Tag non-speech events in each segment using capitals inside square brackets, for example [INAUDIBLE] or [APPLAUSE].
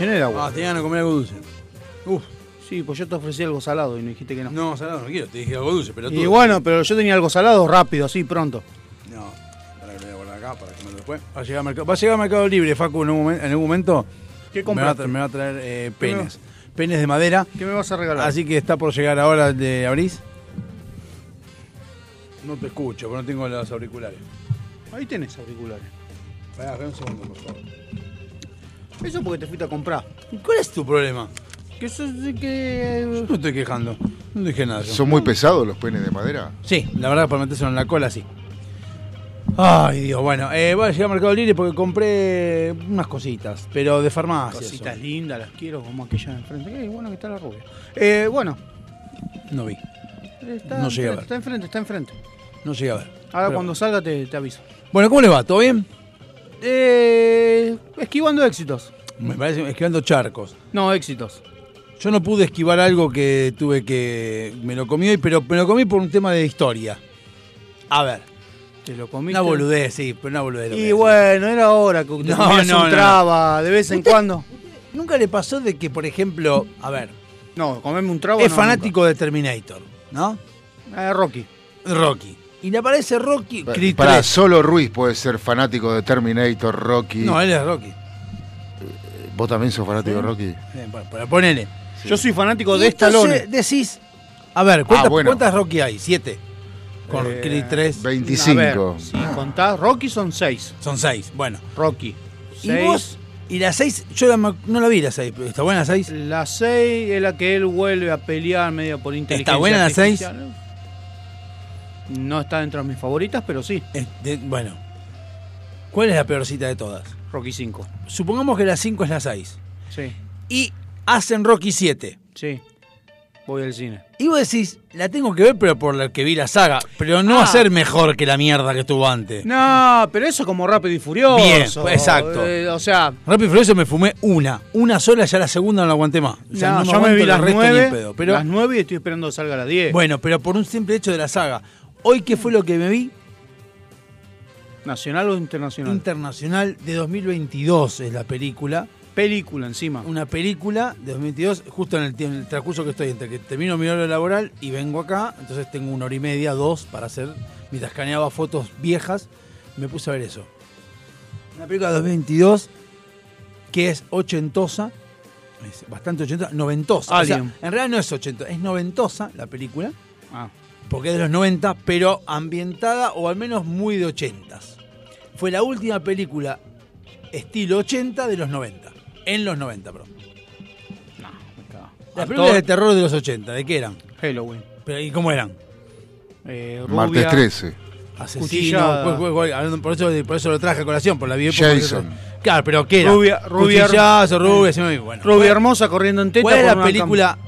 Llené de agua. Ah, te iban a comer algo dulce. Uf. Sí, pues yo te ofrecí algo salado y me dijiste que no. No, salado no quiero, te dije algo dulce, pero tú. y bueno, pero yo tenía algo salado rápido, así, pronto. No, para que lo voy a guardar acá, para que me lo después. Va a llegar a Mercado, va a llegar a Mercado Libre, Facu, en un momento. En algún momento ¿Qué me va, a me va a traer eh, ¿Qué me penes. Penes de madera. ¿Qué me vas a regalar? Así que está por llegar ahora el de Abrís. No te escucho, porque no tengo los auriculares. Ahí tenés auriculares. Pará, un segundo, por favor. Eso porque te fuiste a comprar. ¿Cuál es tu problema? Que sos de que. No me estoy quejando. No dije nada. yo. ¿Son muy pesados los penes de madera? Sí, la verdad, para metérselo en la cola, sí. Ay, Dios, bueno, eh, voy a llegar a Mercado Libre porque compré unas cositas, pero de farmacia. Cositas eso. lindas, las quiero como aquella de enfrente. Qué bueno que está la rubia. Eh, bueno. No vi, Está No llegué a ver. Está enfrente, está enfrente. no llegué a ver. Ahora Pero- cuando salga te, te aviso. Bueno, ¿cómo le va? ¿Todo bien? Eh, esquivando éxitos. Me parece esquivando charcos. No, éxitos. Yo no pude esquivar algo que tuve que. Me lo comí hoy, pero me lo comí por un tema de historia. A ver, Te lo comiste. una boludez, sí, pero una boludez. Y bueno, era hora que te No, no, un no. traba de vez en Usted- cuando. ¿Nunca le pasó de que, por ejemplo, a ver, No, comerme un traba. es no, fanático de Terminator, ¿no? Eh, Rocky. Rocky. Y le aparece Rocky. Para solo Ruiz puede ser fanático de Terminator, Rocky. No, él es Rocky. ¿Vos también sos fanático de Rocky? Eh, bueno, ponele. Yo soy fanático y de Stallone. Decís, a ver, ¿cuántas, ah, ¿cuántas Rocky hay? ¿Siete? Con eh, Creed 3. 25. si contás, Rocky son seis Son seis bueno. Rocky. Seis. ¿Y vos? ¿Y la 6? Yo no la vi la 6. ¿Está buena la 6? La 6 es la que él vuelve a pelear medio por inteligencia ¿Está buena la 6? No está dentro de mis favoritas, pero sí. Bueno. ¿Cuál es la peorcita de todas? Rocky 5. Supongamos que la 5 es la 6. Sí, Y hacen Rocky 7. sí. Voy al cine. Y vos decís, la tengo que ver, pero por la que vi la saga. Pero no Ah. ser mejor que la mierda que estuvo antes. No, pero eso como rápido y furioso. Bien, exacto. Eh, o sea, Rápido y Furioso me fumé una. Una sola, ya la segunda no la aguanté más. O sea, no, no yo me vi las resto ni en 9. pedo, pero, Las 9 y estoy esperando que salga la 10. Bueno, pero por un simple hecho de la saga. Hoy, ¿qué fue lo que me vi? ¿Nacional o internacional? Internacional de 2022 es la película. Película encima. Una película de 2022, justo en el, en el transcurso que estoy, entre que termino mi hora laboral y vengo acá. Entonces tengo una hora y media, dos, para hacer. Mientras escaneaba fotos viejas, me puse a ver eso. Una película de 2022 que es ochentosa. Es bastante ochentosa, noventosa. O sea, Alien. en realidad no es ochentosa, es noventosa la película. Ah, porque es de los 90, pero ambientada o al menos muy de 80s. Fue la última película estilo 80 de los 90. En los 90, perdón. no, me cago. Las películas de terror de los 80, ¿de qué eran? Halloween. Pero, ¿Y cómo eran? Eh, Martes rubia, 13. Asesino, por, eso, por eso lo traje a colación, por la vi porque- Jason. Claro, pero ¿qué era? Rubia- rubia- Cuchillazo, rubia, me bueno. Rubia ¿Cuál- hermosa corriendo en teta. ¿Cuál es por la película?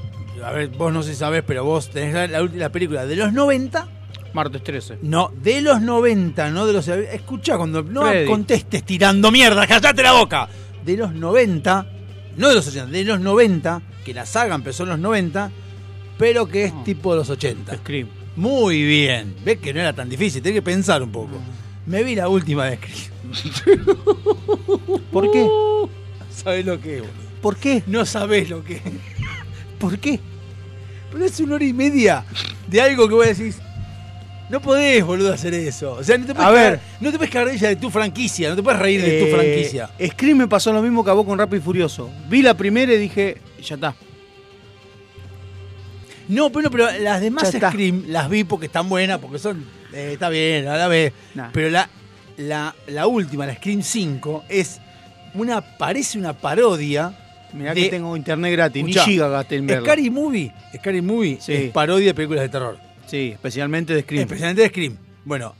A ver, vos no sé si sabés, pero vos tenés la, la última película de los 90 cam- Martes 13. No, de los 90, no de los... Escucha, cuando no Freddy. contestes tirando mierda, callate la boca. De los 90, no de los 80, de los 90, que la saga empezó en los 90, pero que es No. tipo de los 80. Scream. Muy bien. Ves que no era tan difícil, tenés que pensar un poco. Me vi la última de Scream. ¿Por qué? [LAUGHS] ¿Sabés lo que es? ¿Por qué? No sabés lo que es. ¿Por qué? Pero es una hora y media de algo que vos decís. No podés, boludo, hacer eso. O sea, no te puedes A ver. cagar- no te puedes cagar de ella de tu franquicia, no te puedes reír de tu Eh, franquicia. Scream me pasó lo mismo que a vos con Rápido y Furioso. Vi la primera y dije, ya está. No, pero, pero las demás. Scream las vi porque están buenas, porque son. eh, está bien, a la vez. Nah. Pero la, la, la última, la Scream 5, es una parece una parodia. Mirá de- que tengo internet gratis, Escuchá, ni giga gasté en verla. Scary Movie, Scary Movie Sí. es parodia de películas de terror. Sí, especialmente de Scream. Especialmente de Scream. Bueno,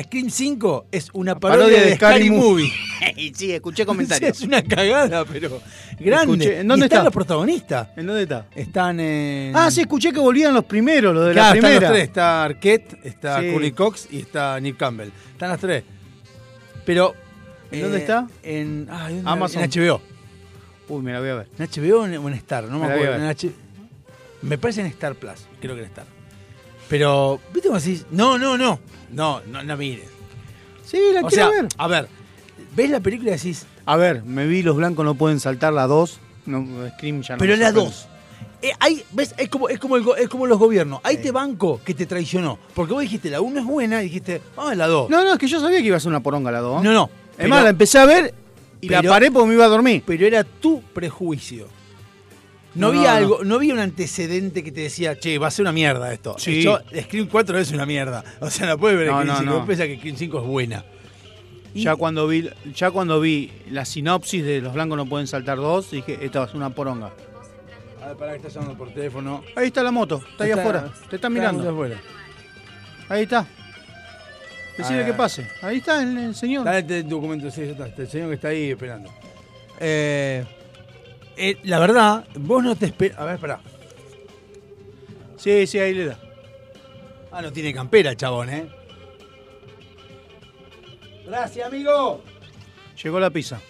Scream 5 es una parodia parodia, de de Scary, Movie. [LAUGHS] Y sí, escuché [LAUGHS] comentarios. es una cagada, pero grande. Escuché, ¿en dónde están está? los protagonistas. ¿En dónde está? Están en. Ah, sí, escuché que volvían los primeros, los de Claro, la están primera. los tres. Está Arquette, está Sí. Curly Cox y está Nick Campbell. Están las tres. Pero. ¿En dónde está? En, ah, ¿dónde? Amazon. en HBO. Uy, me la voy a ver. ¿En HBO o en, Star? No me acuerdo. En H- me parece en Star Plus. Creo que en Star. Pero, ¿viste cómo decís? No, no, no. No, no, no mires. Sí, la O quiero sea, ver. a ver, ¿ves la película y decís, A ver, me vi Los Blancos No Pueden Saltar la 2. No, Scream ya no pero la sorprende. 2? Eh, hay, ¿Ves? Es como, es, como el go- es como los gobiernos. Hay te banco que te traicionó. Porque vos dijiste, la 1 es buena y dijiste, vamos a la 2. No, no, es que yo sabía que iba a ser una poronga la 2. no. no, Es más, la empecé a ver y la paré porque me iba a dormir. pero era tu prejuicio. No, No, había no. algo, no había un antecedente que te decía, che, va a ser una mierda esto. Sí. Yo, Scream 4 es una mierda. O sea, no puedes ver No, Scream no, 5. no. Vos pensás que Scream 5 es buena. Y- Ya cuando vi ya cuando vi la sinopsis de Los Blancos No Pueden Saltar 2, dije, esta va a ser una poronga. A ver, pará que estás llamando por teléfono. Ahí está la moto, está ahí afuera, te está mirando. afuera. Ahí está. Decirle Ah. que pase. Ahí está el, el señor. Dale el documento, sí, está. El señor que está ahí esperando. Eh, eh, la verdad, vos no te esperas. A ver, pará. Sí, sí, ahí le da. Ah, no tiene campera el chabón, ¿eh? Gracias, amigo. Llegó la pizza.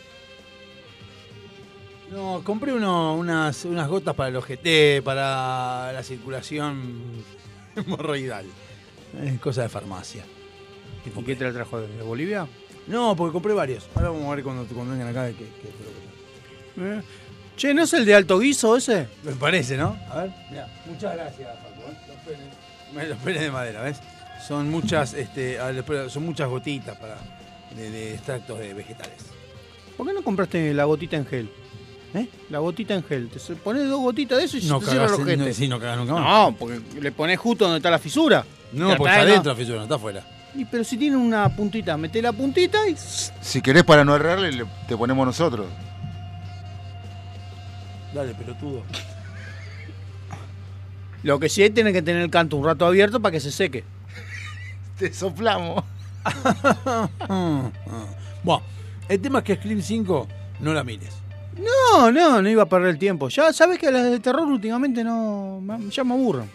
No, compré uno- unas, unas gotas para el OGT, para la circulación [LAUGHS] hemorroidal. Es cosa de farmacia. ¿Y qué te la trajo de Bolivia? No, porque compré varios. Ahora vamos a ver cuando, cuando vengan acá qué, lo que- Eh. Che, ¿no es el de alto guiso ese? Me parece, ¿no? A ver, mira. Muchas gracias, Facu. ¿eh? Los penes. Los penes de madera, ¿ves? Son muchas, este, son muchas gotitas para, de, de extractos de vegetales. ¿Por qué no compraste la gotita en gel? ¿Eh? La gotita en gel. Te pones dos gotitas de eso y No te cierra ojete. no, sí, no cagás nunca más. No, porque le pones justo donde está la fisura. No, porque está ¿no? adentro la fisura, no está afuera. Y, pero si tiene una puntita, mete la puntita y. Si querés para no errarle, le- te ponemos nosotros. Dale, pelotudo. Lo que sí es tener que tener el canto un rato abierto para que se seque. [LAUGHS] Te soplamos. [LAUGHS] Bueno, el tema es que Scream 5 no la mires. No, no, no iba a perder el tiempo. Ya sabes que las de terror últimamente no. me- Ya me aburren.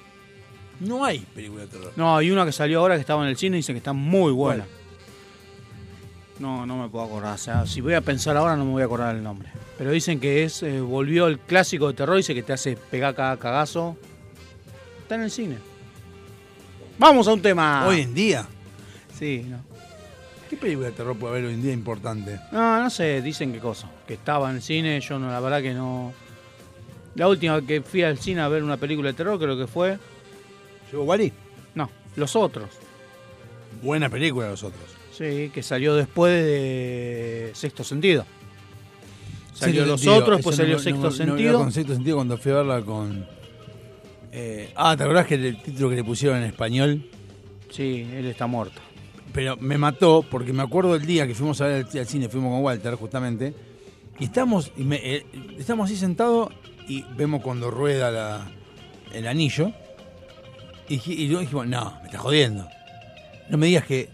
No hay película de terror. No, hay una que salió ahora que estaba en el cine y dice que está muy buena. No, no me puedo acordar. O sea, si voy a pensar ahora no me voy a acordar el nombre. Pero dicen que es eh, volvió el clásico de terror, dice que te hace pegar cada cagazo. Está en el cine. Vamos a un tema. Hoy en día, Sí, no. ¿qué película de terror puede haber hoy en día importante? No, no sé, dicen qué cosa. Que estaba en el cine, yo no, la verdad que no. La última que fui al cine a ver una película de terror creo que fue. ¿Llegó Wally? No, Los Otros. Buena película los otros. Sí, que salió después de Sexto Sentido. Salió Sexto Los Sentido, Otros, después eso salió no- Sexto no- no Sentido. era con Sexto Sentido cuando fui a verla con... eh, ah, ¿te acordás que el título que le pusieron en español? Sí, él está muerto. Pero me mató porque me acuerdo el día que fuimos a ver al, al cine, fuimos con Walter justamente, y estamos, y me- eh, estamos así sentados y vemos cuando rueda la- el anillo, y, y dijimos, no, me estás jodiendo. No me digas que...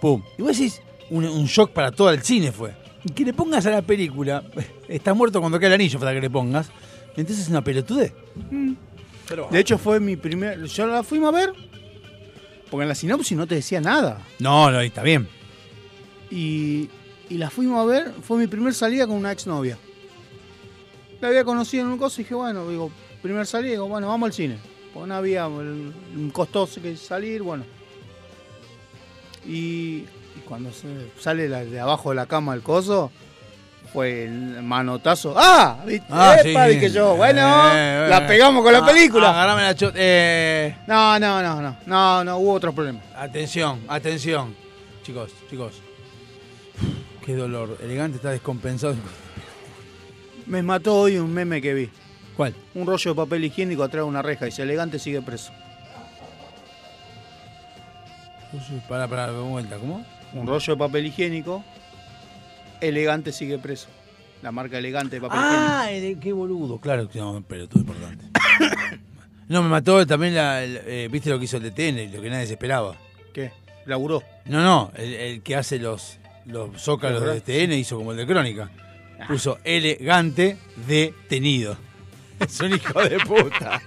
¡Pum! Y vos decís, un, un shock para todo el cine fue. Y que le pongas a la película, [LAUGHS] está muerto cuando cae el anillo para que le pongas, entonces es una pelotudez. Pero, De hecho, fue mi primer. Yo la fuimos a ver. Porque en la sinopsis no te decía nada. no, no, está bien. Y, y la fuimos a ver. Fue mi primer salida con una exnovia. La había conocido en un coso y dije, bueno, digo, primer salida, digo, bueno, vamos al cine. Porque no había un costoso que salir, bueno. Y, y cuando se sale la- de abajo de la cama el coso, fue el manotazo. ¡Ah! ¿Viste? Ah, ¡Epa! sí. Dije yo, bueno, Eh, la pegamos con la Ah, película. Agarrame la chota. Eh, No, no, no, no, no, no, hubo otros problemas. atención, atención. Chicos, chicos. Qué dolor. Elegante está descompensado. Me mató hoy un meme que vi. ¿Cuál? Un rollo de papel higiénico atrás de una reja y dice elegante sigue preso. Para, para, de vuelta. ¿Cómo? Un rollo de papel higiénico, elegante sigue preso. La marca elegante de papel Ah, el- qué boludo, claro, que no, pero todo importante. [COUGHS] no, me mató también la, el- eh, viste lo que hizo el DTN, lo que nadie se esperaba. higiénico. ¿Qué? Laburó. No, no, el, el que hace los, los zócalos de DTN hizo como el de Crónica. Puso elegante detenido. Es un hijo de puta.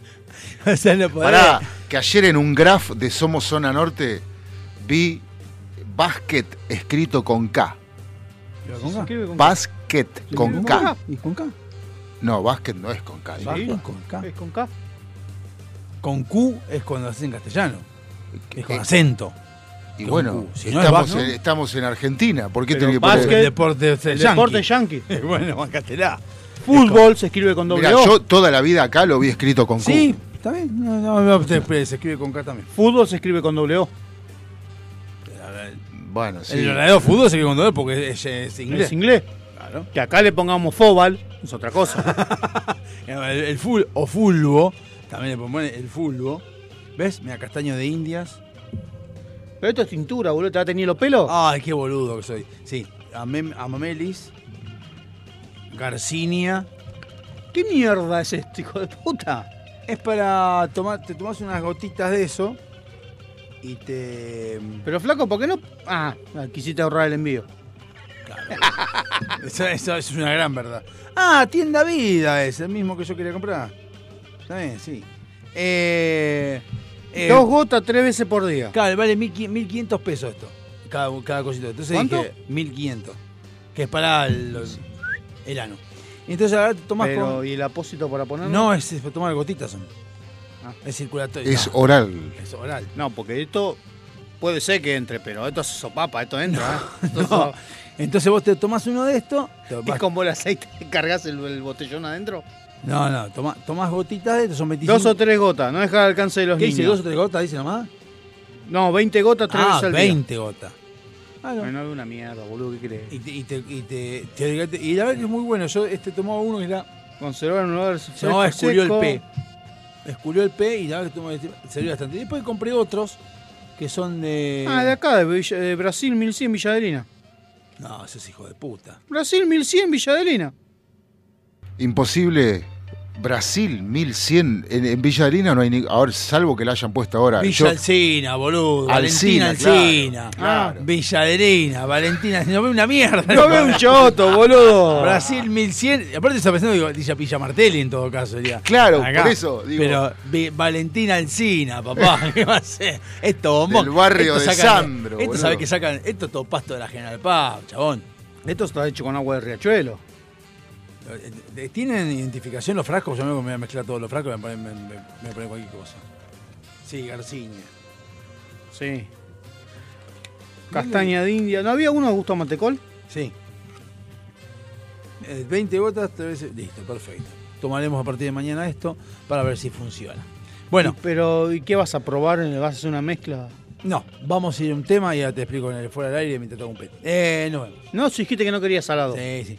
[LAUGHS] o sea, no podés- Pará, que ayer en un graph de Somos Zona Norte vi básquet escrito con K. ¿Pero con K? Basket ¿Se con K. ¿Y con K? No, básquet no es con K. Sí. Basket con K. ¿Es con K? Con Q es cuando haces en castellano. Es con Eh, acento. Y con bueno, Q. Si no es estamos, básquet. en, estamos en Argentina. ¿Por qué tiene que poner? El básquet- deporte es El deporte yankee. [LAUGHS] bueno, bancatela. Fútbol se escribe con doble Mirá, O. yo toda la vida acá lo vi escrito con Q. Sí, está bien. No, no, no, se escribe con K también. Fútbol se escribe con doble O. Bueno, sí. El verdadero fútbol se escribe con doble porque es, es inglés. Es inglés. Claro. Que acá le pongamos fóbal es otra cosa. [LAUGHS] [LAUGHS] El, el full o fulbo, también le ponen el fulbo. ¿Ves? Mira, castaño de indias. Pero esto es tintura, boludo. ¿Te va a tener los pelos? Ay, qué boludo que soy. Sí, Amem- Amamelis, Garcinia. ¿Qué mierda es esto, hijo de puta? Es para tomar, te tomas unas gotitas de eso y te. Pero flaco, ¿por qué no? Ah, quisiste ahorrar el envío. [LAUGHS] Eso, eso es una gran verdad. Ah, tienda vida es el mismo que yo quería comprar. Bien, sí. Eh, eh, Dos gotas tres veces por día. Claro, vale 1500 pesos esto. Cada, cada cosito. Entonces ¿Cuánto? dije 1500. Que es para los- el ano. Y entonces ahora te tomás Pero, con. ¿y el apósito para ponerlo? No, es, es para tomar gotitas son. Ah. Es circulatorio. Es no, oral. es oral. No, porque esto puede ser que entre, pero esto se sopapa, esto entra. ¿eh? Esto [LAUGHS] No. Entonces vos te tomás uno de estos. vas- Es como el aceite [LAUGHS] que cargas el, el botellón adentro. No, no, toma, tomás gotitas de estos, son 25. Dos o tres gotas, no deja al alcance de los ¿Qué niños. dice? ¿Dos o tres gotas? Dice nomás. No, 20 gotas tres Ah, veces al 20 gotas. Ah, no. Bueno, es una mierda, boludo, ¿qué crees? Y, te, y, te, y, te, te- y la verdad que es muy bueno. Yo este tomaba uno que era. Conservar un lugar Se llamaba Esculió el. P. Esculió el P y la verdad que tomé, salió bastante. Y después compré otros que son de. Ah, de acá, de, Villa- de Brasil 1100 Villadelina. No, ese es hijo de puta. Brasil 1100 Villadelina. Imposible. Brasil, 1100. En, en Villa Adelina no hay ni. Ahora, salvo que la hayan puesto ahora. Villa Yo- Alcina, boludo. Alsina, Valentina claro, Alsina. claro. Villa Valentina. No ve una mierda. No veo un choto, boludo. Brasil 1100. Aparte está pensando, digo, dice Villa Martelli en todo caso. Sería. Claro, por eso, digo. Pero Vi- Valentina Alcina, papá. [LAUGHS] ¿Qué va a ser? Esto bombón. Del barrio Esto de sacan- Sandro, Esto sabe que sacan. Esto es todo pasto de la General Paz, chabón. Esto está hecho con agua de riachuelo. Eh, ¿Tienen identificación los frascos? Yo me voy a mezclar todos los frascos y me ponen, me, me- me ponen cualquier cosa. Sí, Garcinia. Sí. Castaña de India. ¿No había uno de gusto a mantecol? Sí. Eh, 20 gotas, tres veces. Listo, perfecto. Tomaremos a partir de mañana esto para ver si funciona. Bueno, Y- Pero, ¿y qué vas a probar? ¿Vas a hacer una mezcla? no, vamos a ir a un tema y ya te explico en el fuera del aire mientras toco un pet. Eh, vemos. No, si dijiste que no querías salado. Sí, sí.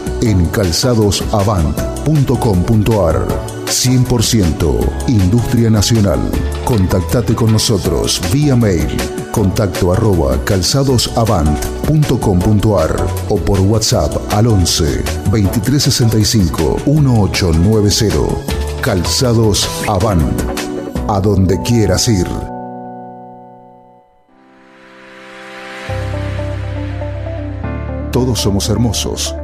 en calzadosavant.com.ar. 100% Industria Nacional. Contactate con nosotros vía mail contacto arroba calzadosavant.com.ar o por WhatsApp al 11 2365 1890. Calzados Avant. A donde quieras ir. Todos somos hermosos,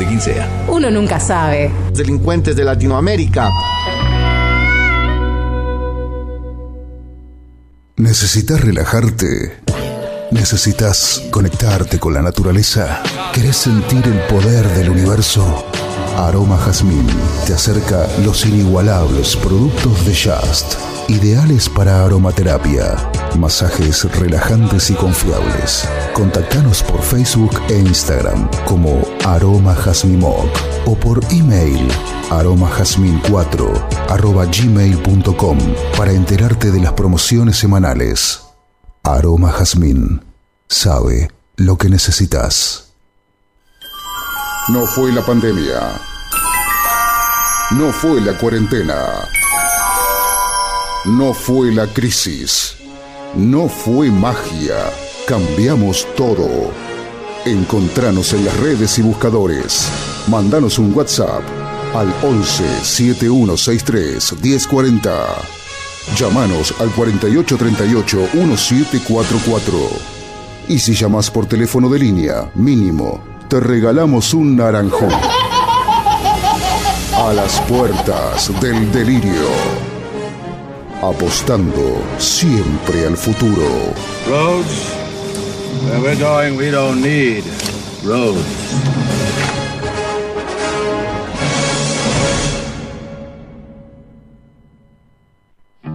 de quien sea. Uno nunca sabe. Delincuentes de Latinoamérica. ¿Necesitas relajarte? ¿Necesitas conectarte con la naturaleza? ¿Querés sentir el poder del universo? Aroma Jazmín te acerca los inigualables productos de Just, ideales para aromaterapia, masajes relajantes y confiables. Contactanos por Facebook e Instagram como Aroma Jazmimoc o por email aromajazmin4 arroba gmail.com para enterarte de las promociones semanales. Aroma Jazmín sabe lo que necesitas. No fue la pandemia. No fue la cuarentena. No fue la crisis. No fue magia. Cambiamos todo. Encontranos en las redes y buscadores. Mandanos un WhatsApp al 11 7163 1040. Llámanos al 4838 1744. Y si llamas por teléfono de línea, mínimo, te regalamos un naranjón. A las puertas del delirio. Apostando siempre al futuro. Roads, where we're going, we don't need roads. Lo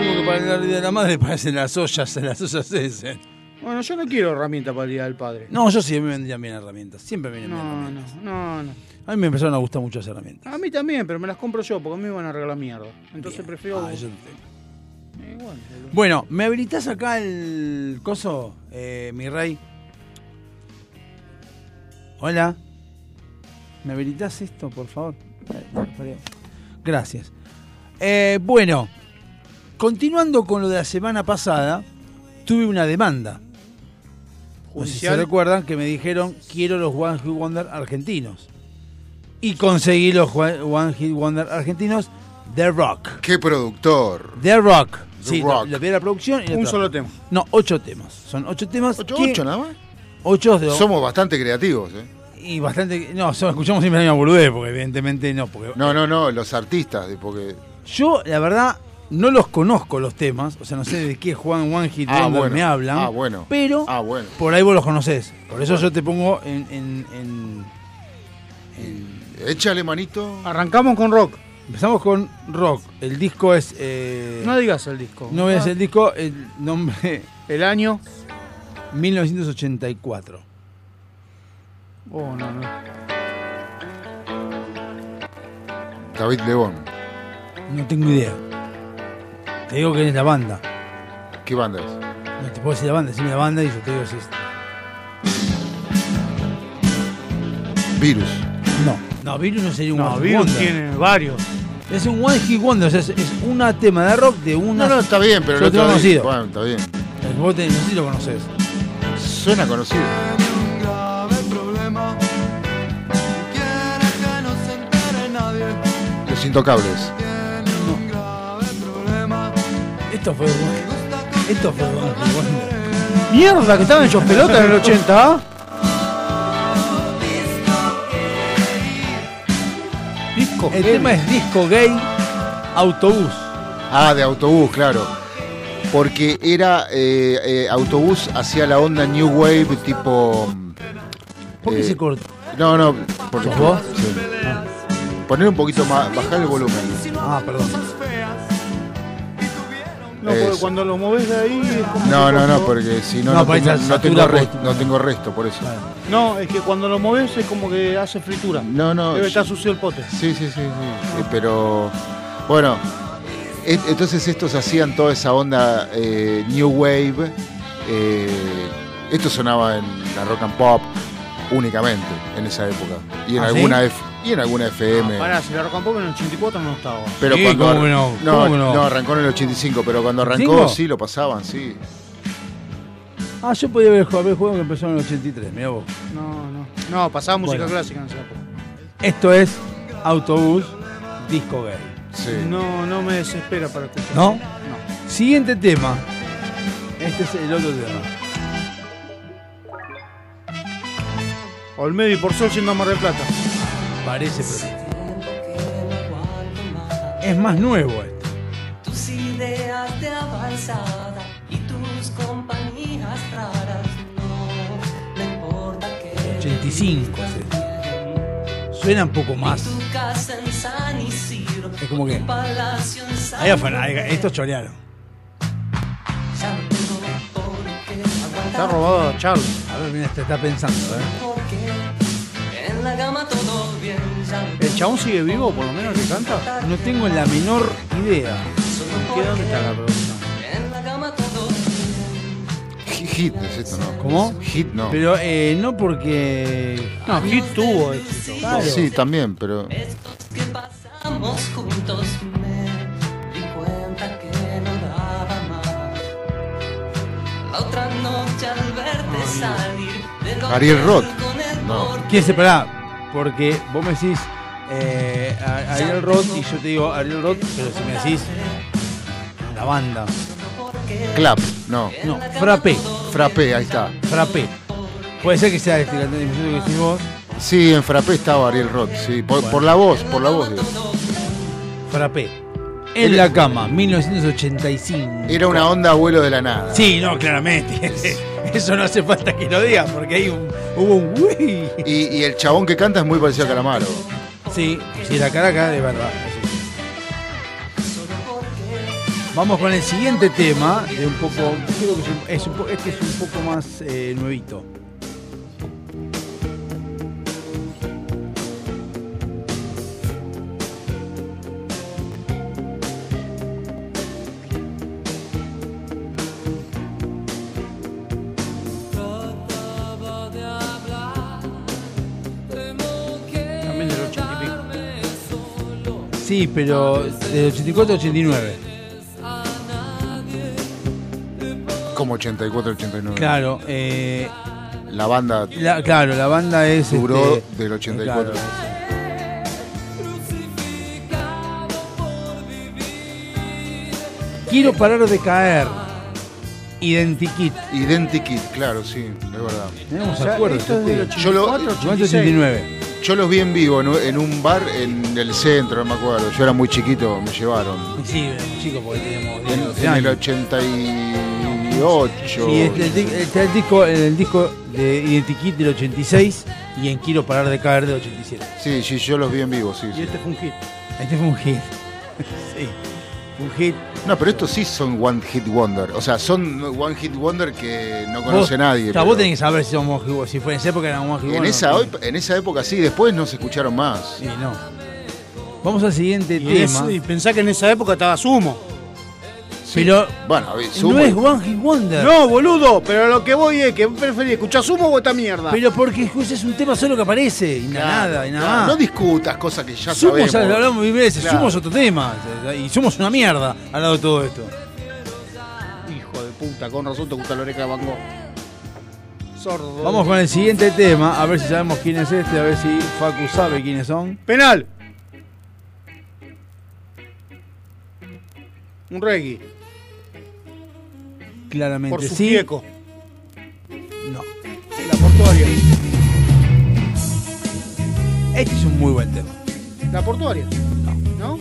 mismo que para el Día de la Madre parecen las ollas, las ollas ese. Bueno, yo no quiero herramienta para el Día del Padre. No, yo sí, a mí me vendrían bien herramientas. Siempre me vienen bien No, herramientas. no, no, no. A mí me empezaron a gustar mucho las herramientas. A mí también, pero me las compro yo porque a mí me van a regalar mierda. Entonces prefiero. Ah, yo no tengo. Eh, bueno, boludo. Bueno, ¿me habilitas acá el coso, eh, mi rey? Hola. ¿Me habilitas esto, por favor? Gracias. Eh, bueno, continuando con lo de la semana pasada, tuve una demanda. No sé si se recuerdan que me dijeron quiero los One Hit Wonder argentinos. Y conseguí los One Hit Wonder argentinos The Rock. ¡Qué productor! The Rock. The sí, Rock. Lo, lo vi a la producción y Un solo tema. No, ocho temas. Son ocho temas. ¿Ocho, que- ocho nada más? Ocho de Somos bastante creativos, ¿eh? Y bastante. No, solo escuchamos siempre la misma boludez, porque evidentemente no. Porque No, no, no, los artistas, porque... Yo, la verdad, no los conozco los temas. O sea, no sé de qué Juan One Hit Ah, Wonder bueno. me hablan. Ah, bueno. Pero Ah, bueno. por ahí vos los conocés. Por eso yo te pongo en. en- en- Échale, manito. Arrancamos con rock. Empezamos con rock. El disco es. eh, No digas el disco. no voy a decir el disco, el nombre. [LAUGHS] El año. 1984. Oh, no, no. David León. No tengo idea. Te digo que es la banda. ¿Qué banda es? No te puedo decir la banda, decime la banda y yo te digo si es. Virus. No, no, Virus no sería un No, One Virus Wonder. tiene varios. Es un One Hit Wonder, o sea, es, es una tema de rock de una. No, no, está bien, pero Yo no te lo bien. conocido. Bueno, está bien. Eh, Vos te, no sé si lo conoces. Suena conocido. Los intocables. Esto fue. Esto fue Wonder. Mierda, que estaban hechos pelotas en el 80, ¿ah? Disco El heavy. tema es disco gay, autobús. Ah, de autobús, claro. Porque era eh, eh, autobús hacia la onda New Wave, tipo. ¿Por qué eh, se cortó? No, no, porque. ¿Sos vos? Sí. Poner un poquito más, bajar el volumen. Ah, perdón. No, porque cuando lo moves de ahí es como. No, no, no, porque si no, No, ahí tengo, no, resto, por- no tengo resto, por eso. Claro. No, es que cuando lo moves es como que hace fritura. No, no. Debe estar sucio el pote. Sí, sí, sí, sí. Eh, Pero bueno, e- entonces estos hacían toda esa onda eh, New Wave. eh, esto sonaba en la rock and pop únicamente en esa época. Y en ¿Ah, sí? alguna F- y en alguna FM. Ah, pará, si and pop en el 84 no estaba. pero Sí, cuando ¿cómo que no? no, ¿Cómo que no? no, arrancó en el 85, pero cuando arrancó ¿85? sí lo pasaban, sí. Ah, yo podía haber jugado, jugado que empezó en el 83, mira vos. No, no. No, pasaba música Bueno. clásica en esa época. Esto es autobús, disco gay. Sí. No, no me desespera para escuchar. ¿No? No. Siguiente tema. Este es el otro tema. Olmedo y por sol siendo a Mar del Plata. Parece, pero. Es más nuevo esto. Tus ideas de avanzada y tus compañías raras. No, no importa que 85. sí. Suena un poco más. tu casa en San Isidro. Es como que. Ahí afuera, estos chorearon. Está robado a Charlie. A ver, mira, este está pensando, ¿eh? En la cama todo bien. ¿El chabón sigue vivo, por lo menos, que canta? No tengo la menor idea. ¿Qué dónde está la todo Hit hit es esto, ¿no? ¿Cómo? Hit no. Pero eh, no porque. No, Hit tuvo éxito. Claro. Sí, también, pero. que pasamos juntos me di cuenta que no daba más. La otra noche al verte salir del Ariel Roth. No. ¿Quién se pará? Porque vos me decís eh, a- Ariel Roth y yo te digo Ariel Roth, pero si me decís la banda. Clap, no. No, Frappé. Frappé, ahí está. Frappé. Puede ser que sea este cantante que decís vos. Sí, en Frappé estaba Ariel Roth, sí. Por, por la voz, por la voz. digo. Frappé. En la cama, 1985. Era una onda abuelo de la nada. Sí, no, claramente. [LAUGHS] [LAUGHS] Eso no hace falta que lo digas, porque hay un, hubo un uy. Y, y el chabón que canta es muy parecido a Calamaro. Sí, sí, la cara acá de verdad. Vamos con el siguiente tema, de un poco, creo que es un- es un po- este es un poco más eh, nuevito. Sí, pero del 84 al 89. Como 84, 89. Claro, eh, La banda la, claro, la banda es. duró este, del 84. claro, Quiero parar de caer. Identikit. Identikit, claro, sí, es verdad. Tenemos O sea, acuerdos. esto es del. 84, Yo lo- 86. 89. Yo los vi en vivo en, un- bar en el centro, no me acuerdo. Yo era muy chiquito, me llevaron. Sí, chicos, porque teníamos En, 10, 12 en el años. 88. Sí, este, el, está el disco, el disco de Identikit del 86 y en Quiero parar de caer del 87. Sí, sí, yo los vi en vivo, sí. Y sí. este fue un hit. Este fue un hit. [LAUGHS] sí, un hit. No, pero estos sí son One Hit Wonder. O sea, son One Hit Wonder que no conoce Vos- nadie. o sea, pero vos tenés que saber si somos si fue en esa época eran One Hit en, Wonder, esa, op- en esa época sí, después no se escucharon más. Sí, no. Vamos al siguiente Y, tema. es- y pensá que en esa época estaba Sumo. Pero Bueno, a ver, no sumo- es One Hit Wonder. No, boludo, pero lo que voy es que preferís escuchar Sumo o esta mierda. Pero porque es un tema solo que aparece y Claro, nada, y nada claro. No discutas cosas que ya Somos, sabemos. ya lo hablamos mil veces, Claro. somos otro tema. Y somos una mierda al lado de todo esto. Hijo de puta, con razón te gusta la oreja de Van Gogh. Sordo. Vamos con el siguiente tema, a ver si sabemos quién es este, a ver si Facu sabe quiénes son. Penal. Un reggae. Claramente Por su sí. fieco. No. La portuaria. Este es un muy buen tema. La portuaria. ¿No?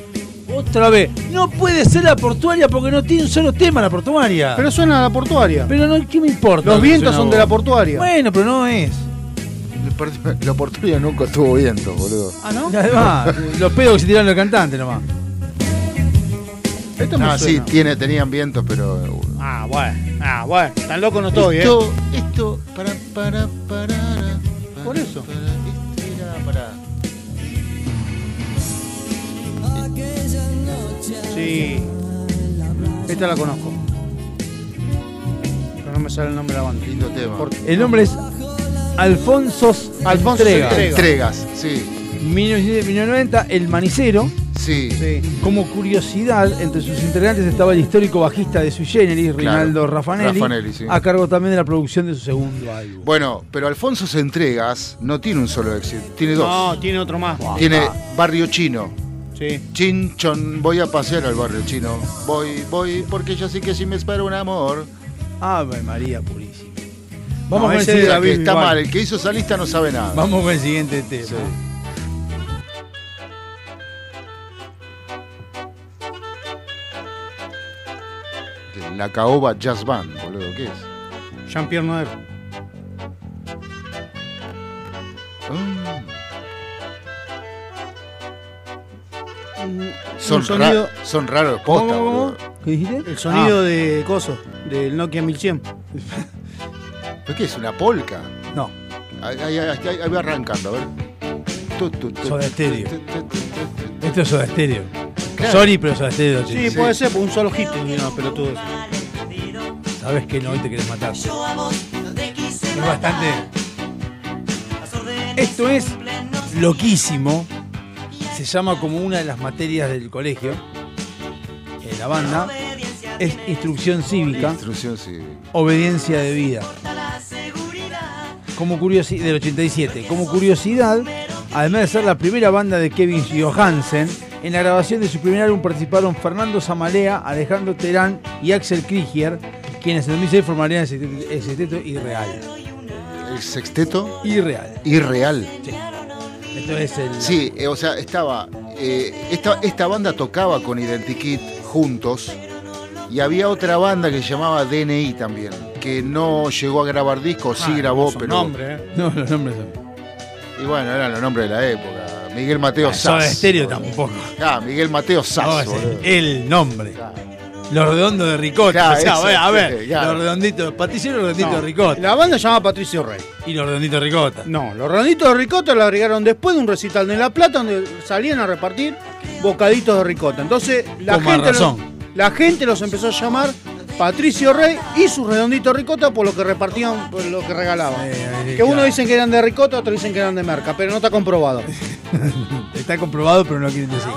Otra vez. No puede ser la portuaria porque no tiene un solo tema la portuaria. Pero suena a la portuaria. Pero no, ¿qué me importa? Los vientos son de la portuaria. Bueno, pero no es. La oportunidad nunca tuvo viento, boludo. Ah, ¿no? Y Además, [LAUGHS] los pedos que se tiraron los cantantes nomás. Esto me Ah, sí, tiene, tenían viento, pero. uh, Ah, bueno. Ah, bueno. Tan loco no estoy, ¿eh? esto, esto, para, para, para. Por eso. Este era para. Sí. Esta la conozco. Pero no me sale el nombre de la banda. Lindo tema. El nombre es Alfonso Alfonso Entrega. Entrega. Entregas, sí. 1990, El Manicero. Sí. Sí. Como curiosidad, entre sus integrantes estaba el histórico bajista de Sui Generis, Rinaldo Raffanelli, Raffanelli, sí. a cargo también de la producción de su segundo álbum. Bueno, pero Alfonso entregas no tiene un solo éxito, tiene dos. No, tiene otro más. tiene Barrio Chino. Sí. Chinchón, voy a pasear al barrio chino. Voy, voy, porque yo sé que si me espera un amor. Ave María Purísima. Vamos No, siguiente. que David está mal, el que hizo esa lista no sabe nada. Vamos con el siguiente tema. Sí. La Caoba Jazz Band, boludo, ¿qué es? Jean-Pierre Noer. Ah. Son, sonido, ra- son raros posta, ¿Cómo. ¿Qué dijiste? el sonido Ah, de Coso, del Nokia 1100. ¿Pero qué es? ¿Una polka? no, Ahí, ahí, ahí, ahí- va arrancando, a ver. Tu, tu, tu, Soda Stereo. tu, tu, tu, tu. esto es Soda Stereo. Claro. Sorry, pero Soda Stereo. Sí, Sí. puede ser, por un solo hit, no, pelotudo. Sabes que no, hoy te querés matar. Es bastante. Esto es loquísimo. Se llama como una de las materias del colegio. En la banda. Es instrucción cívica, Instrucción, sí. obediencia de vida. Como curiosidad, del 87. Como curiosidad, además de ser la primera banda de Kevin Johansen, en la grabación de su primer álbum participaron Fernando Zamalea, Alejandro Terán y Axel Krieger, quienes en 2006 formarían el sexteto, Irreal. El sexteto Irreal. irreal. Esto es el. Sí, eh, o sea, estaba. eh, esta, esta banda tocaba con Identikit juntos. Y había otra banda que se llamaba DNI también. Que no llegó a grabar discos, sí Ah, grabó, son pero. nombres, ¿eh? No, los nombres son. Y bueno, eran los nombres de la época. Miguel Mateo Ah, Soda Sass. Estéreo tampoco. Ah, Miguel Mateo Sass. No, el nombre. Claro. Los redondos de ricota. Claro, o sea, a ver, sí, claro. los redonditos, Patricio y los redonditos No, de ricota. La banda se llama Patricio Rey. Y los redonditos de ricota. No, los redonditos de ricota lo agregaron después de un recital de La Plata donde salían a repartir bocaditos de ricota. Entonces la Con gente, razón. los, la gente los empezó a llamar Patricio Rey y sus redonditos de ricota por lo que repartían, por lo que regalaban. Que unos dicen que eran de ricota, otros dicen que eran de merca, pero no está comprobado. [LAUGHS] [LAUGHS] Está comprobado, pero no lo quieren decir.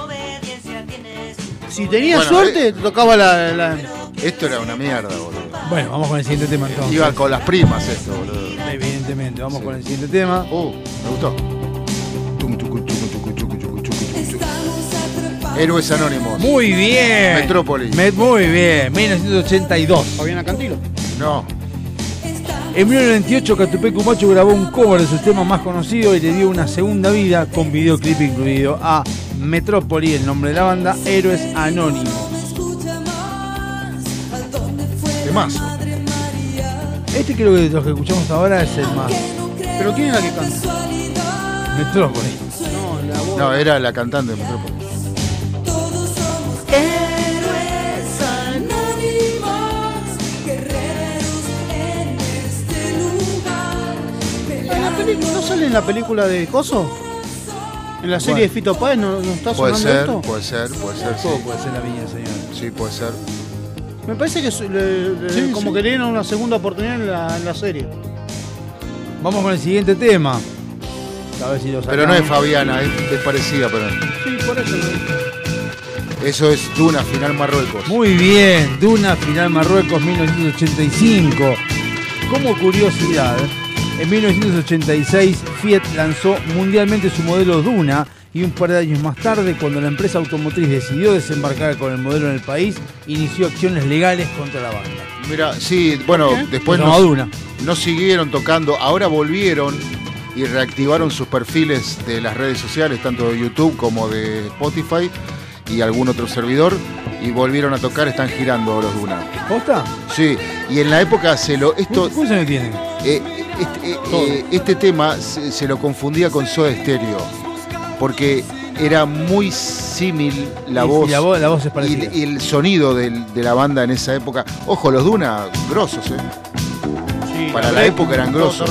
Si tenías Bueno, suerte, te tocaba la, la- Esto era una mierda, boludo. Bueno, vamos con el siguiente tema entonces. Iba con las primas esto, boludo. Evidentemente, vamos Sí. con el siguiente tema. Uh, me gustó. Héroes Anónimos. Muy bien. Metrópolis. Met- muy bien. 1982. Fabiana Cantilo. No. En 1998 Catupecu Macho grabó un cover de sus temas más conocidos y le dio una segunda vida con videoclip incluido a Metrópoli, el nombre de la banda, Héroes Anónimos. Temazo. Este creo que los que escuchamos ahora es el más. ¿Pero quién es la que canta? Metrópoli. No, la voz. No, era la cantante de Metrópolis. Sale en la película de Coso? ¿En la serie de Fito Páez no, no está Puede sonando ser, esto? puede ser, puede ser, sí. Todo puede ser la viña, señor. Sí, puede ser. Me parece que le- le- Sí, como sí. que le dieron una segunda oportunidad en la, en la serie. Vamos con el siguiente tema. A ver si lo Pero no es. Fabiana, es, es parecida, pero Sí, por eso. eso es Duna, final Marruecos. Muy bien, Duna Final Marruecos 1985. Como curiosidad, en 1986 Fiat lanzó mundialmente su modelo Duna y un par de años más tarde, cuando la empresa automotriz decidió desembarcar con el modelo en el país, inició acciones legales contra la banda. Mira, sí, bueno, después no, Duna. no siguieron tocando, ahora volvieron y reactivaron sus perfiles de las redes sociales, tanto de YouTube como de Spotify y algún otro servidor, y volvieron a tocar, están girando los Duna. ¿Posta? Sí, y en la época se lo. Esto, ¿Cuántos años tienen? eh, este, eh, eh, este tema se, se lo confundía con Soda Stereo, porque era muy símil la Y- y voz. la voz- la voz es y, el sonido de la banda en esa época. Ojo, los Duna, grosos, ¿eh? Sí, Para la época eran grosos.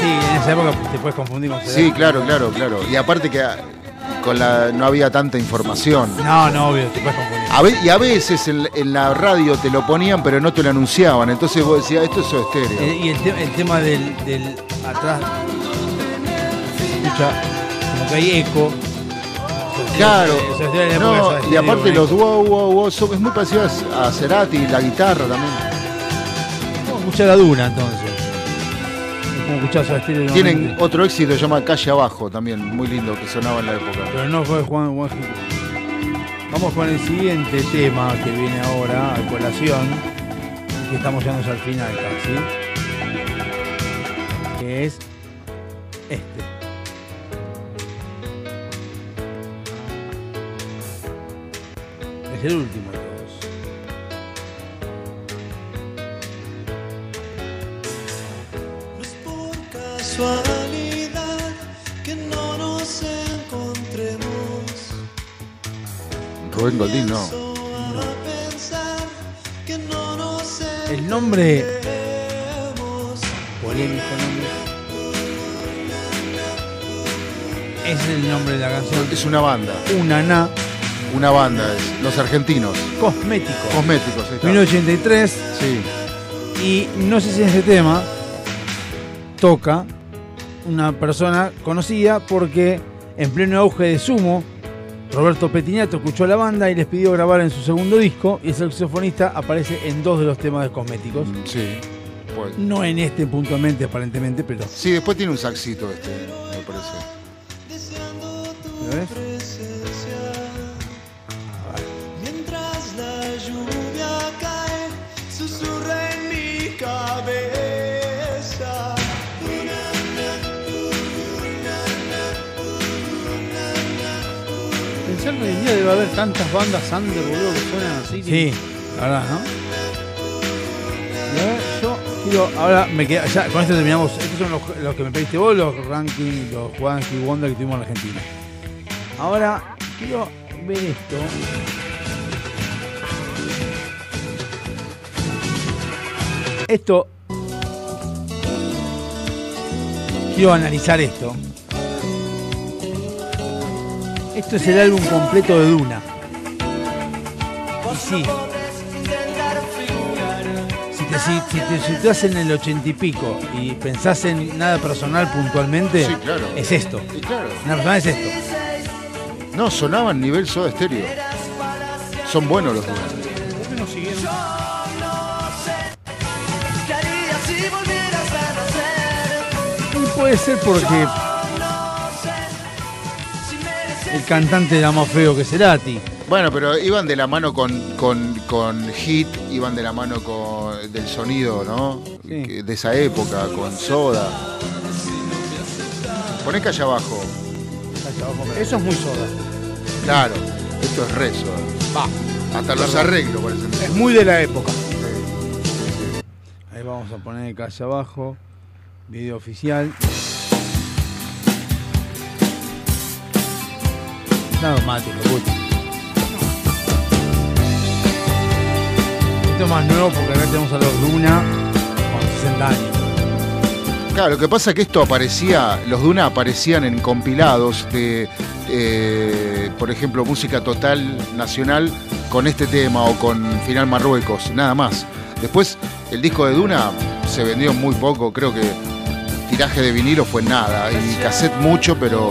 sí, en esa época te puedes confundir con Sí, claro, claro, claro. Y aparte que con la, no había tanta información. No, no, obvio, te puedes confundir. A ve- y a veces en, en la radio te lo ponían, pero no te lo anunciaban. Entonces vos decías, esto es Soda Stereo. Eh, y el, te- el tema del, del atrás escucha como que hay eco. Claro, Se- se- se- en la época de no, Soda y Stereo, aparte los wow, wow, wow, son- es muy parecido a Cerati, la guitarra también. Vamos a escuchar la duna entonces. Como Tienen otro éxito, se llama Calle Abajo, también, muy lindo, que sonaba en la época. Pero no fue Juan, Juan. Vamos con el siguiente tema que viene ahora a colación. que estamos llegando al final casi. Que es este. Es el último casualidad que no nos encontremos. Rubén Goldín no. A pensar que no nos El nombre. Polémico nombre. Es el nombre de la canción. Es una banda. Una na. Una banda, es Los Argentinos. Cosmético. Cosméticos, ahí está. 1983. Sí. Y no sé si ese tema toca una persona conocida porque en pleno auge de Sumo, Roberto Petinato escuchó a la banda y les pidió grabar en su segundo disco y el saxofonista aparece en dos de los temas de cosméticos. Sí. Pues- No en este puntualmente, aparentemente, pero. Sí, después tiene un saxito este, me parece. ¿Lo ves? Día debe haber tantas bandas under, boludo, que suenan así. Sí, la verdad, ¿no? Yo quiero. Ahora me queda. Ya, con esto terminamos. Estos son los, los que me pediste vos, los rankings, los y Wonder que tuvimos en Argentina. Ahora quiero ver esto. Esto. Quiero analizar esto. Esto es el álbum completo de Duna. Y sí. Si te, si, si te situás en el ochenta y pico y pensás en nada personal puntualmente, Sí, claro. es esto. Y claro. Nada personal es esto. No, sonaban nivel soda estéreo. Son buenos los dos. ¿Por qué no siguieron? ¿Qué harías si volvieras a nacer? Y puede ser porque el cantante era más feo que Cerati. Bueno, pero iban de la mano con, con, con Hit, iban de la mano con del sonido, ¿no? De esa época, con Soda. Poné que allá abajo. Eso es muy soda. Claro, esto es re Soda. Va. Hasta los arreglos parecen. Es muy de la época. Ahí vamos a poner acá allá abajo. Video oficial. Lo gusta. Esto es más nuevo porque acá tenemos a los Duna con 60 años. Claro, lo que pasa es que esto aparecía, los Duna aparecían en compilados de, eh, por ejemplo, música total nacional con este tema o con Final Marruecos, nada más. Después, el disco de Duna se vendió muy poco, creo que tiraje de vinilo fue nada, y cassette mucho, pero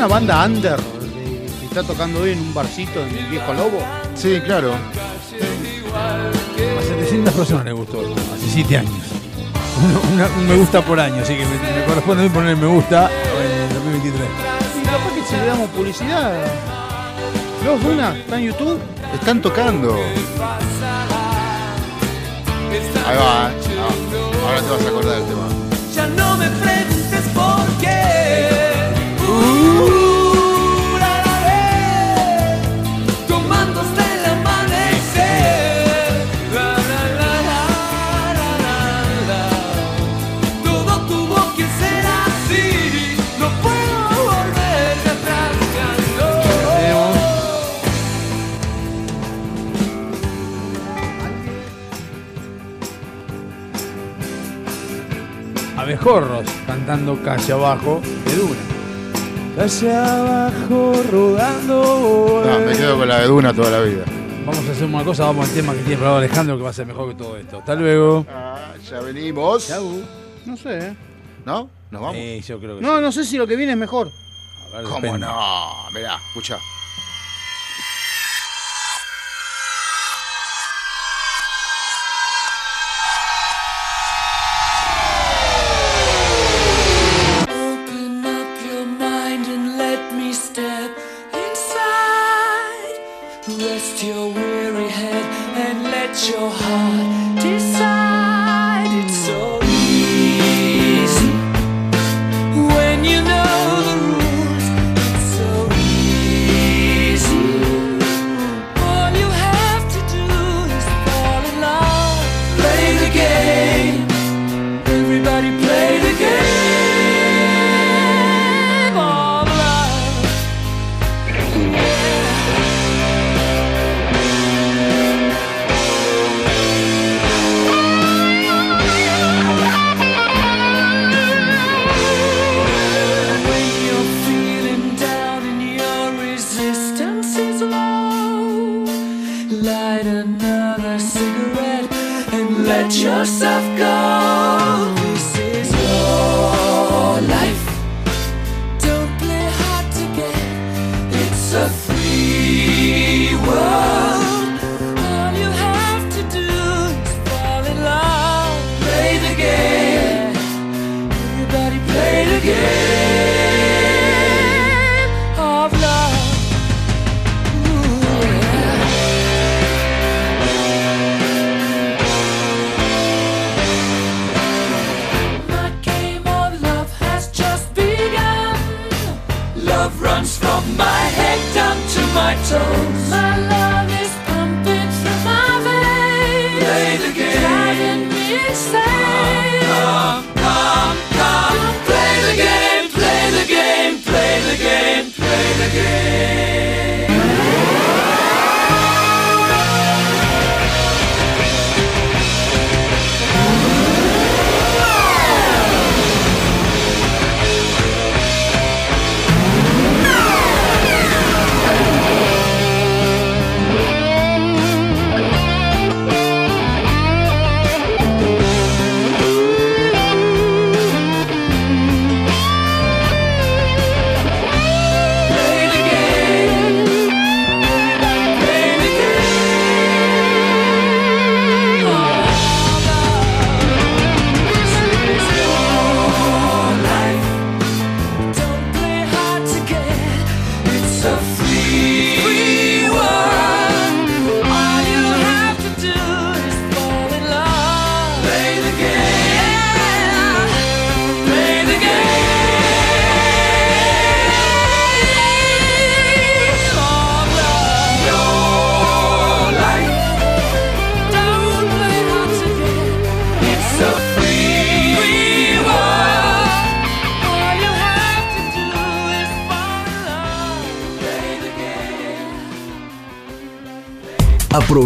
Me suena a banda under de- que está tocando hoy en un barcito en el viejo lobo. Sí, claro. A 700 personas les gustó hace 7 años. Uno- una- un me gusta por año, así que me, me corresponde a mí poner me gusta en 2023. Y capaz que si le damos publicidad. Los Duna, está en YouTube. Están tocando. Ahí va, eh. Ah, ahora te vas a acordar del tema. Ya no me preguntes por qué. Abejorros cantando calle abajo de Duna. allá abajo rodando. No, me quedo con la de Duna toda la vida. Vamos a hacer una cosa, vamos al tema que tiene preparado Alejandro, que va a ser mejor que todo esto. Hasta luego. Ah, ya venimos. No sé, ¿eh? ¿No? ¿Nos vamos? Sí, yo creo que No, sí. no sé si lo que viene es mejor. A ver, ¿Cómo depende. no? Mirá, escucha.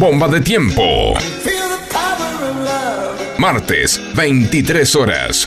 Bomba de tiempo. Martes, 23 horas.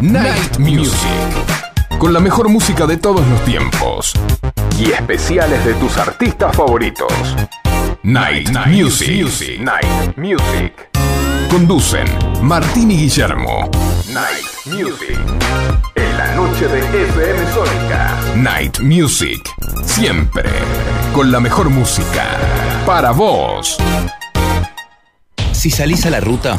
Night Music. Con la mejor música de todos los tiempos. Y especiales de tus artistas favoritos. Night, Music. Night Music. Conducen Martín y Guillermo. Night Music. En la noche de FM Sónica. Night Music. Siempre. Con la mejor música. Para vos. Si salís a la ruta,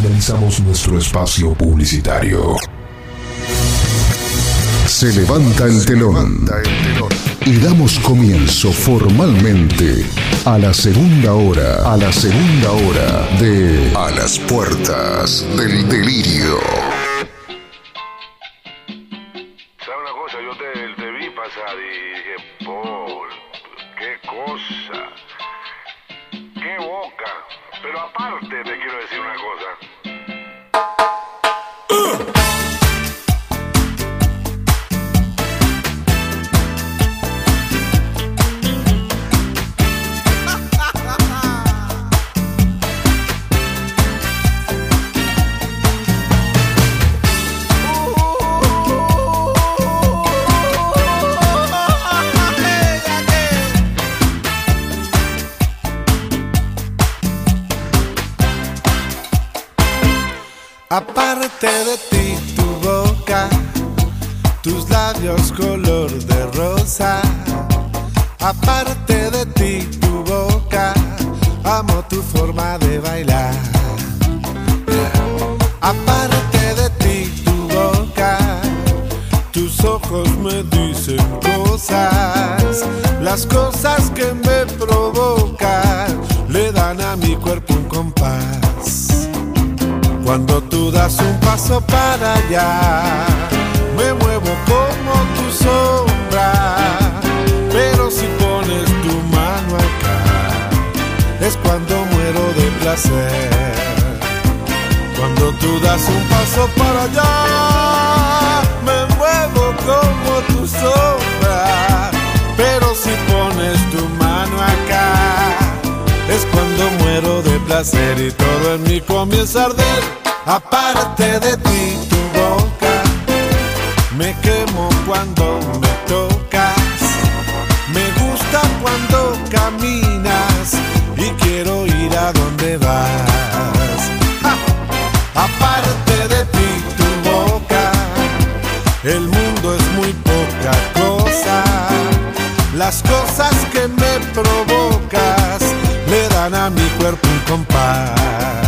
Finalizamos nuestro espacio publicitario. Se levanta el telón y damos comienzo formalmente a la segunda hora, a la segunda hora de A las puertas del delirio. Me muevo como tu sombra. Pero si pones tu mano acá, es cuando muero de placer. Cuando tú das un paso para allá, me muevo como tu sombra. Pero si pones tu mano acá, es cuando muero de placer y todo en mí comienza a arder. Aparte de ti, cuando me tocas. Me gusta cuando caminas y quiero ir a donde vas. Aparte de ti, tu boca, el mundo es muy poca cosa. Las cosas que me provocas le dan a mi cuerpo un compás.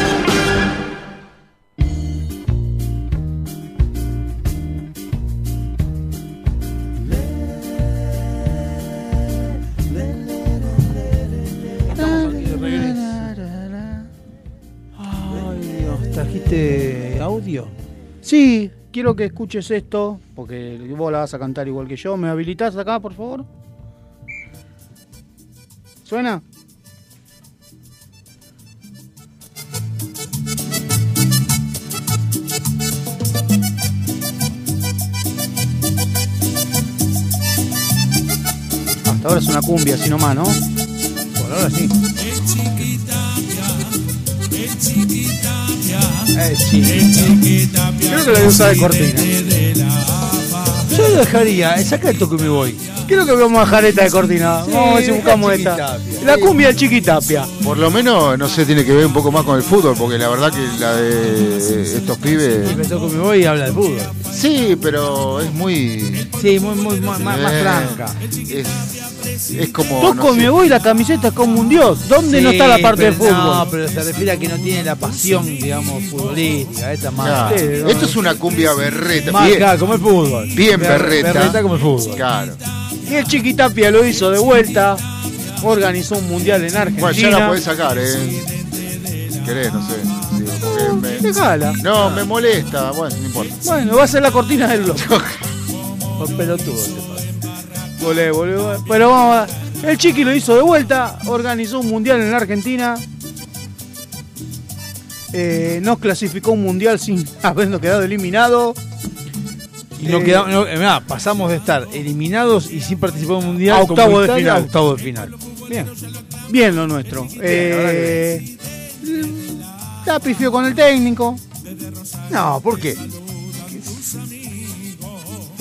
Audio? Sí, quiero que escuches esto, porque vos la vas a cantar igual que yo. ¿Me habilitás acá, por favor? ¿Suena? Hasta ahora es una cumbia, así nomás, ¿no? Por ahora sí. Eh, chiquita. Creo que la voy a usar de cortina. Yo lo dejaría, eh, saca el toque y me voy. Creo que vamos a dejar esta de cortina. Sí, vamos a ver si la buscamos esta. La cumbia del Chiquitapia. Por lo menos, no sé, tiene que ver un poco más con el fútbol, porque la verdad que la de estos pibes. El toque me voy y habla de fútbol. Sí, pero es muy. Sí, muy, muy, más, más, más Eh, franca. Es, es como. Toco no sé. me voy, la camiseta es como un dios. ¿Dónde no está la parte del fútbol? No, pero se refiere a que no tiene la pasión, digamos, futbolística. Esta es más. Claro. Sí, no. Esto es una cumbia berreta. Más bien, claro, como el fútbol. bien Ber- berreta. berreta como el fútbol. Claro. Y el Chiquitapia lo hizo de vuelta. organizó un mundial en Argentina. Bueno, ya la podés sacar, ¿eh? Querés, no sé. No, me molesta. Bueno, no importa. Bueno, va a ser la cortina del blog. Por pelotudo te pasa. Volé, volé, volé. Pero vamos a... El Chiqui lo hizo de vuelta, organizó un mundial en la Argentina. Eh, nos clasificó un mundial sin [LAUGHS] habernos quedado eliminado. Y no Eh, quedamos, no, eh, mirá, pasamos de estar eliminados y sin participar en un mundial A octavo de final. a octavo de final. Bien, bien lo nuestro. Eh, la pifió con el técnico. No, ¿por qué?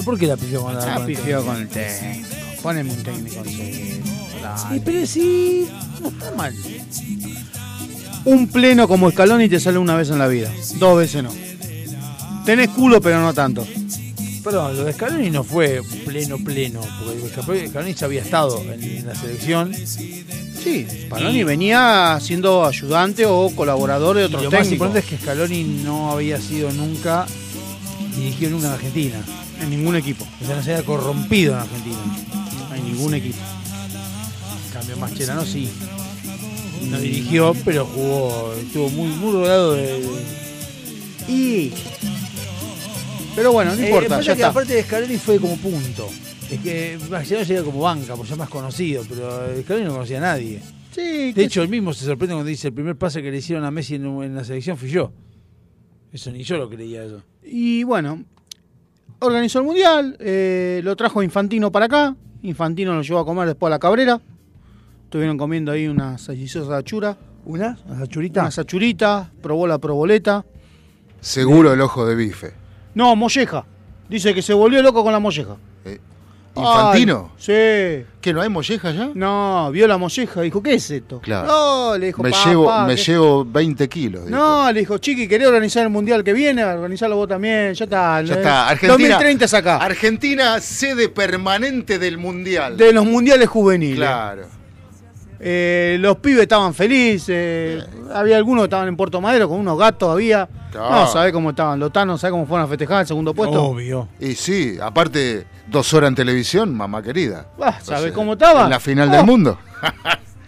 ¿Por qué la pifió con la La con el pifió con el técnico. Poneme un técnico. sí. Y pero sí, no está mal. Un pleno como escalón y te sale una vez en la vida. Dos veces no. Tenés culo, pero no tanto. Perdón, lo de Scaloni no fue pleno, pleno, porque Scaloni ya había estado en la selección. Sí, Scaloni venía siendo ayudante o colaborador de Y otros lo más importante es que Scaloni no había sido nunca dirigido nunca en Argentina. En ningún equipo. O sea, no se había corrompido en Argentina. En ningún equipo. En cambio, Mascherano sí. No dirigió, pero jugó, estuvo muy, muy rodeado de. Y. Pero bueno, no Eh, importa, pasa ya que está. aparte de Scaloni fue como punto. Es que Mascherano llega como banca, por ser más conocido, pero Scaloni no conocía a nadie. Sí, De hecho, él mismo se sorprende cuando dice el primer pase que le hicieron a Messi en, en la selección fui yo. Eso ni yo lo creía eso. Y bueno, organizó el mundial, eh, lo trajo Infantino para acá. Infantino lo llevó a comer después a la cabrera. Estuvieron comiendo ahí una salchichosa achura. ¿Una? ¿Una achurita? Una achurita, probó la proboleta. Seguro el ojo de bife. No, molleja. Dice que se volvió loco con la molleja. ¿Infantino? Ay, sí. ¿Que no hay molleja ya? No, vio la molleja, dijo, ¿qué es esto? Claro. No, le dijo, me "Pa, llevo, me ¿qué?". llevo 20 kilos. dijo. No, le dijo, Chiqui, ¿querés organizar el mundial que viene? Organizarlo vos también, ya está. Ya Eh, está. Argentina, 2030 es acá. Argentina, sede permanente del mundial. De los mundiales juveniles. Claro. Eh, los pibes estaban felices. Había algunos que estaban en Puerto Madero con unos gatos, había. Claro. No, ¿sabés cómo estaban? Los tanos, ¿sabés cómo fueron a festejar el segundo puesto? Obvio. Y sí, aparte, dos horas en televisión, mamá querida. Ah, ¿Sabés Entonces, cómo estaban? En la final Oh. del mundo. [LAUGHS]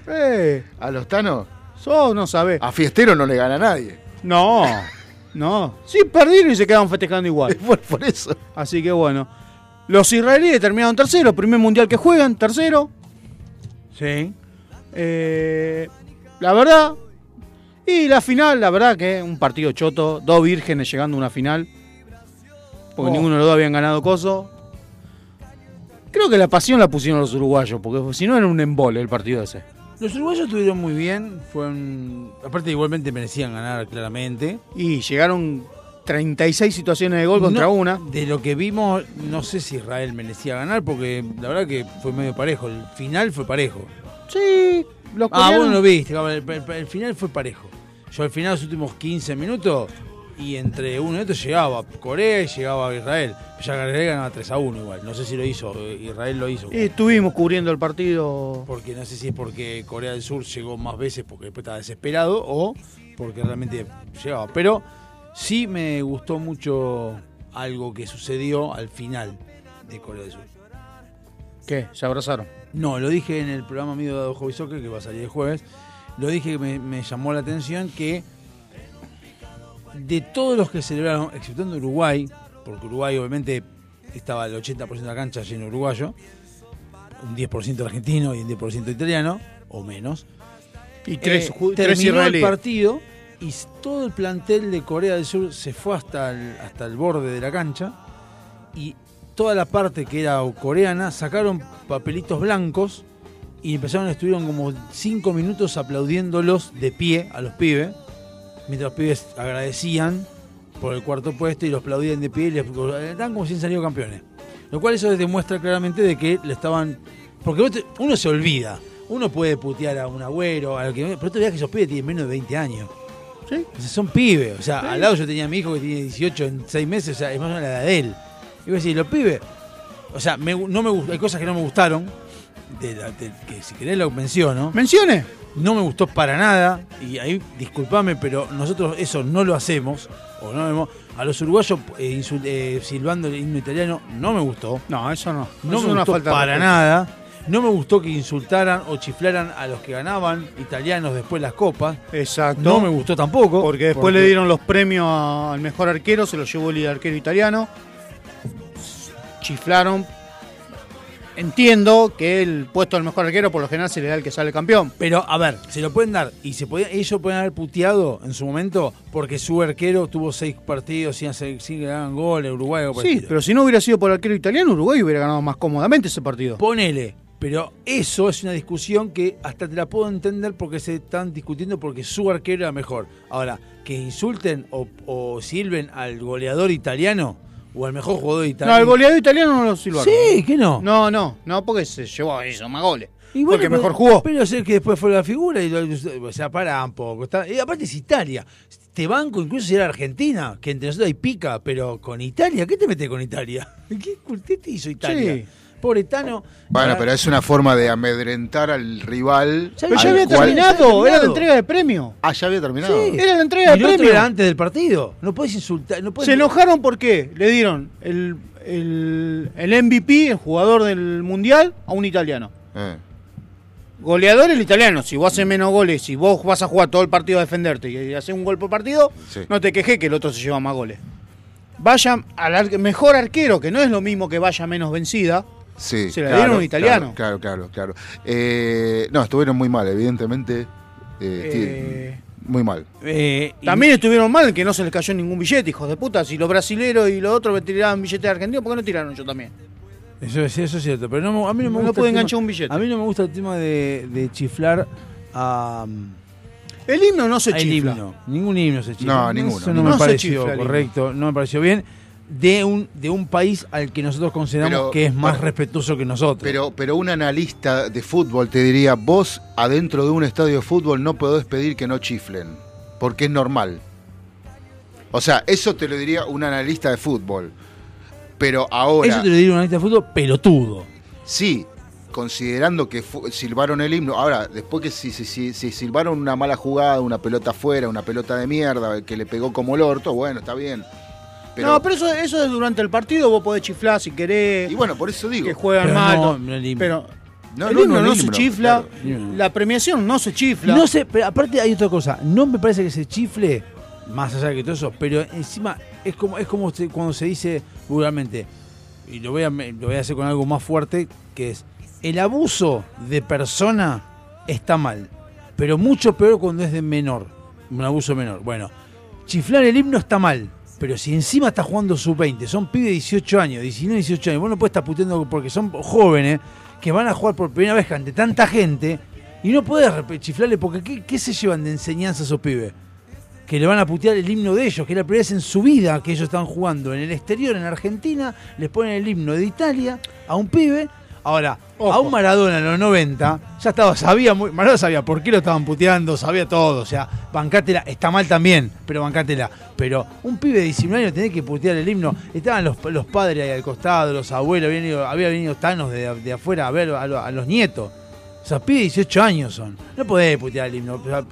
Eh, A los tanos, sos, no sabés. a Fiestero no le gana a nadie. No, no. Sí, perdieron y se quedaban festejando igual. [LAUGHS] Por, por eso. Así que bueno. Los israelíes terminaron tercero, primer mundial que juegan, tercero. Sí. Eh, la verdad. Y la final, la verdad que un partido choto. Dos vírgenes llegando a una final. Porque Oh. ninguno de los dos habían ganado coso. Creo que la pasión la pusieron los uruguayos, porque si no era un embole el partido ese. Los uruguayos estuvieron muy bien. Fueron, aparte, igualmente merecían ganar claramente. Y llegaron 36 situaciones de gol contra una. De lo que vimos, no sé si Israel merecía ganar, porque la verdad que fue medio parejo. El final fue parejo. Sí, los Ah, coreanos- vos no lo viste. El, el- el final fue parejo. Yo al final, los últimos 15 minutos, y entre uno y otro llegaba Corea y llegaba Israel. Ya Israel ganaba 3 a 1 igual. No sé si lo hizo, eh, Israel lo hizo. Y estuvimos cubriendo el partido. Porque no sé si es porque Corea del Sur llegó más veces porque después estaba desesperado o porque realmente llegaba. Pero sí me gustó mucho algo que sucedió al final de Corea del Sur. ¿Qué? ¿Se abrazaron? No, lo dije en el programa mío de Hobby Soccer que va a salir el jueves. Lo dije que me, me llamó la atención que de todos los que celebraron, exceptuando Uruguay, porque Uruguay obviamente estaba el 80% de la cancha lleno uruguayo, un 10% argentino y un 10% italiano, o menos. Y tres, Eh, tres terminó el partido y todo el plantel de Corea del Sur se fue hasta el, hasta el borde de la cancha y toda la parte que era coreana sacaron papelitos blancos y empezaron, estuvieron como cinco minutos aplaudiéndolos de pie a los pibes, mientras los pibes agradecían por el cuarto puesto y los aplaudían de pie y les dan como si han salido campeones. Lo cual eso demuestra claramente de que le estaban... Porque uno se olvida, uno puede putear a un agüero, a lo que, pero tú veas que esos pibes tienen menos de 20 años. Sí. O sea, son pibes. O sea, al lado yo tenía a mi hijo que tiene 18 en 6 meses, o sea, es más o menos la edad de él. Y voy a decir, los pibes, o sea, me no me hay cosas que no me gustaron, de la- de- que si querés lo menciono. ¿Mencione? No me gustó para nada, y ahí disculpame, pero nosotros eso no lo hacemos, o no vemos. A los uruguayos eh, eh, silbando el himno italiano no me gustó. No, eso no. No Eso me gustó falta para nada. No me gustó que insultaran o chiflaran a los que ganaban italianos después las copas. Exacto. No me gustó tampoco. Porque después le dieron los premios al mejor arquero, se lo llevó el arquero italiano. Chiflaron. Entiendo que el puesto del mejor arquero por lo general se le da al que sale campeón. Pero, a ver, se lo pueden dar. Y se podía- ellos pueden haber puteado en su momento porque su arquero tuvo seis partidos sin, hacer, sin que le hagan goles, Uruguay o el Sí, pero si no hubiera sido por el arquero italiano, Uruguay hubiera ganado más cómodamente ese partido. Ponele. Pero eso es una discusión que hasta te la puedo entender porque se están discutiendo porque su arquero era mejor. Ahora, que insulten o, o silben al goleador italiano o al mejor jugador No, italiano. el goleador italiano no lo silbaron. Sí, que no. No, no, no, porque se llevó eso, más goles. Y porque mejor jugó. Pero sé que después fue la figura y lo- o sea, para un poco. Está, y aparte es Italia. Te banco incluso si era Argentina, que entre nosotros hay pica, pero con Italia, ¿qué te metes con Italia? [LAUGHS] ¿Qué, qué te hizo Italia? Sí. Pobre Tano. Bueno, Ahora- pero es una forma de amedrentar al rival. Ya Pero ya al había cual- terminado, era la entrega de premio. Ah, ya había terminado. Sí. Era la entrega de el premio. era antes del partido. No puedes insultar. No puedes Se enojaron porque le dieron el, el, el MVP, el jugador del mundial, a un italiano. Eh. Goleador el italiano. Si vos haces menos goles, si vos vas a jugar todo el partido a defenderte y haces un gol por partido, Sí. no te quejes que el otro se lleva más goles. Vaya al mejor arquero, que no es lo mismo que vaya menos vencida. Sí, Se la claro, dieron a un italiano. Claro, claro, claro. Eh, no, estuvieron muy mal, evidentemente. Eh, Eh, muy mal. Eh, y- También estuvieron mal que no se les cayó ningún billete, hijos de puta. Si los brasileros y los otros tiraban billetes argentinos, ¿por qué no tiraron yo también? Eso es, eso es cierto, pero no, me- a mí no me No gusta. puede tema- enganchar un billete. A mí no me gusta el tema de, de chiflar a. El himno no se chifla. himno. Ningún himno se chifla. No, ninguno, Eso no ninguno. me No se pareció correcto, no me pareció bien. De un, de un país al que nosotros consideramos Pero, que es más respetuoso que nosotros. Pero, pero un analista de fútbol te diría, vos adentro de un estadio de fútbol no podés pedir que no chiflen, porque es normal. O sea, eso te lo diría un analista de fútbol. Pero ahora, Eso te lo diría un analista de fútbol pelotudo. sí, considerando que silbaron el himno, ahora, después que si, si, si, si silbaron una mala jugada, una pelota afuera, una pelota de mierda, que le pegó como el orto, bueno, está bien. Pero, no, pero eso, eso es durante el partido, vos podés chiflar si querés. Y bueno, por eso digo. que juegan Pero mal. no, no el himno. pero No, el no, himno no, no, el se himno, chifla, claro. la premiación no se chifla. No sé, pero aparte hay otra cosa. No me parece que se chifle, más allá de que todo eso, pero encima es como, es como cuando se dice vulgarmente, y lo voy, a, lo voy a hacer con algo más fuerte, que es, el abuso de persona está mal, pero mucho peor cuando es de menor, un abuso menor. Bueno, chiflar el himno está mal. Pero si encima está jugando sub-20, son pibes de 18 años, 19, 18 años, vos no puedes estar puteando porque son jóvenes que van a jugar por primera vez ante tanta gente y no rep- chiflarle porque ¿qué, qué se llevan de enseñanza a esos pibes? Que le van a putear el himno de ellos, que es la primera vez en su vida que ellos están jugando en el exterior, en Argentina, les ponen el himno de Italia a un pibe. Ahora, a un Maradona en los 90, ya estaba, sabía muy, Maradona sabía por qué lo estaban puteando, sabía todo, o sea, bancátela, está mal también, pero bancátela. Pero un pibe de 19 años tenés que putear el himno, estaban los, los padres ahí al costado, los abuelos, habían ido- había venido Thanos de, de afuera a ver a, lo- a los nietos. O sea, pibes de 18 años son. No podés putear el himno. O sea,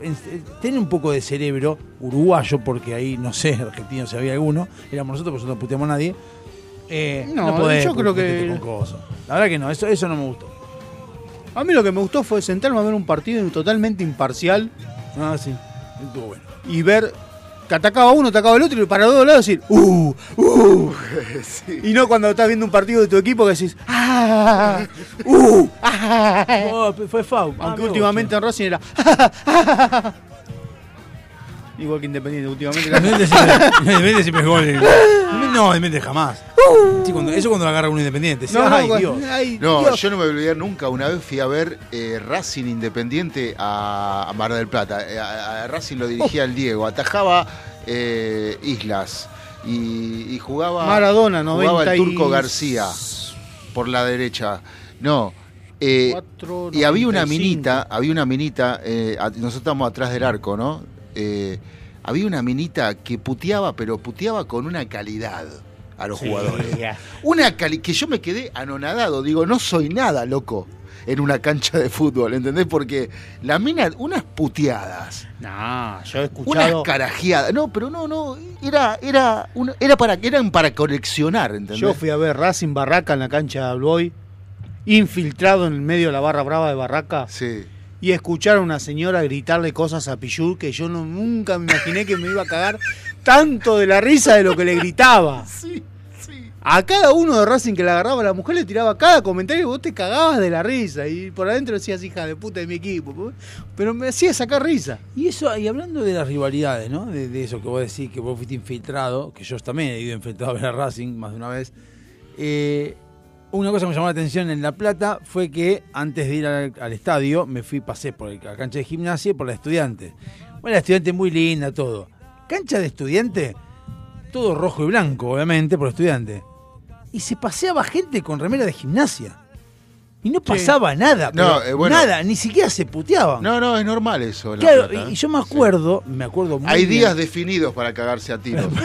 un poco de cerebro uruguayo, porque ahí, no sé, argentino si había alguno. Éramos nosotros, porque nosotros no puteamos a nadie. Eh, No, podés yo creo que- con cosas. La verdad que no, eso, eso no me gustó. A mí lo que me gustó fue sentarme a ver un partido totalmente imparcial Ah, sí. Estuvo bueno. y ver que atacaba uno, atacaba el otro y para los dos lados decir, ¡uh! ¡uh! [LAUGHS] Y no cuando estás viendo un partido de tu equipo que decís, ¡ah! ¡uh! [LAUGHS] ah". Oh, fue FAU. Aunque últimamente en Racing era, [LAUGHS] Igual que Independiente, últimamente. Independiente siempre, Independiente siempre es gol. [LAUGHS] No, Independiente jamás. Sí, cuando- eso cuando lo agarra un Independiente. Sí, No, no, ay, cuando- Dios. ay, No, Dios. yo no me voy a olvidar nunca. Una vez fui a ver eh, Racing Independiente a, a Mar del Plata. Eh, a, a Racing lo dirigía el Diego. Atajaba eh, Islas. Y, y jugaba. Maradona, Jugaba 90 el y- Turco García por la derecha. No. eh, y había una 95. minita, había una minita, eh, a- nosotros estamos atrás del arco, ¿no? Eh, había una minita que puteaba, pero puteaba con una calidad a los Sí, jugadores. Una cali que yo me quedé anonadado, digo, no soy nada, loco, en una cancha de fútbol, ¿entendés? Porque la mina, unas puteadas, No, yo he unas escuchado. carajeadas, no, pero no, no, era, era, una- era para, eran para coleccionar, ¿entendés? Yo fui a ver Racing Barraca en la cancha de Alboy infiltrado en el medio de la barra brava de Barraca. Sí. Y escuchar a una señora gritarle cosas a Pichu que yo no, nunca me imaginé que me iba a cagar tanto de la risa de lo que le gritaba. [LAUGHS] Sí, sí. A cada uno de Racing que le agarraba la mujer le tiraba cada comentario y vos te cagabas de la risa. Y por adentro decías, hija de puta de mi equipo. Pero me hacía sacar risa. Y eso, y hablando de las rivalidades, ¿no? De, de eso que vos decís, que vos fuiste infiltrado, que yo también he ido infiltrado a ver a Racing más de una vez. Eh, una cosa que me llamó la atención en La Plata fue que antes de ir al, estadio me fui, pasé por la cancha de gimnasia y por la estudiante. Bueno, la estudiante muy linda, todo. Cancha de estudiante, todo rojo y blanco, obviamente, por estudiante. Y se paseaba gente con remera de gimnasia. Y no pasaba nada, No, eh, bueno. nada, ni siquiera se puteaban. No, no, es normal eso. Claro, Plata, y ¿eh? yo me acuerdo, me acuerdo muy Hay bien. días definidos para cagarse a tiro. [LAUGHS]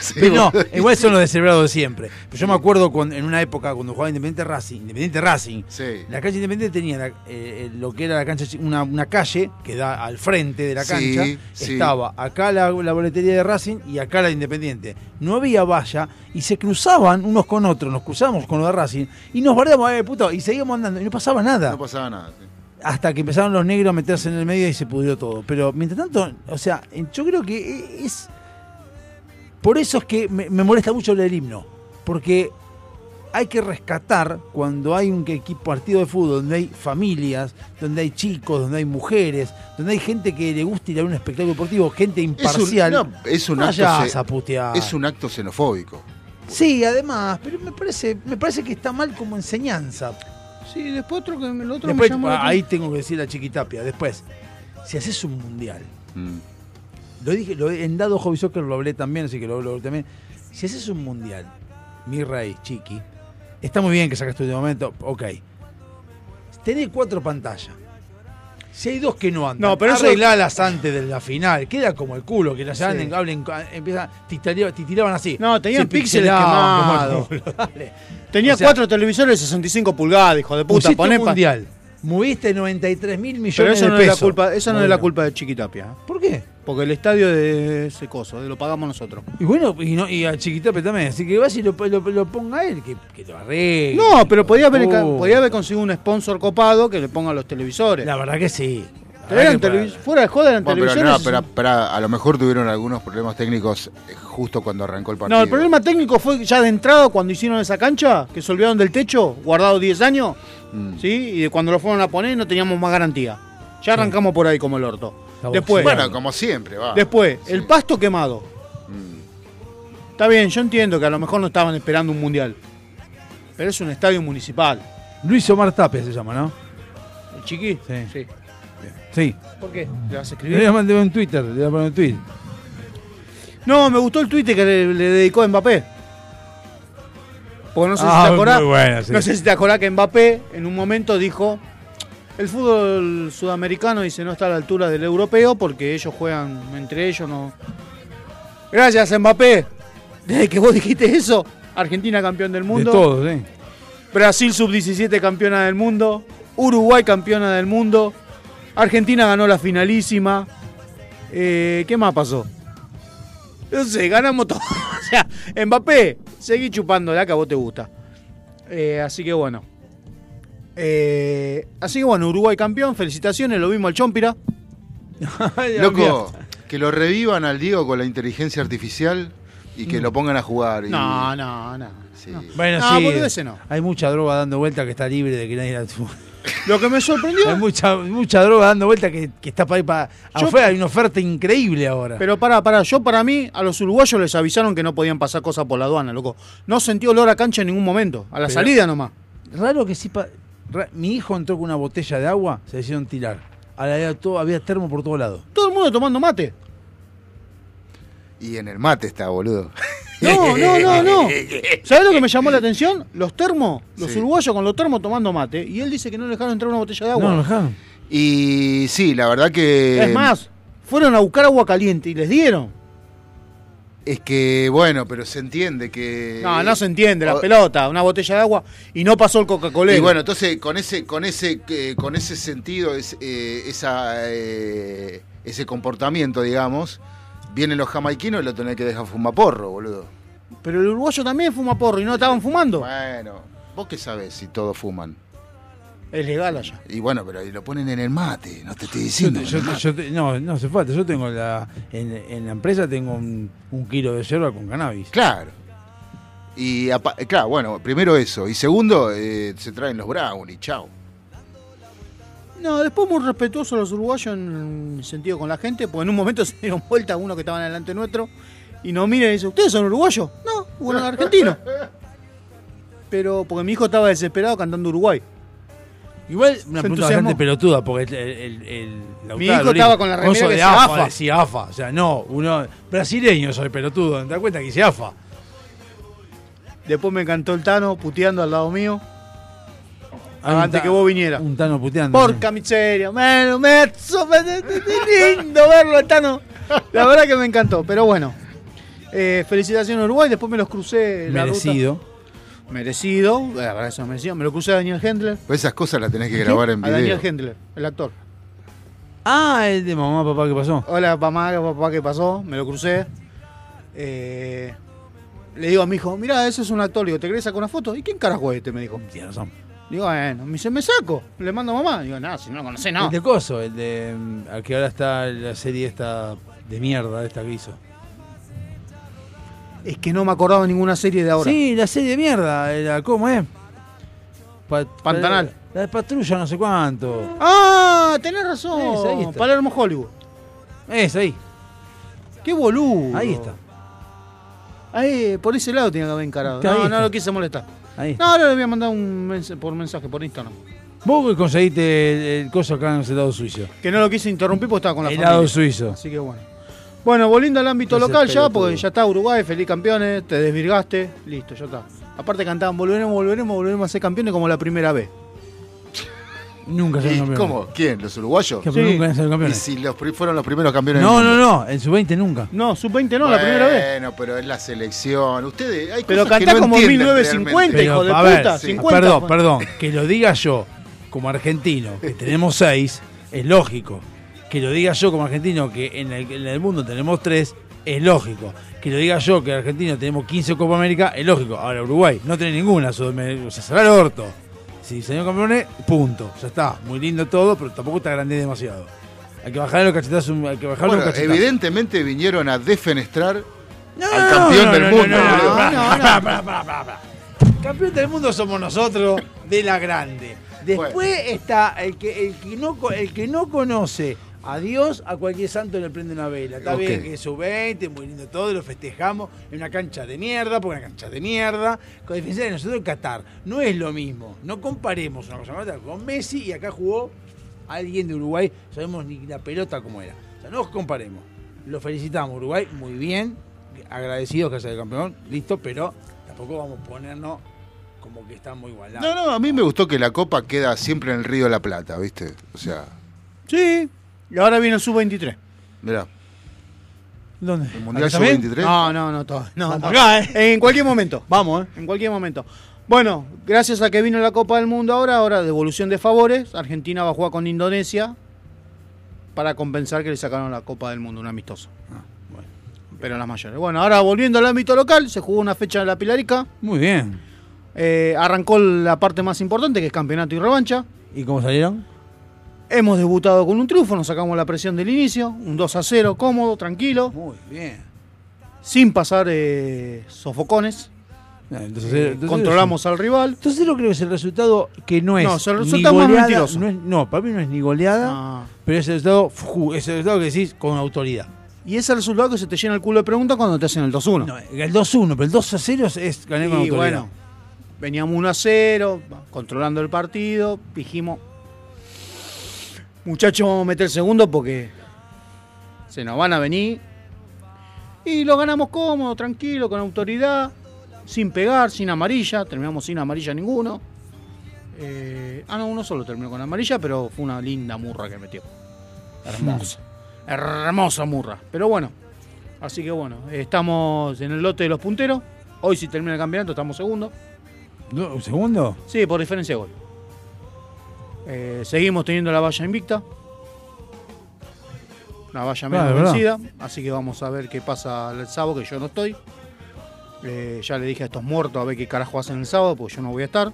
Sí, Pero no, [LAUGHS] igual son los de celebrado de siempre. Pero yo me acuerdo cuando, en una época cuando jugaba Independiente Racing, Independiente Racing, Sí. la cancha Independiente tenía la- eh, lo que era la cancha, una, una calle que da al frente de la cancha. sí. Estaba acá la, la boletería de Racing y acá la de Independiente. No había valla y se cruzaban unos con otros, nos cruzábamos con los de Racing y nos guardamos, eh, puto, y seguíamos andando y no pasaba nada. No pasaba nada. sí. hasta que empezaron los negros a meterse en el medio y se pudrió todo. Pero mientras tanto, o sea, yo creo que es. Por eso es que me, me molesta mucho el himno. Porque hay que rescatar cuando hay un equipo partido de fútbol donde hay familias, donde hay chicos, donde hay mujeres, donde hay gente que le gusta ir a un espectáculo deportivo, gente Es un, imparcial. no, es un acto putear. es un acto xenofóbico. Sí, además, pero me parece, me parece que está mal como enseñanza. Sí, después otro que el otro Después, me llamó la ahí tengo que decir a Chiquitapia. Después, si haces un mundial, Mm. lo dije, lo, en Dado Hobby Soccer lo hablé también, así que lo hablo también. Si haces un mundial, mi rey, Chiqui, está muy bien que sacaste de momento, ok. Tenés cuatro pantallas. Si hay dos que no andan, No, pero eso- arreglalas antes de la final. Queda como el culo, que las Sí. hablen, hablen, empiezan, titaleaban, titiraban así. No, tenían píxeles quemados. dale. Tenía O sea, cuatro televisores de 65 pulgadas, hijo de puta. Poné mundial. Moviste 93 mil millones Pero eso de no, es la pesos. culpa, eso no es la culpa de Chiquitapia. ¿Por qué? Porque el estadio de ese coso, de lo pagamos nosotros. Y bueno, y, no, y a Chiquitape también. Así que vas y lo, lo, lo ponga él, que, que lo arregle. No, pero podía haber, Oh. podía haber conseguido un sponsor copado que le ponga los televisores. La verdad que sí. Pero eran fuera de joda eran Bueno, pero, televisores. no, pero, pero a lo mejor tuvieron algunos problemas técnicos eh, justo cuando arrancó el partido. No, el problema técnico fue ya de entrada cuando hicieron esa cancha, que se olvidaron del techo, guardado 10 años, Mm. ¿sí? Y de cuando lo fueron a poner no teníamos más garantía. Ya arrancamos por ahí como el orto. Después, Bueno, como siempre, va. después el pasto quemado. Mm. Está bien, yo entiendo que a lo mejor no estaban esperando un mundial. Pero es un estadio municipal. Luis Omar Tape se llama, ¿no? ¿El chiqui? Sí. Sí. Sí. ¿Por qué? ¿Le vas a Le escribir? voy a mandar un Twitter, le voy a poner un tweet. No, me gustó el tuit que le, le dedicó a Mbappé. Porque no sé Ah, si te acordás. muy bueno, sí. No sé si te acordás que Mbappé en un momento dijo. El fútbol sudamericano dice no está a la altura del europeo porque ellos juegan entre ellos no. Gracias, Mbappé. Desde que vos dijiste eso, Argentina campeón del mundo. De todo, sí. Brasil sub-17 campeona del mundo. Uruguay campeona del mundo. Argentina ganó la finalísima. Eh, ¿Qué más pasó? No sé, ganamos todo. [LAUGHS] o sea, Mbappé, seguí chupándola que a vos te gusta. Eh, así que bueno. Eh, así que bueno, Uruguay campeón, felicitaciones, lo vimos al Chompira. [LAUGHS] Loco, que lo revivan al Diego con la inteligencia artificial y que lo pongan a jugar. y- No, no, no. Sí. Bueno, No, sí. ese no. Hay mucha droga dando vuelta que está libre de que nadie la [LAUGHS] Lo que me sorprendió. Hay mucha, mucha droga dando vuelta que, que está para ir para Yo- afuera. Hay una oferta increíble ahora. Pero para, para, yo para mí, a los uruguayos les avisaron que no podían pasar cosas por la aduana, loco. No sentí olor a cancha en ningún momento, a la Pero- salida nomás. Raro que sí. pa- Mi hijo entró con una botella de agua, se decidieron tirar. Ahora había, todo, había termo por todos lados. Todo el mundo tomando mate. Y en el mate está, boludo. [LAUGHS] No, no, no, no. [LAUGHS] ¿Sabés lo que me llamó la atención? Los termos, los Sí. uruguayos con los termos tomando mate. Y él dice que no le dejaron entrar una botella de agua. No, no dejaron. Y sí, la verdad que. es más, fueron a buscar agua caliente y les dieron. Es que, bueno, pero se entiende que. No, no se entiende, la O- pelota, una botella de agua y no pasó el Coca-Cola. Y bueno, entonces con ese, con ese, eh, con ese sentido, es, eh, esa, eh, ese comportamiento, digamos, vienen los jamaiquinos y lo tenés que dejar fumar porro, boludo. Pero el uruguayo también fuma porro y no estaban fumando. Bueno, vos qué sabés si todos fuman. Es legal allá. Y bueno, pero lo ponen en el mate, no te estoy diciendo. yo yo te- no, no hace falta. Yo tengo la. En, en la empresa tengo un, un kilo de yerba con cannabis. Claro. Y apa- claro, bueno, primero eso. Y segundo, eh, se traen los brownies, chao. No, después muy respetuosos los uruguayos en el sentido con la gente, porque en un momento [LAUGHS] se dieron vuelta uno que estaban delante nuestro y nos mira y dice, ¿ustedes son uruguayos? No, bueno, argentinos. [LAUGHS] Pero porque mi hijo estaba desesperado cantando Uruguay. Igual Se una pregunta entusiasmó. bastante pelotuda, porque el, el, el- Mi hijo estaba con la remera coso que de AFA, AFA. decía AFA. O sea, no, uno brasileño soy pelotudo, ¿te das cuenta que dice AFA? Después me cantó el Tano puteando al lado mío. Hay un antes ta- que vos vinieras. Un Tano puteando. Porca miseria, mano, me- me- lindo verlo al Tano. La verdad que me encantó, pero bueno. Eh, felicitaciones a Uruguay, después me los crucé en la ruta. Merecido. Merecido, la verdad eso merecido. Me lo crucé a Daniel Hendler. Pues esas cosas las tenés que grabar en A Daniel video. Hendler, el actor. Ah, el de mamá, papá, ¿qué pasó? Hola, mamá, papá, ¿qué pasó? Me lo crucé. Eh, le digo a mi hijo, mira, ese es un actor. Le digo, ¿te querés sacar una foto? ¿Y quién carajo es este? Me dijo. Tiene razón. Digo, bueno, me dice, me saco. Le mando a mamá. Digo, nada, si no lo conocés, no. El de Coso, el de. mm, Al que ahora está la serie esta de mierda, esta que hizo. Es que no me acordaba de ninguna serie de ahora. Sí, la serie de mierda, la, ¿cómo es? Pa- Pantanal. La, de patrulla, no sé cuánto. Ah, tenés razón. Esa, ahí está. Palermo Hollywood. Es ahí. Qué boludo. Ahí está. Ahí, por ese lado tenía que haber encarado. Ahí No, está. no lo quise molestar. Ahí. No, ahora le voy a mandar un mensaje por mensaje por Instagram. Vos que conseguiste el, el coso acá en el helado suizo. Que no lo quise interrumpir porque estaba con la Helado familia. suizo. Así que bueno. Bueno, volviendo al ámbito local ya, porque ya está Uruguay, feliz campeones, te desvirgaste, listo, ya está. Aparte cantaban, volveremos, volveremos, volveremos a ser campeones como la primera vez. Nunca ¿Y salieron campeones. ¿Cómo? ¿Quién? ¿Los uruguayos? Que pero nunca sido campeones. ¿Y si los fueron los primeros campeones No, del no, mundo? no, en su 20 nunca. No, sub-20 no, la primera vez. Bueno, pero es la selección. Ustedes, hay Pero cosas que no como entienden 1950, realmente. hijo de a ver, puta, sí, 50. Perdón, perdón. Que lo diga yo como argentino, que tenemos seis, es lógico. Que lo diga yo como argentino, que en el, en el mundo tenemos tres, es lógico. Que lo diga yo, que argentino tenemos 15 Copa América, es lógico. Ahora Uruguay no tiene ninguna, o sea, será el orto. Si señor campeones, punto. Ya está. Muy lindo todo, pero tampoco está grande demasiado. Hay que bajarle los cachetazos, hay que bajarle Bueno, los cachetazos. evidentemente vinieron a defenestrar No, al campeón no, del no, mundo. Campeón del mundo somos nosotros de la grande. Después está el que, el, que no, el que no conoce a Dios, a cualquier santo le prende una vela. Está bien que es su 20, muy lindo todo, lo festejamos en una cancha de mierda, porque una cancha de mierda. Con diferencia de nosotros en Qatar. No es lo mismo. No comparemos una cosa con otra. Con Messi y acá jugó alguien de Uruguay, sabemos ni la pelota cómo era. O sea, no comparemos. Lo felicitamos, Uruguay, muy bien, agradecidos que sea el campeón, listo, pero tampoco vamos a ponernos como que estamos igualados. No, no, a mí me gustó que la copa queda siempre en el Río de la Plata, ¿viste? O sea, Sí, y ahora viene el sub-23. mirá. ¿Dónde? ¿El Mundial ¿Acá también? Sub-23? No, no, no, todo. No, acá, ¿eh? En cualquier momento, vamos, ¿eh? En cualquier momento. Bueno, gracias a que vino la Copa del Mundo ahora, ahora devolución de favores. Argentina va a jugar con Indonesia para compensar que le sacaron la Copa del Mundo, un amistoso. Ah, Pero las mayores. Bueno, ahora volviendo al ámbito local, se jugó una fecha de la Pilarica. Muy bien. Eh, arrancó la parte más importante, que es campeonato y revancha. ¿Y cómo salieron? Hemos debutado con un triunfo, nos sacamos la presión del inicio, un 2 a 0, cómodo, tranquilo, Muy bien. sin pasar eh, sofocones. Entonces, Eh, entonces- controlamos al rival. Entonces yo creo que es el resultado que no es No, es el ni resultado más goleada, mentiroso. No, es- no, para mí no es ni goleada, pero es el resultado, es el resultado que decís con autoridad. Y ese resultado que se te llena el culo de preguntas cuando te hacen el 2-1. No, el 2-1, pero el 2 a 0 es, es ganar con y autoridad. bueno, veníamos 1 a 0, controlando el partido, dijimos, muchachos, vamos a meter segundo porque se nos van a venir. Y lo ganamos cómodo, tranquilo, con autoridad, sin pegar, sin amarilla, terminamos sin amarilla ninguno. Eh, ah, no, uno solo terminó con amarilla, pero fue una linda murra que metió. Hermosa. Hermosa murra. Pero bueno, así que bueno, estamos en el lote de los punteros. Hoy si termina el campeonato estamos ¿Un segundo? Sí, por diferencia de gol. Eh, seguimos teniendo la valla invicta. La valla menos Ah, verdad. vencida. Así que vamos a ver qué pasa el sábado, que yo no estoy. Eh, ya le dije a estos muertos a ver qué carajo hacen el sábado, porque yo no voy a estar.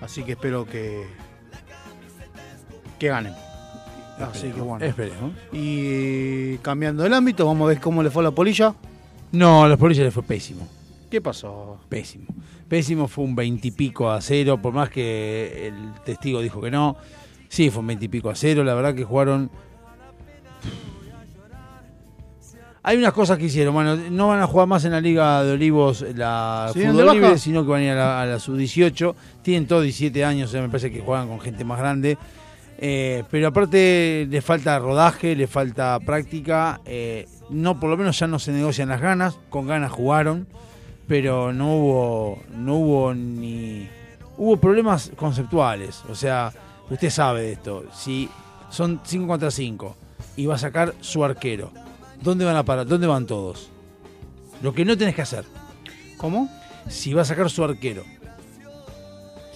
Así que espero que. que ganen. Así que bueno. Esperemos. Y cambiando el ámbito, vamos a ver cómo le fue a la polilla. No, a los policías les fue pésimo. ¿Qué pasó? Pésimo. Pésimo fue un veintipico a cero, por más que el testigo dijo que no. Sí, fue un veintipico a cero. La verdad que jugaron. Hay unas cosas que hicieron. Bueno, no van a jugar más en la Liga de Olivos la ¿Siguen de fútbol libre, sino que van a ir a la, la sub-18. Tienen todos 17 años, o sea, me parece que juegan con gente más grande. Eh, pero aparte le falta rodaje, le falta práctica. eh, no, por lo menos ya no se negocian las ganas. Con ganas jugaron, pero no hubo, no hubo ni hubo problemas conceptuales. O sea, usted sabe de esto. Si son 5 contra 5 y va a sacar su arquero, ¿dónde van a parar? ¿Dónde van todos? Lo que no tenés que hacer. ¿Cómo? Si va a sacar su arquero.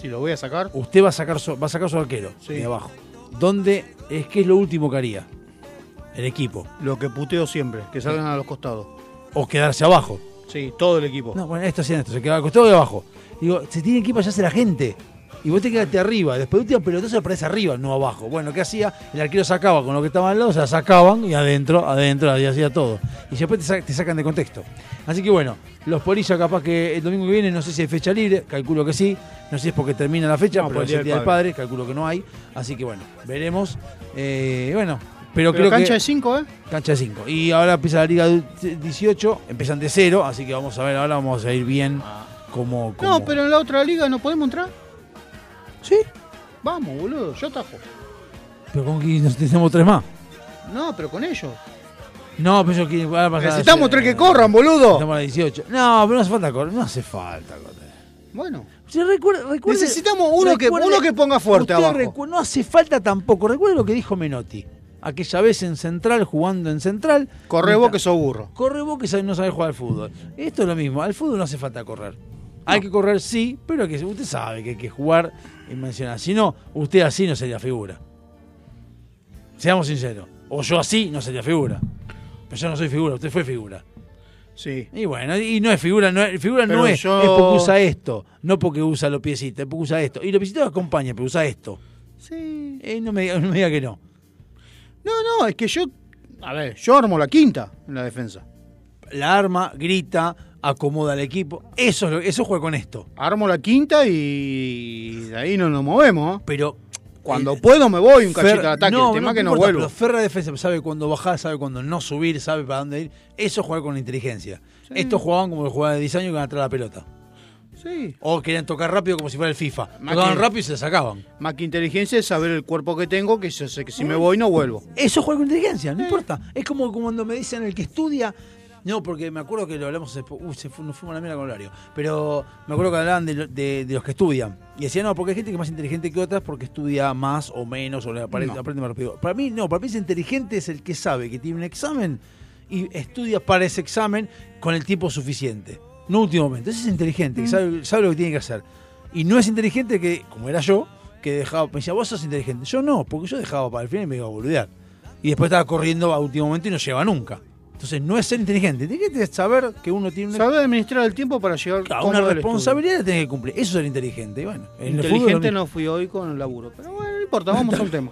Si lo voy a sacar. Usted va a sacar su, va a sacar su arquero de abajo. ¿Dónde es que es lo último que haría? El equipo. Lo que puteo siempre, que salgan a los costados. O quedarse abajo. Sí, todo el equipo. No, bueno, esto hacían esto, se quedaba y abajo. Digo, se tiene que ir para allá hacia la gente. Y vos te quedaste arriba. Después de última pelotazo aparece arriba, no abajo. Bueno, ¿qué hacía? El arquero sacaba con lo que estaba al lado, se la sacaban y adentro, adentro, y hacía todo. Y después te, sa- te sacan de contexto. Así que bueno, los polillas capaz que el domingo que viene, no sé si hay fecha libre, calculo que sí. No sé si es porque termina la fecha, No, pero por es el Día Día del del Padre, calculo que no hay. Así que bueno, veremos. Eh, bueno, pero, Pero creo cancha que... de 5, ¿eh? Cancha de 5. Y ahora empieza la Liga 18, empiezan de cero, así que vamos a ver, ahora vamos a ir bien como... como- No, pero en la otra liga no podemos entrar. Sí. Vamos, boludo, yo tajo. Pero con que nos tenemos tres más. No, pero con ellos. No, pero ahora pasa- Necesitamos tres que corran, boludo. Estamos a la 18. No, pero no hace falta correr, no hace falta correr. Bueno. Si recuerda- recuerde- Necesitamos uno que- uno que ponga fuerte abajo. no hace falta tampoco. Recuerde lo que dijo Menotti. Aquella vez en Central, jugando en Central. Corre vos que sos burro. Corre vos que no sabés jugar al fútbol. Esto es lo mismo. Al fútbol no hace falta correr. Hay que correr, sí, pero que, usted sabe que hay que jugar y mencionar. Si no, usted así no sería figura. Seamos sinceros. O yo así no sería figura. Pero yo no soy figura, usted fue figura. Sí. Y bueno, y no es figura, no es, figura no es, yo- es porque usa esto, no porque usa los piecitos, es porque usa esto. Y los piecitos acompaña, pero usa esto. Sí. Eh, no, me, diga- no me diga que no. No, no, es que yo. A ver, yo armo la quinta en la defensa. La arma, grita, acomoda al equipo. Eso eso juega con esto. Armo la quinta y de ahí no nos movemos. ¿eh? Pero cuando puedo me voy un cachito al ataque. el tema que no importa, vuelvo. Pero Ferra defensa sabe cuándo bajar, sabe cuándo no subir, sabe para dónde ir. Eso es jugar con inteligencia. Estos jugaban como jugaban de diseño que iban atrás de la pelota. Sí. O querían tocar rápido como si fuera el FIFA. Más Tocaban que- rápido y se sacaban. Más que inteligencia es saber el cuerpo que tengo, que yo sé que si me voy no vuelvo. Eso juega con inteligencia, no importa. Es como cuando me dicen el que estudia. No, porque me acuerdo que lo hablamos después. Uy, se fue, nos fuimos a la mierda con Horario. Pero me acuerdo que hablaban de, lo- de- de los que estudian. Y decían, no, porque hay gente que es más inteligente que otras porque estudia más o menos o le No. aprende más rápido. Para mí, no, para mí es inteligente es el que sabe que tiene un examen y estudia para ese examen con el tiempo suficiente. No último momento. Ese es inteligente, que sabe, sabe lo que tiene que hacer. Y no es inteligente que, como era yo, que dejaba, me decía, vos sos inteligente. Yo no, porque yo dejaba para el final y me iba a boludear. Y después estaba corriendo a último momento y no llegaba nunca. Entonces no es ser inteligente, inteligente es saber que uno tiene una, Saber administrar el tiempo para llegar cómodo una responsabilidad que tiene que cumplir. Eso es ser inteligente. Y bueno, en Inteligente no fui hoy con el laburo. Pero bueno, no importa, vamos a un [LAUGHS] tema.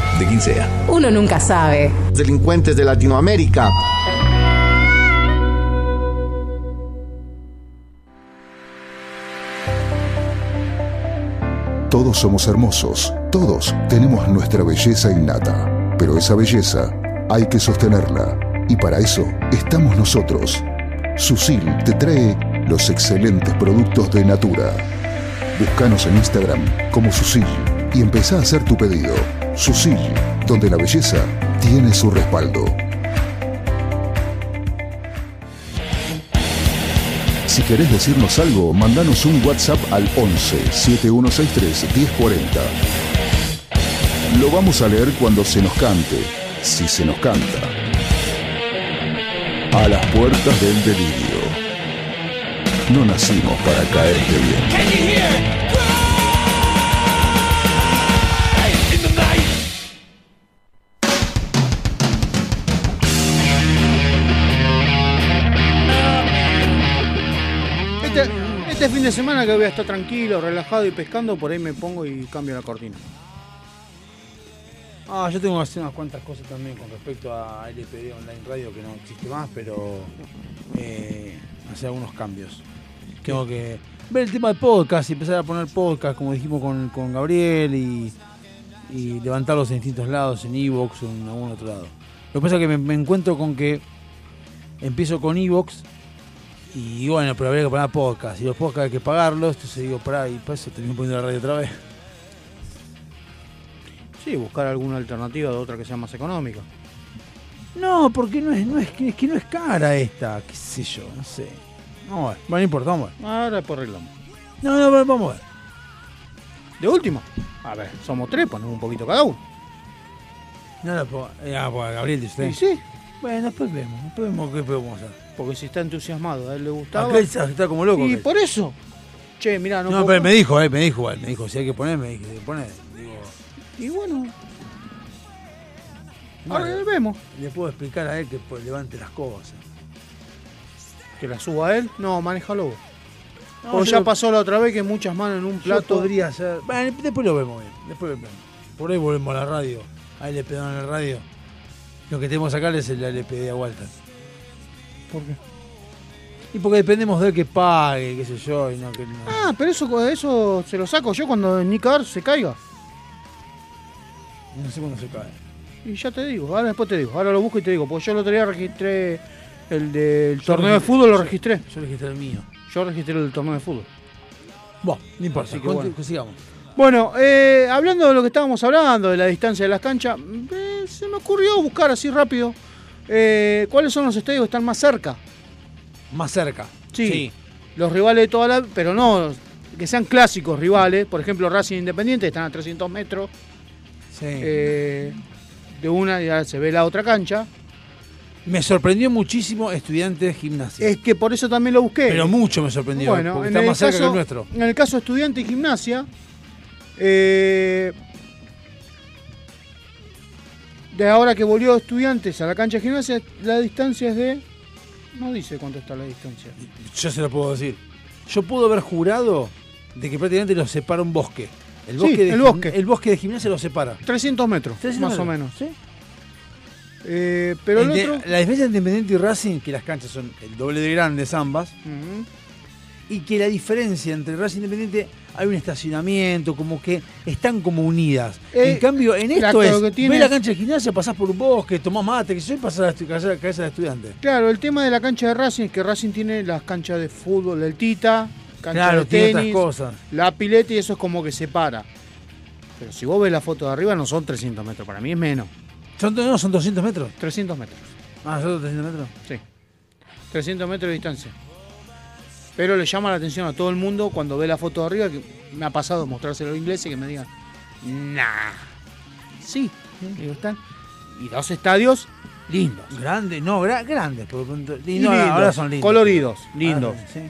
de quien sea. Uno nunca sabe. Delincuentes de Latinoamérica. Todos somos hermosos, todos tenemos nuestra belleza innata, pero esa belleza hay que sostenerla y para eso estamos nosotros. Susil te trae los excelentes productos de Natura. Búscanos en Instagram como Susil y empezá a hacer tu pedido. Susil, donde la belleza tiene su respaldo. Si querés decirnos algo, mandanos un WhatsApp al 11 7163 1040. Lo vamos a leer cuando se nos cante, si se nos canta. A las puertas del delirio. No nacimos para caerte bien. Fin de semana que voy a estar tranquilo, relajado y pescando, por ahí me pongo y cambio la cortina. Ah, yo tengo que hacer unas cuantas cosas también con respecto a LPD Online Radio, que no existe más, pero eh, hacer algunos cambios. Tengo que ver el tema de podcast y empezar a poner podcast, como dijimos con, con Gabriel, y, y levantarlos en distintos lados, en Evox o en algún otro lado. Lo que pasa es que me, me encuentro con que empiezo con Evox y bueno, pero habría que poner podcast, y los podcasts hay que pagarlos, entonces digo, pará, y para eso termino poniendo la radio otra vez. Sí, buscar alguna alternativa de otra que sea más económica. No, porque no es, no es, que, es que no es cara esta, qué sé yo, no sé. Vamos a ver, bueno, no importa, vamos a ver. Ahora después arreglamos. No, no, vamos a ver. De último, a ver, somos tres, ponemos un poquito cada uno. No, no, eh, ah, pues, Gabriel dice usted. Sí, sí. Bueno, después vemos, después vemos qué podemos hacer. Porque si está entusiasmado, a él le gustaba. Aquel está, está como loco. Y por eso. Che, mirá, no, No, pero me dijo, eh, me dijo igual, me dijo, si hay que poner, me dijo, poner. Digo, Y bueno, bueno, ahora vemos. le puedo explicar a él que pues, levante las cosas. Que la suba él. No, manéjalo vos. No, yo- ya pasó la otra vez que muchas manos en un Yo plato. podría hacer. Bueno, después lo vemos bien. Después lo vemos. Por ahí volvemos a la radio. Ahí le pedan en la radio. Lo que tenemos que sacar es el LPD a Walter. ¿Por qué? Y porque dependemos de él que pague, qué sé yo, y no que no. Ah, pero eso, eso se lo saco yo cuando Nick Car se caiga. No sé cuándo se cae. Y ya te digo, ahora después te digo. Ahora lo busco y te digo. Porque yo el otro día registré el del torneo de fútbol, lo registré. Yo registré el mío. Yo registré el del torneo de fútbol. Bueno, no importa. Así que bueno. sigamos. Bueno, eh, hablando de lo que estábamos hablando, de la distancia de las canchas, eh, se me ocurrió buscar así rápido eh, cuáles son los estadios que están más cerca. Más cerca. Sí. Los rivales de toda la. Pero no que sean clásicos rivales. Por ejemplo, Racing Independiente están a 300 metros. Sí. de una ya se ve la otra cancha. Me sorprendió muchísimo estudiantes de gimnasia. Es que por eso también lo busqué. Pero mucho me sorprendió. Bueno, porque está más cerca que el nuestro. en el caso estudiante y gimnasia, eh, de ahora que volvió estudiantes a la cancha de gimnasia, la distancia es de. No dice cuánto está la distancia. Yo se lo puedo decir. Yo puedo haber jurado de que prácticamente los separa un bosque. El Sí, bosque, de, el bosque. el bosque de gimnasia los separa. 300 metros, 300 más o menos. Eh, pero el Inde- otro. La diferencia entre Independiente y Racing, que las canchas son el doble de grandes ambas. Y que la diferencia entre Racing Independiente hay un estacionamiento, como que están como unidas. Eh, en cambio, en claro, esto lo es, que ves la cancha de gimnasia, pasás por un bosque, tomás mate, que yo, pasás a la cabeza de estudiante. Claro, el tema de la cancha de Racing es que Racing tiene las canchas de fútbol del Tita, cancha Claro, de tiene otras tenis, cosas. la pileta y eso es como que separa. Pero si vos ves la foto de arriba no son 300 metros, para mí es menos. ¿Son, no, son 200 metros? 300 metros. Ah, son 300 metros. Sí. 300 metros de distancia. Pero le llama la atención a todo el mundo cuando ve la foto de arriba, que me ha pasado mostrárselo a los ingleses que me digan, nah. Sí, digo, están. Y dos estadios lindos. Grandes, no, gra- grandes. porque- y no, lindos, ahora son lindos. Coloridos, lindos. Ah, sí.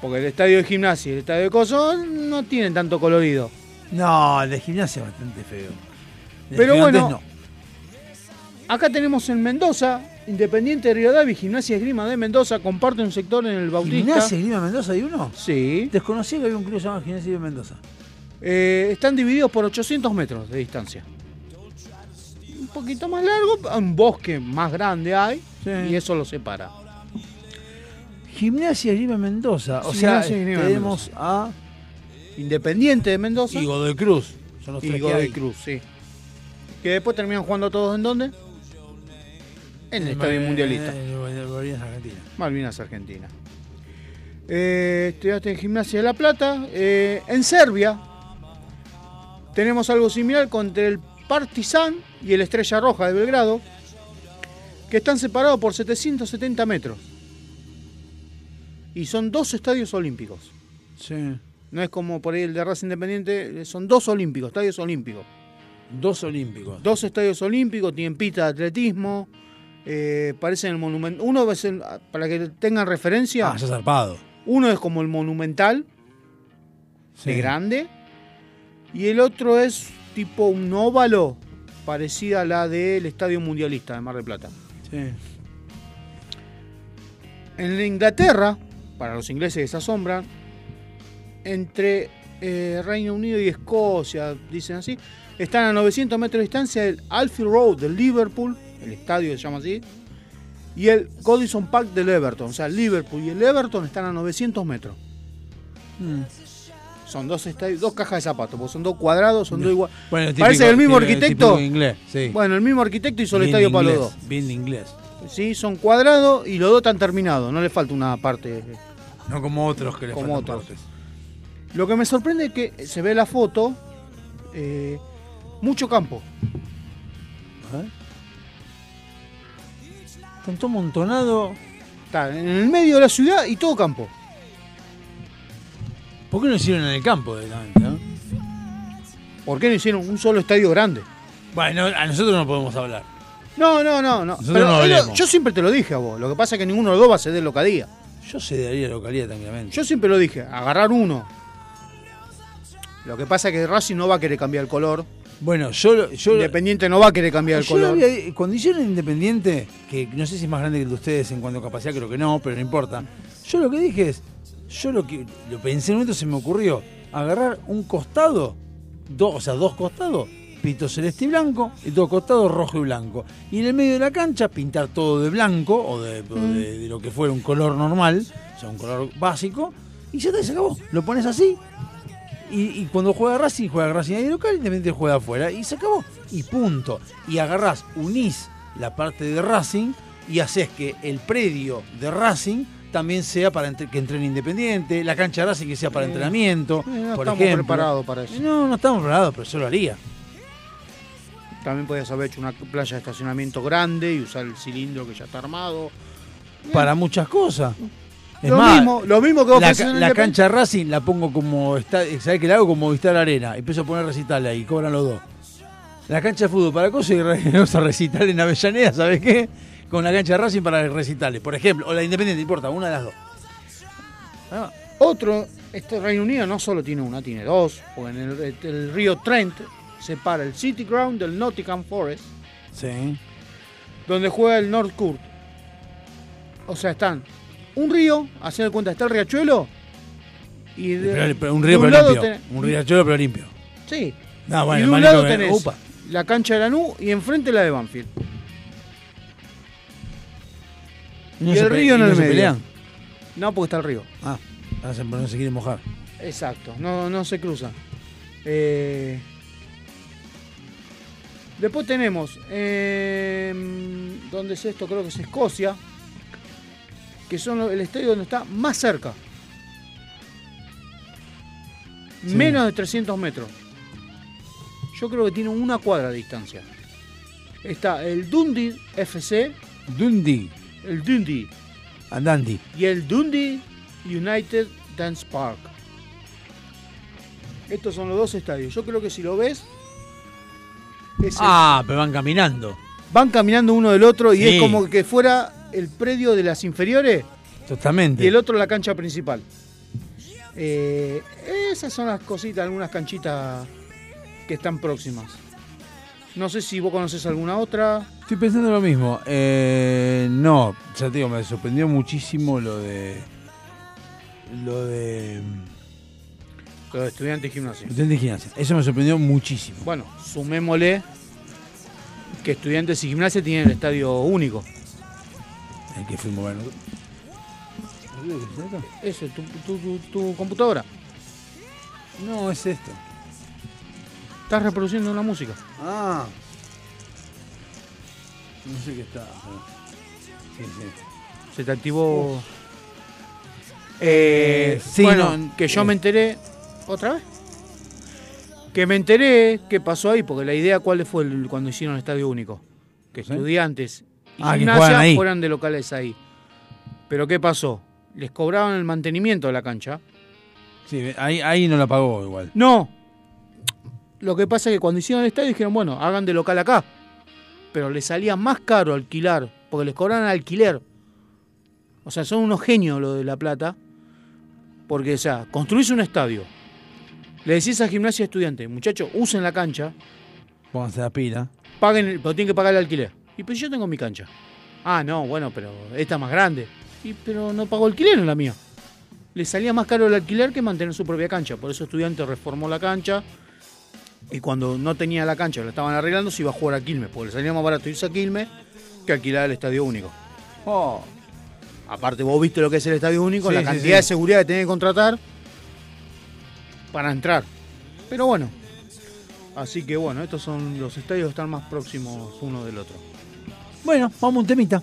Porque el estadio de gimnasia y el estadio de coso no tienen tanto colorido. No, el de gimnasia es bastante feo. El Pero bueno, acá tenemos en Mendoza, Independiente de Rivadavia y Gimnasia Esgrima de Mendoza comparte un sector en el Bautista. ¿Gimnasia Grima Mendoza hay uno? Sí. Desconocí que había un club llamado Gimnasia Grima Mendoza. Eh, están divididos por 800 metros de distancia. Un poquito más largo, un bosque más grande hay y eso lo separa. Gimnasia Grima Mendoza. O sea, Gimnasia Esgrima de tenemos a Independiente de Mendoza y Godoy Cruz. Son los y tres que Godoy. Cruz, sí. Que después terminan jugando todos en dónde? En el Estadio Eh, Mundialista. en Malvinas, Argentina. Malvinas, Argentina. Eh, estudiaste en Gimnasia de La Plata. Eh, en Serbia tenemos algo similar contra el Partizan y el Estrella Roja de Belgrado, que están separados por 770 metros. Y son dos estadios olímpicos. Sí. No es como por ahí el de Raza Independiente, son dos olímpicos, estadios olímpicos. Dos olímpicos. Dos estadios olímpicos, tienen pista de atletismo, eh, parecen el monumento. Uno es el- para que tengan referencia. Ah, ya zarpado. Uno es como el monumental, de Sí. grande, y el otro es tipo un óvalo, parecida a la del Estadio Mundialista de Mar del Plata. Sí. En Inglaterra, para los ingleses que se asombran, entre eh, Reino Unido y Escocia, dicen así, están a 900 metros de distancia el Alfie Road del Liverpool, el estadio se llama así, y el Goodison Park del Everton. O sea, el Liverpool y el Everton están a 900 metros. Mm. Son dos estadios, dos cajas de zapatos, porque son dos cuadrados, son dos iguales. Bueno, típico- Parece que el mismo típico- arquitecto. típico inglés, sí. Bueno, el mismo arquitecto hizo el estadio para los inglés, dos. Bien de inglés. Sí, son cuadrados y los dos están terminados, no le falta una parte. No como otros que le Como faltan otros. partes. Lo que me sorprende es que se ve la foto, eh, mucho campo. Están todo amontonado. Está en el medio de la ciudad y todo campo. ¿Por qué no hicieron en el campo directamente? no? ¿Por qué no hicieron un solo estadio grande? Bueno, a nosotros no podemos hablar. No, no, no, no. Pero no yo siempre te lo dije a vos. Lo que pasa es que ninguno de los dos va a ceder localía. Yo cedería localidad tranquilamente. Yo siempre lo dije, agarrar uno. Lo que pasa es que Racing no va a querer cambiar el color. Bueno, yo, yo Independiente no va a querer cambiar el Yo color. había- cuando hicieron Independiente, que no sé si es más grande que el de ustedes en cuanto a capacidad, creo que no, pero no importa. Yo lo que dije es, yo lo que lo pensé en un momento se me ocurrió agarrar un costado, dos, o sea, dos costados, pito celeste y blanco, y dos costados rojo y blanco. Y en el medio de la cancha pintar todo de blanco o de, o de- de lo que fuera un color normal, o sea, un color básico, y ya está, se acabó. Lo pones así, y, y cuando juega Racing, juega Racing ahí local, Independiente juega afuera, y se acabó. Y punto. Y agarrás, unís la parte de Racing y haces que el predio de Racing también sea para entre- que entrene Independiente, la cancha de Racing que sea para Eh, entrenamiento, eh, no por estamos ejemplo. preparados para eso. No, no estamos preparados, pero yo lo haría. También podías haber hecho una playa de estacionamiento grande y usar el cilindro que ya está armado. Para muchas cosas. Es Lo más, mismo- lo mismo que vos la, en la cancha de Racing la pongo como está, ¿sabés qué la hago? Como Vistar Arena. Empiezo a poner recital ahí, cobran los dos. La cancha de fútbol para cosas y re- [LAUGHS] uso recital en Avellaneda, ¿sabes qué? Con la cancha de Racing para recitales, por ejemplo. O la Independiente, importa, una de las dos. Ah, Otro, este Reino Unido no solo tiene una, tiene dos. Porque en el, el río Trent separa el City Ground del Nottingham Forest, Sí. donde juega el North Court. O sea, están un río, hacer de cuenta, está el riachuelo. Y de, Pero- pero un de río pero limpio. tenés- Un riachuelo pero limpio. Sí. No, bueno, y de un lado tenés la cancha de Lanús y enfrente la de Banfield. Y no y el río en no el se medio. pelean. No, porque está el río. Ah, no se quieren mojar. Exacto, no, no se cruzan. Eh, después tenemos, eh, ¿dónde es esto? Creo que es Escocia, que son el estadio donde está más cerca. Sí. Menos de 300 metros. Yo creo que tiene una cuadra de distancia. Está el Dundee FC, Dundee, el Dundee, Andandi. y el Dundee United Dance Park. Estos son los dos estadios. Yo creo que si lo ves, Es el- Ah, pero van caminando. Van caminando uno del otro y Sí. es como que fuera el predio de las inferiores Totalmente. y el otro la cancha principal. Eh, esas son las cositas, algunas canchitas que están próximas. No sé si vos conoces alguna otra. Estoy pensando lo mismo. Eh, no, ya te digo, me sorprendió muchísimo lo de. Lo de. Lo de estudiantes de gimnasia. Estudiantes de gimnasia. Eso me sorprendió muchísimo. Bueno, sumémosle que estudiantes y gimnasia tienen el estadio único. El que fuimos a ver. Eso, tu, tu- tu- tu computadora. No, es esto. Estás reproduciendo una música. Ah. No sé qué está. Sí, sí. Se te activó. Eh, sí, bueno, no, que yo eh. me enteré. ¿Otra vez? Que me enteré qué pasó ahí, porque la idea cuál fue el- cuando hicieron el estadio único. Que estudiantes y Ah, gimnasia ahí. fueran de locales ahí. Pero ¿qué pasó? Les cobraban el mantenimiento de la cancha. Sí, ahí, ahí no la pagó igual. No. Lo que pasa es que cuando hicieron el estadio dijeron, bueno, hagan de local acá. Pero les salía más caro alquilar, porque les cobraban alquiler. O sea, son unos genios lo de La Plata. Porque, o sea, construís un estadio. Le decís a gimnasia estudiante, muchachos, usen la cancha, Pónganse la pila. paguen, pero tienen que pagar el alquiler. Y pues yo tengo mi cancha. Ah, no, bueno, pero esta es más grande. Y, pero no pagó alquiler en la mía. Le salía más caro el alquiler que mantener su propia cancha. Por eso estudiante reformó la cancha. Y cuando no tenía la cancha, la estaban arreglando, se iba a jugar a Quilmes. Porque le salía más barato irse a Quilmes que alquilar el estadio único. Oh. Aparte, vos viste lo que es el estadio único, Sí, la sí, cantidad sí. de seguridad que tenés que contratar para entrar. Pero bueno. Así que bueno, estos son los estadios que están más próximos uno del otro. Bueno, vamos a un temita.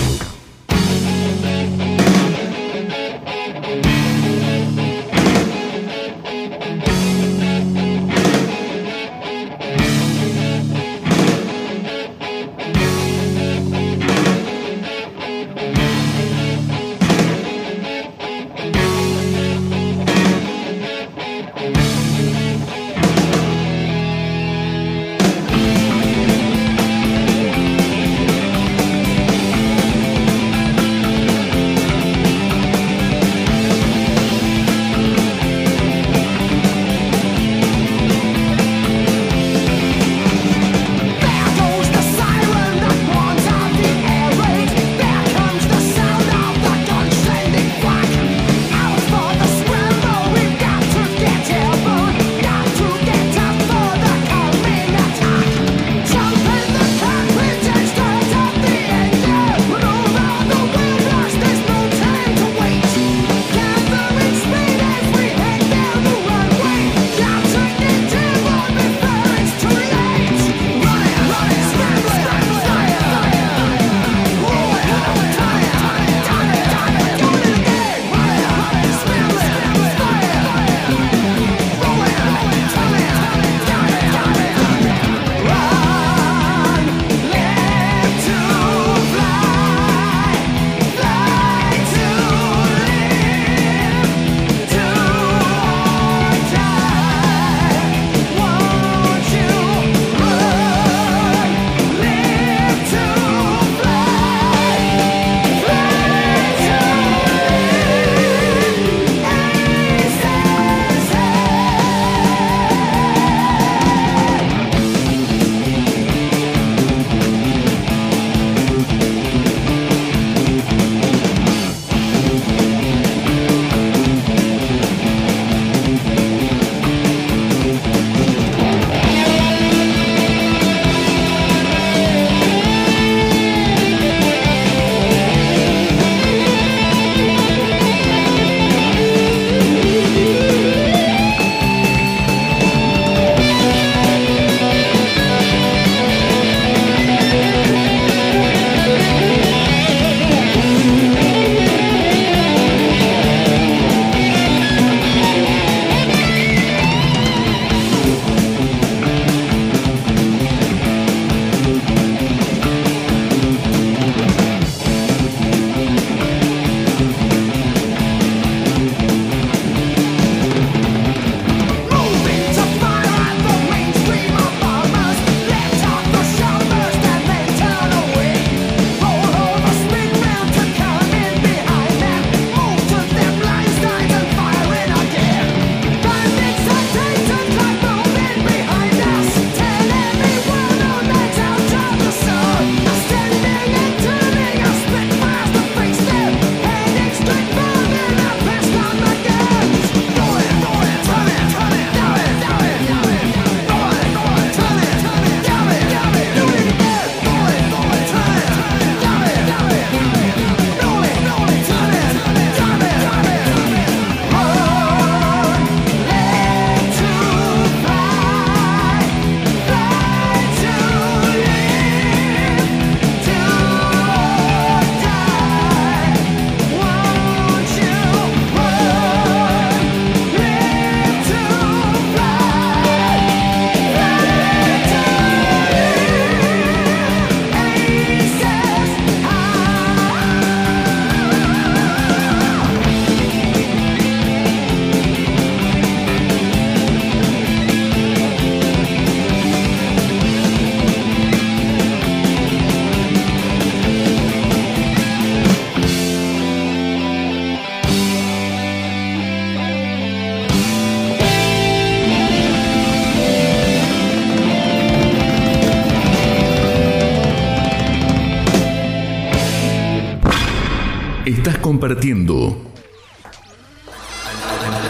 Compartiendo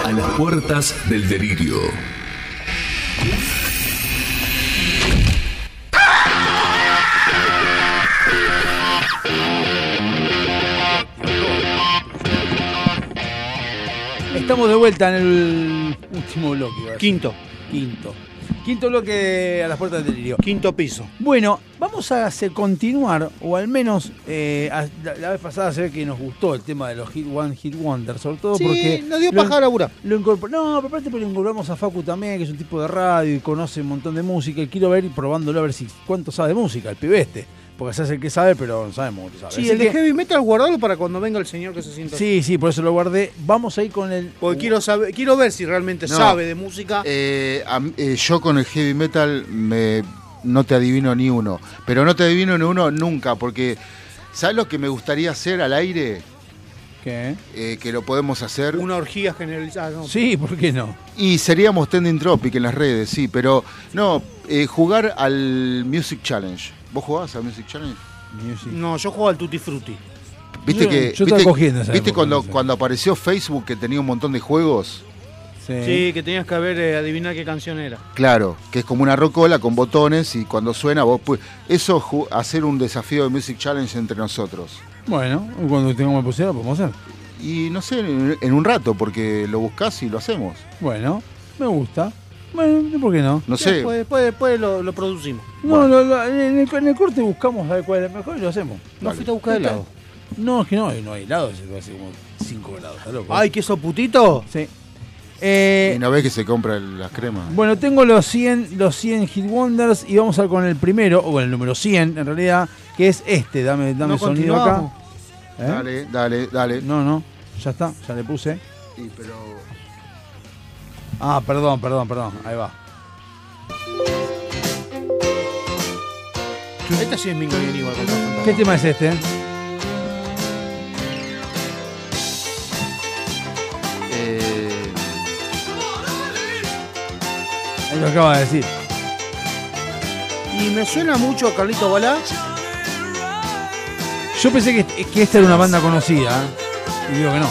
a las puertas del delirio. Estamos de vuelta en el último bloque. Quinto. Quinto. Quinto bloque a las puertas del delirio. Quinto piso. Bueno, vamos a hacer continuar, o al menos eh, la, la vez pasada se ve que nos gustó el tema de los Hit One Hit Wonder, sobre todo Sí, porque. nos dio lo- paja. Lo incorpor- no, pero aparte porque lo incorporamos a Facu también, que es un tipo de radio y conoce un montón de música. Y quiero ver y probándolo a ver si cuánto sabe de música, el pibe este. Porque se hace el que sabe, pero no sabemos cuánto sabe. Sí, Así el de que- heavy metal guardalo para cuando venga el señor que se sienta. Sí, sí, por eso lo guardé. Vamos a ir con el. Porque quiero saber, quiero ver si realmente No. sabe de música. Eh, a eh, yo con el heavy metal me, no te adivino ni uno. Pero no te adivino ni uno nunca, porque ¿sabes lo que me gustaría hacer al aire? ¿Qué? Eh, que lo podemos hacer. Una orgía generalizada. no. Sí, ¿por qué no? Y seríamos Trending Tropic en las redes, sí, pero no, eh, jugar al Music Challenge. ¿Vos jugás al Music Challenge? No, yo juego al Tutti Frutti. Viste Yo- que. yo estaba viste, cogiendo esa viste cuando apareció Facebook que tenía un montón de juegos? Sí, que tenías que ver, eh, adivinar qué canción era. Claro, que es como una rocola con botones y cuando suena vos pues Eso hacer un desafío de Music Challenge entre nosotros. Bueno, cuando tengamos posibilidad lo podemos hacer. Y no sé, en, en un rato, porque lo buscás y lo hacemos. Bueno, me gusta. Bueno, ¿por qué no? No sé. Después, después, después lo, lo producimos. No, lo- lo- en, el, en el corte buscamos a ver cuál es el mejor y lo hacemos. ¿No fuiste a buscar helado? No, es que no, no hay helado, se hace como 5 grados. Ay, ¿qué sos putito? Sí. Eh, y no ves que se compra el- las cremas. Bueno, tengo los 100, los 100 Hit Wonders y vamos a ver con el primero, o con el número 100 en realidad, que es este. Dame, dame No sonido acá. ¿Eh? Dale, dale, dale. No, no, ya está, ya le puse. Sí, pero. Ah, perdón, perdón, perdón, ahí va. Esta sí es Mingo y igual. ¿Qué tema es este? Lo acaba de decir. Y me suena mucho a Carlito Balá. Yo pensé que, que esta era una banda conocida, ¿eh? y digo que no.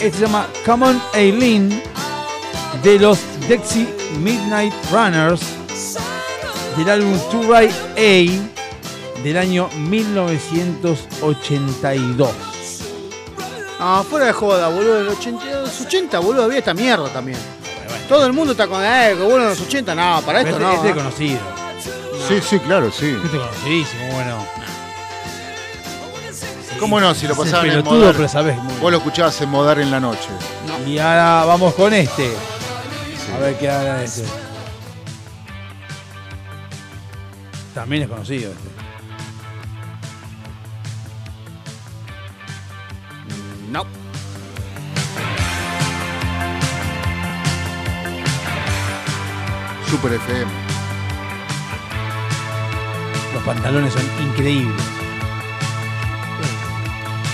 Este se llama Come On Aileen de los Dexy Midnight Runners del álbum To Right A del año 1982. Ah, fuera de joda, boludo. En los 80, los 80 boludo, había esta mierda también. Todo el mundo está con, eh, que bueno, en los 80, no, para esto Este, no. este es ¿eh? conocido. Sí, sí, claro, sí. Este es conocidísimo, bueno. ¿Cómo no? Si lo pasaban en Modar. pero sabés muy Vos lo escuchabas en Modar en la noche. Y ahora vamos con este. A ver qué haga este. También es conocido este. Super FM. Los pantalones son increíbles.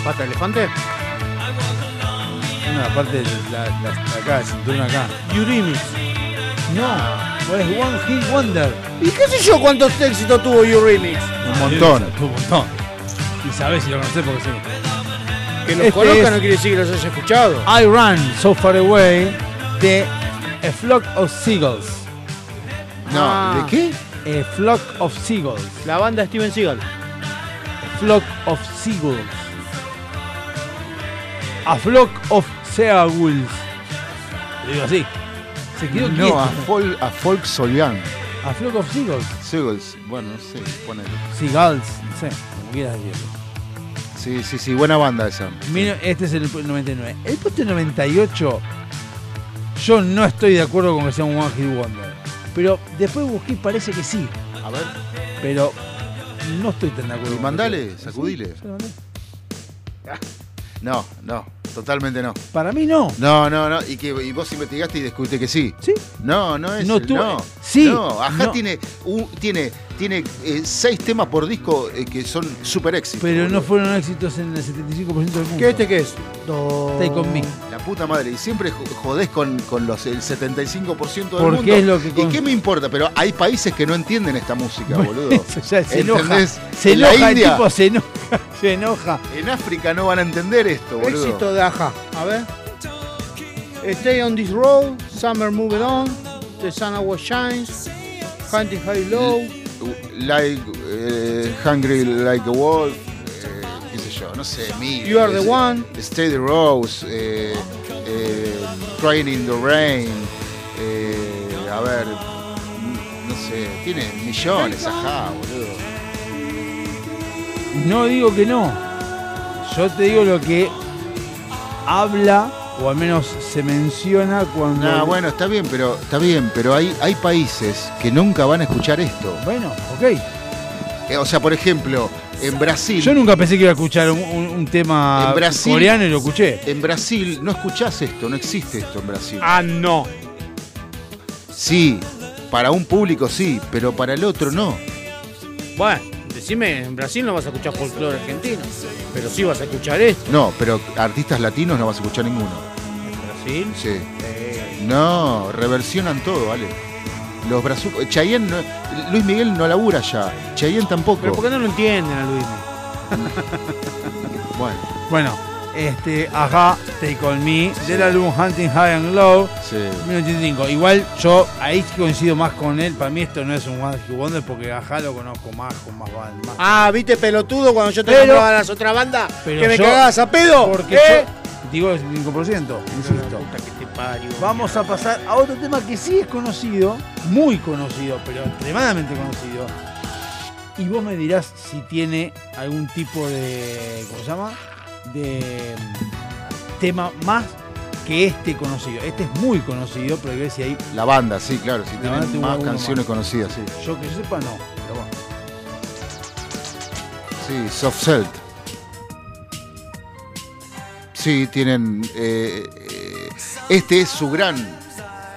¿Pata de elefante? No, aparte de la, la, acá, el cinturón acá. Yurimis. No, es One Hit Wonder. ¿Y qué sé yo cuántos éxitos tuvo Eurythmics? Un montón. Tuvo un montón. Y sabés si lo conocés porque sí. Que los Este conozca es- no quiere decir que los haya escuchado. I Run So Far Away de A Flock of Seagulls. No, Ah. ¿de qué? A Flock of Seagulls. La banda de Steven Seagal. Flock of Seagulls. A Flock of Seagulls. Lo digo así. Se quedó quieto. No, a, Fol, a Folk Solian. A Flock of Seagulls. Seagulls. Bueno, no sé, ponele. Seagulls, no sé, como quieras decirlo. Sí, sí, sí, buena banda esa. Mira, Este es el 99. El puesto 98, yo no estoy de acuerdo con que sea un One Hit Wonder. Pero después busqué y parece que sí. A ver. Pero no estoy tan de acuerdo. Y mandale, sacudile. Sí. No, no, totalmente no. Para mí no. No, no, no. Y que y vos investigaste y descubriste que sí. Sí. No, no es. No el- tuve- no. sí, No, ajá no. tiene un- tiene tiene eh, seis temas por disco eh, que son super éxitos. Pero no fueron éxitos en el 75% del mundo. ¿Qué este qué es? Stay con me. La puta madre. Y siempre jo- jodés con, con los, el 75% del Porque mundo. es lo que ¿Y con- qué me importa? Pero hay países que no entienden esta música, boludo. [LAUGHS] Eso ya se enoja. ¿Entendés? Se En la enoja, el India- tipo se enoja. [LAUGHS] Se enoja. En África no van a entender esto, boludo. Éxito de Aja. A ver. Stay on this road, Summer Moving On, The Sun Always Shines, Hunting High Low. Like, eh, Hungry Like a Wolf, eh, qué sé yo, no sé, mil. You Are the eh, One. Stay the Rose, eh, eh, Crying in the Rain, eh, a ver, no sé, tiene millones, ajá, boludo. No digo que no. Yo te digo lo que habla, o al menos se menciona cuando. No, bueno, está bien, pero está bien, pero hay, hay países que nunca van a escuchar esto. Bueno, ok. Eh, o sea, por ejemplo, en Brasil. Yo nunca pensé que iba a escuchar un, un- un tema en Brasil, coreano y lo escuché. En Brasil no escuchás esto, no existe esto en Brasil. Ah, no. Sí, para un público sí, pero para el otro no. Bueno, decime, en Brasil no vas a escuchar folclore argentino, pero sí vas a escuchar esto. No, pero artistas latinos no vas a escuchar ninguno. ¿En Brasil? Sí. No, reversionan todo, vale. Los brazucos. Chayanne, no- Luis Miguel no labura ya. Chayanne tampoco. Pero ¿por qué no lo entienden a Luis? Bueno, Bueno, este, ajá, Take On Me, del álbum Hunting High and Low, sí. 1985. Igual yo ahí coincido más con él. Para mí esto no es un One Hit Wonder porque ajá lo conozco más, con más band- más. Ah, ¿viste pelotudo cuando yo te Pero- nombraba las otras bandas? Pero ¿Que me yo- cagabas a pedo? Porque ¿Eh? yo digo el 5%, insisto. Puta que te parió. Vamos a pasar a otro tema que sí es conocido, muy conocido, pero extremadamente conocido. Y vos me dirás si tiene algún tipo de. ¿Cómo se llama? De tema más que este conocido. Este es muy conocido, pero hay que ver si hay. La banda, sí, claro. Si banda tienen más canciones más. conocidas, sí. Yo que yo sepa, no. Pero bueno. Sí, Soft Cell. Sí, tienen. eh, eh, este es su gran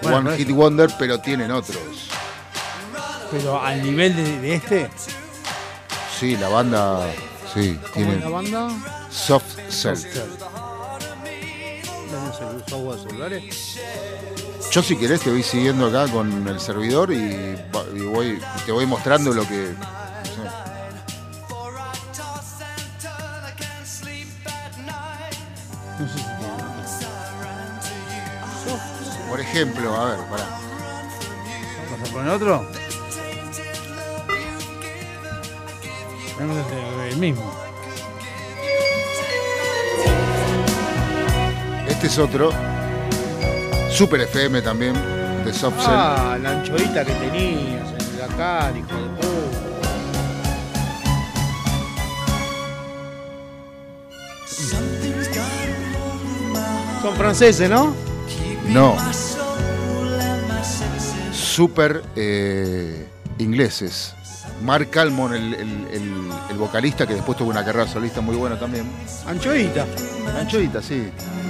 Bueno, One Hit Wonder, pero tienen otros. Pero al nivel de, de este. Sí, la banda. Sí, ¿Cómo tienen. la banda? Soft Cell. Yo, si querés, te voy siguiendo acá con el servidor y, voy, te voy mostrando lo que. no sé. Por ejemplo, a ver, pará. ¿Vas a poner otro? Tenemos el mismo. Este es otro. Super FM también, de Soft Cell. Ah, la anchoita que tenías en la cara, hijo de puta. Son franceses, ¿no? No. Super eh, ingleses. Mark Almond, el, el- el- el vocalista, que después tuvo una carrera solista muy buena también. Anchoita. Anchoita, sí.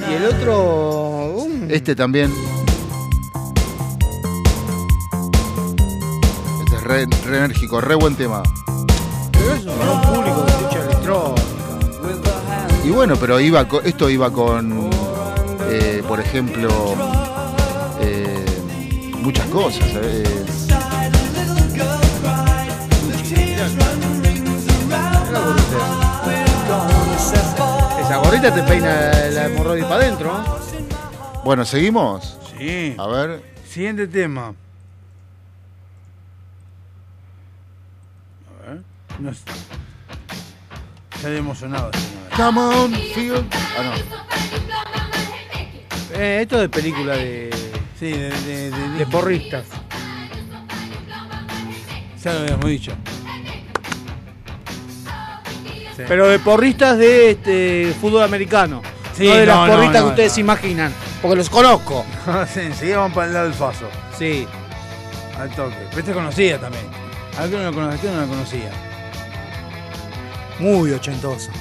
Y el otro. um, Este también. Este es re, re enérgico, re buen tema. pero para un público que escucha electrónica. Y bueno, pero iba co- esto iba con, eh, por ejemplo, eh, muchas cosas. eh. Esa gorrita te peina la hemorroide para adentro, ¿no? Bueno, ¿seguimos? Sí. A ver. Siguiente tema. A ver. No. Sale emocionado. señor. Come on, feel. Ah, no. Eh, esto es de película de. Sí, de, de, de- de porristas. Ya lo habíamos dicho. Sí. Pero de porristas de este, fútbol americano. Sí, no de no, las porristas no, que ustedes imaginan. Porque los conozco. [LAUGHS] sí, enseguida vamos para el lado del faso. Sí. Al toque. Pero esta es conocida también. A ver no la conocía, no la conocía. Muy ochentosa.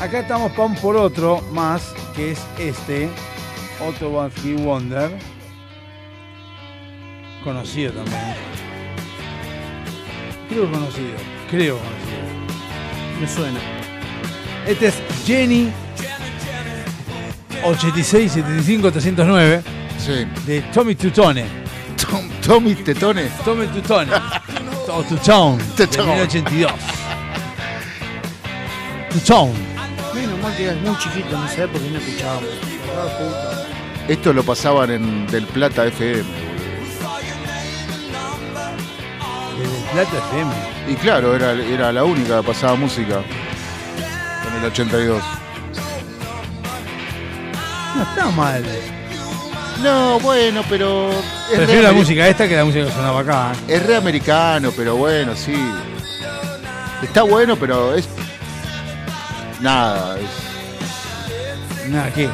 Acá estamos pa' un por otro más, que es este. Otro One Hit Wonder. Conocido también. Creo conocido. Creo. Me suena. Este es Jenny 86 75 309 Sí. de Tommy Tutone. Tommy Tetone. Tommy Tutone. o Tutone. Tutone. 1982. Tutone. Menos mal que eras muy chiquito en esa época y no escuchábamos. Esto lo pasaban en Del Plata FM. Plata FM. Y claro, era, era la única que pasaba música. En el 82. No está mal. No, bueno, pero. es Prefiero re la música esta que la música que sonaba acá. ¿eh? Es re americano, pero bueno, sí. Está bueno, pero es. Nada. es- Nada, ¿qué?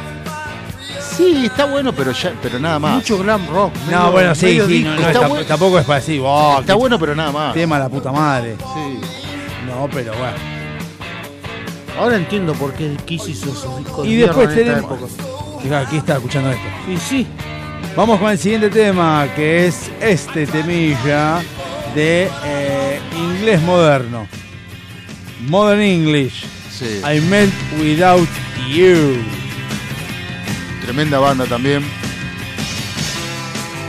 Sí, está bueno, pero ya, pero nada más. Mucho glam rock. No, medio- bueno, sí, sí, no, no, Está tampoco es para decir, wow, Está qué bueno, pero nada más. tema la puta madre. Sí. No, pero bueno. Ahora entiendo por qué Kiss hizo esos discos de Y mierda después tenemos. Fija, aquí está escuchando esto. Y sí, Vamos con el siguiente tema, que es este temilla de eh, inglés moderno. Modern English. Sí. I melt without you. Tremenda banda también.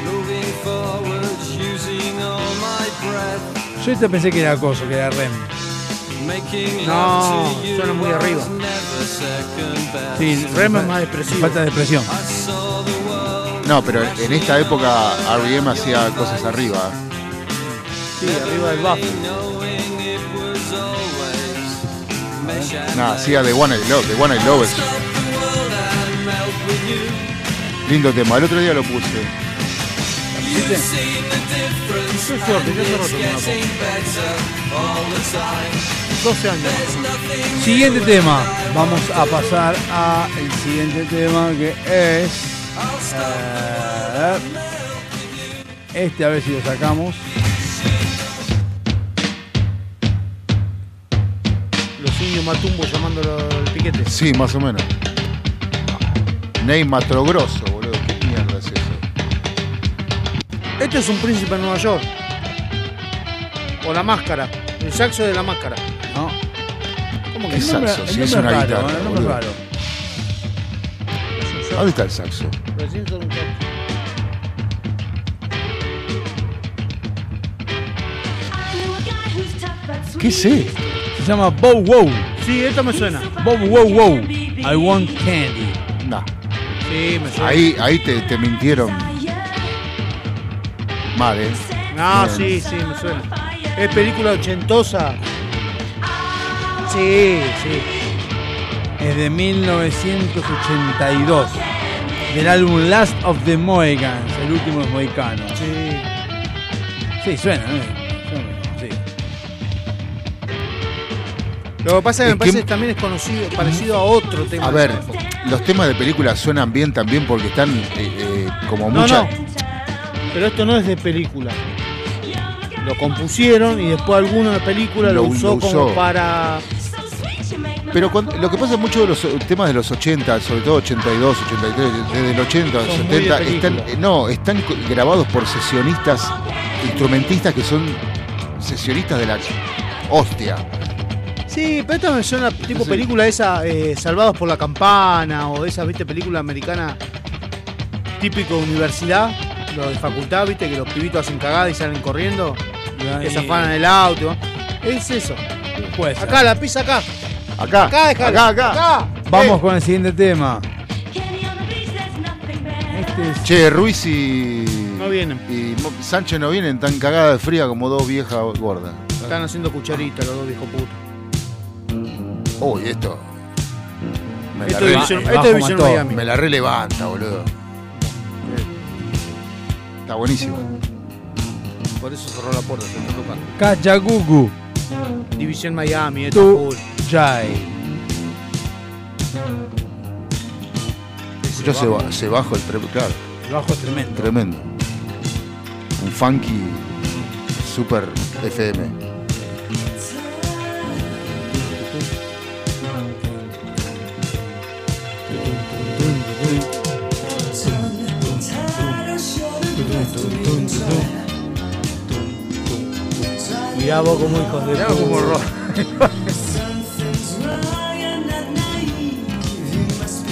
Moving forward, using all my breath. Yo este pensé que era acoso, que era Rem. Making No, suena muy arriba. Sí, Rem es más depresivo. Falta de expresión. No, pero en esta época R.E.M. hacía cosas arriba. sí, arriba del and Nada, hacía The One I Love. The One I Love es lindo tema. El otro día lo puse. Difference. Qué suerte, qué and suerte it's con la getting better all the time. 12 años. There's nothing Siguiente tema. Vamos a pasar a el siguiente tema que es. eh, este a ver si lo sacamos. Los indios matumbo llamándolo el piquete. Sí, más o menos. Ney Matrogrosso, boludo. ¿Qué mierda es eso? Este es un príncipe en Nueva York. O la máscara. El saxo de la máscara. ¿no? ¿Cómo ¿Qué que no? saxo? el Si es nombre una raro, guitarra. el nombre es raro. ¿Dónde está el saxo? Recién son un saxo. ¿Qué es esto? Se llama Bow Wow. Sí, esto me suena. Bow Wow Wow. I want candy. No. Sí, me suena. Ahí, ahí te, te mintieron. Mal, ¿eh? No, Bien. sí, sí, me suena. Es película ochentosa. Sí, sí. Es de 1982. Del álbum Last of the Mohicans. El último de los Mohicanos. Sí. Sí, suena, ¿no? Suena, Sí. Lo que pasa es que me parece que- también es conocido, parecido a otro tema. A de ver, época. Los temas de película suenan bien también porque están eh, eh, como No, mucha. no. Pero esto no es de película. Lo compusieron y después alguno de película lo, Lo- usó, lo como usó. para. Pero cuando- lo que pasa es mucho de los eh, temas de los 80, sobre todo 82, 83, desde el 80 al Son muy de 70, película. están, no, están grabados por sesionistas, instrumentistas que son sesionistas de la hostia. Sí, pero esta me suena tipo película esa, eh, Salvados por la Campana, o esa, viste, película americana típico de universidad, lo de facultad, viste, que los pibitos hacen cagada y salen corriendo, ahí- que se afanan el auto. Es eso. Puede ser. Acá, la pisa acá. Acá, Acá, déjala. acá, acá. Vamos Eh, con el siguiente tema. Este es Che, Ruiz y. No vienen. Y Sánchez no vienen tan cagadas de fría como dos viejas gordas. Están haciendo cucharita los dos viejos putos. Uy, esto. Me Esto la, es Vision- esto es bajo Vision mató. Miami. Me la relevanta, boludo. Está buenísimo. Por eso cerró la puerta, se está tocando. Kajagugu. División Miami, esto Tu full. Jai. Yo se, ba- se bajo el pre- claro, El bajo es tremendo. tremendo. Un funky super FM. Mirá vos como hijos de Mirá vos como puta.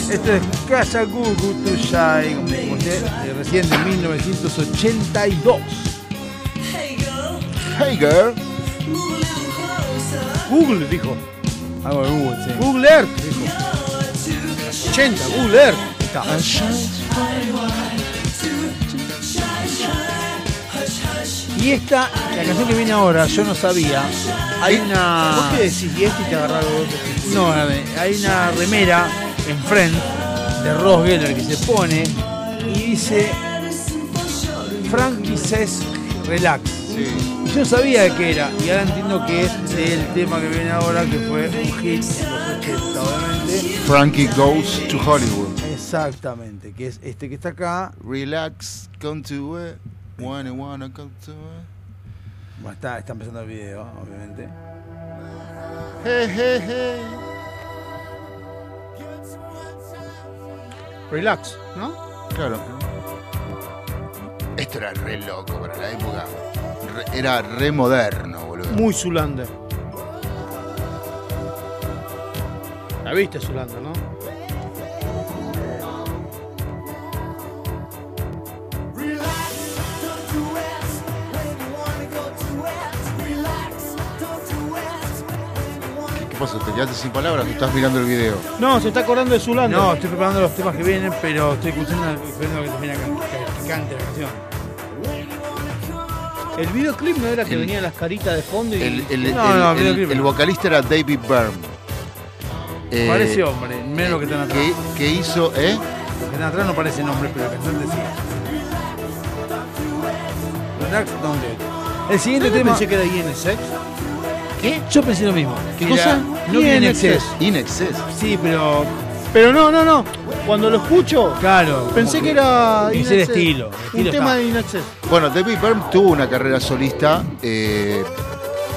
[LAUGHS] Esto es Casa Gugu Tushai, como eh, recién de 1982. Hey girl. Google dijo. Algo de Google, sí. Google Earth dijo. 80, Google Earth. Está. Y esta, la canción que viene ahora, yo no sabía. Hay una. ¿Vos qué decís? Y este y te agarrás dos. No, a ver, hay una remera en front de Ross Geller que se pone y dice Frankie says relax. Y yo sabía de qué era y ahora entiendo que es del tema que viene ahora que fue un hit en los 80 obviamente. Frankie Goes to Hollywood. Exactamente, que es este que está acá. Relax, come to. Wanna, wanna come to. Bueno, está, está empezando el video, obviamente. Hey, hey, hey. Relax, ¿no? Claro. Esto era re loco para la época. Re- era re moderno, boludo. Muy Zulander. La viste Zulander, ¿no? ¿Qué pasó? ¿Te quedaste sin palabras o estás mirando el video? No, se está acordando de Zulander. No, estoy preparando los temas que vienen, pero estoy escuchando esperando que termine acá, que, que cante la canción. El videoclip no era que El- venían las caritas de fondo y. El, el- No, el- no, el- videoclip el no. vocalista era David Byrne. Eh, Parece hombre, menos lo que están atrás. que, que hizo, ¿eh? Los que están atrás no parece nombre, pero el cantante sí. It. El siguiente tema. pensé que era INSX. ¿Qué? Yo pensé lo mismo. ¿Qué Que cosa? No INXS. in excess. In excess. Sí, pero. Pero no, no, no. Cuando lo escucho, Claro. pensé que era. Es el estilo. el Un estilo tema está. de INXS. Bueno, David Byrne tuvo una carrera solista eh,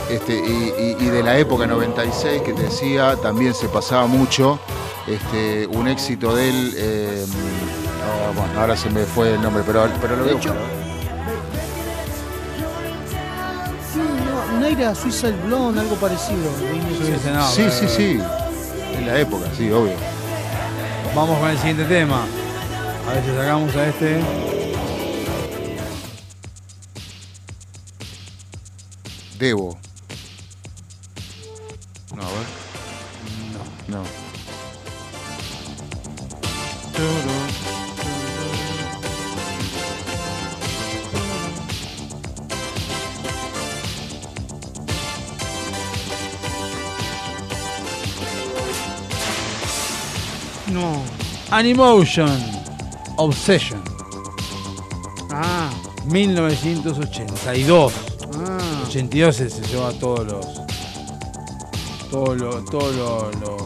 este, y, y- y de la época 96 que te decía, también se pasaba mucho. Este, un éxito de él. eh, ah, bueno, ahora se me fue el nombre, pero, pero lo veo. hecho, No, Neira Suicide Blonde, algo parecido. No, sí, pero- sí, sí. En la época, sí, obvio. Vamos con el siguiente tema. A ver si sacamos a este. Debo. No, a ver. No. No. Animotion. Obsession. Ah. 1982. Ah. 82 se, se lleva todos los. Todos los. Todos los. los-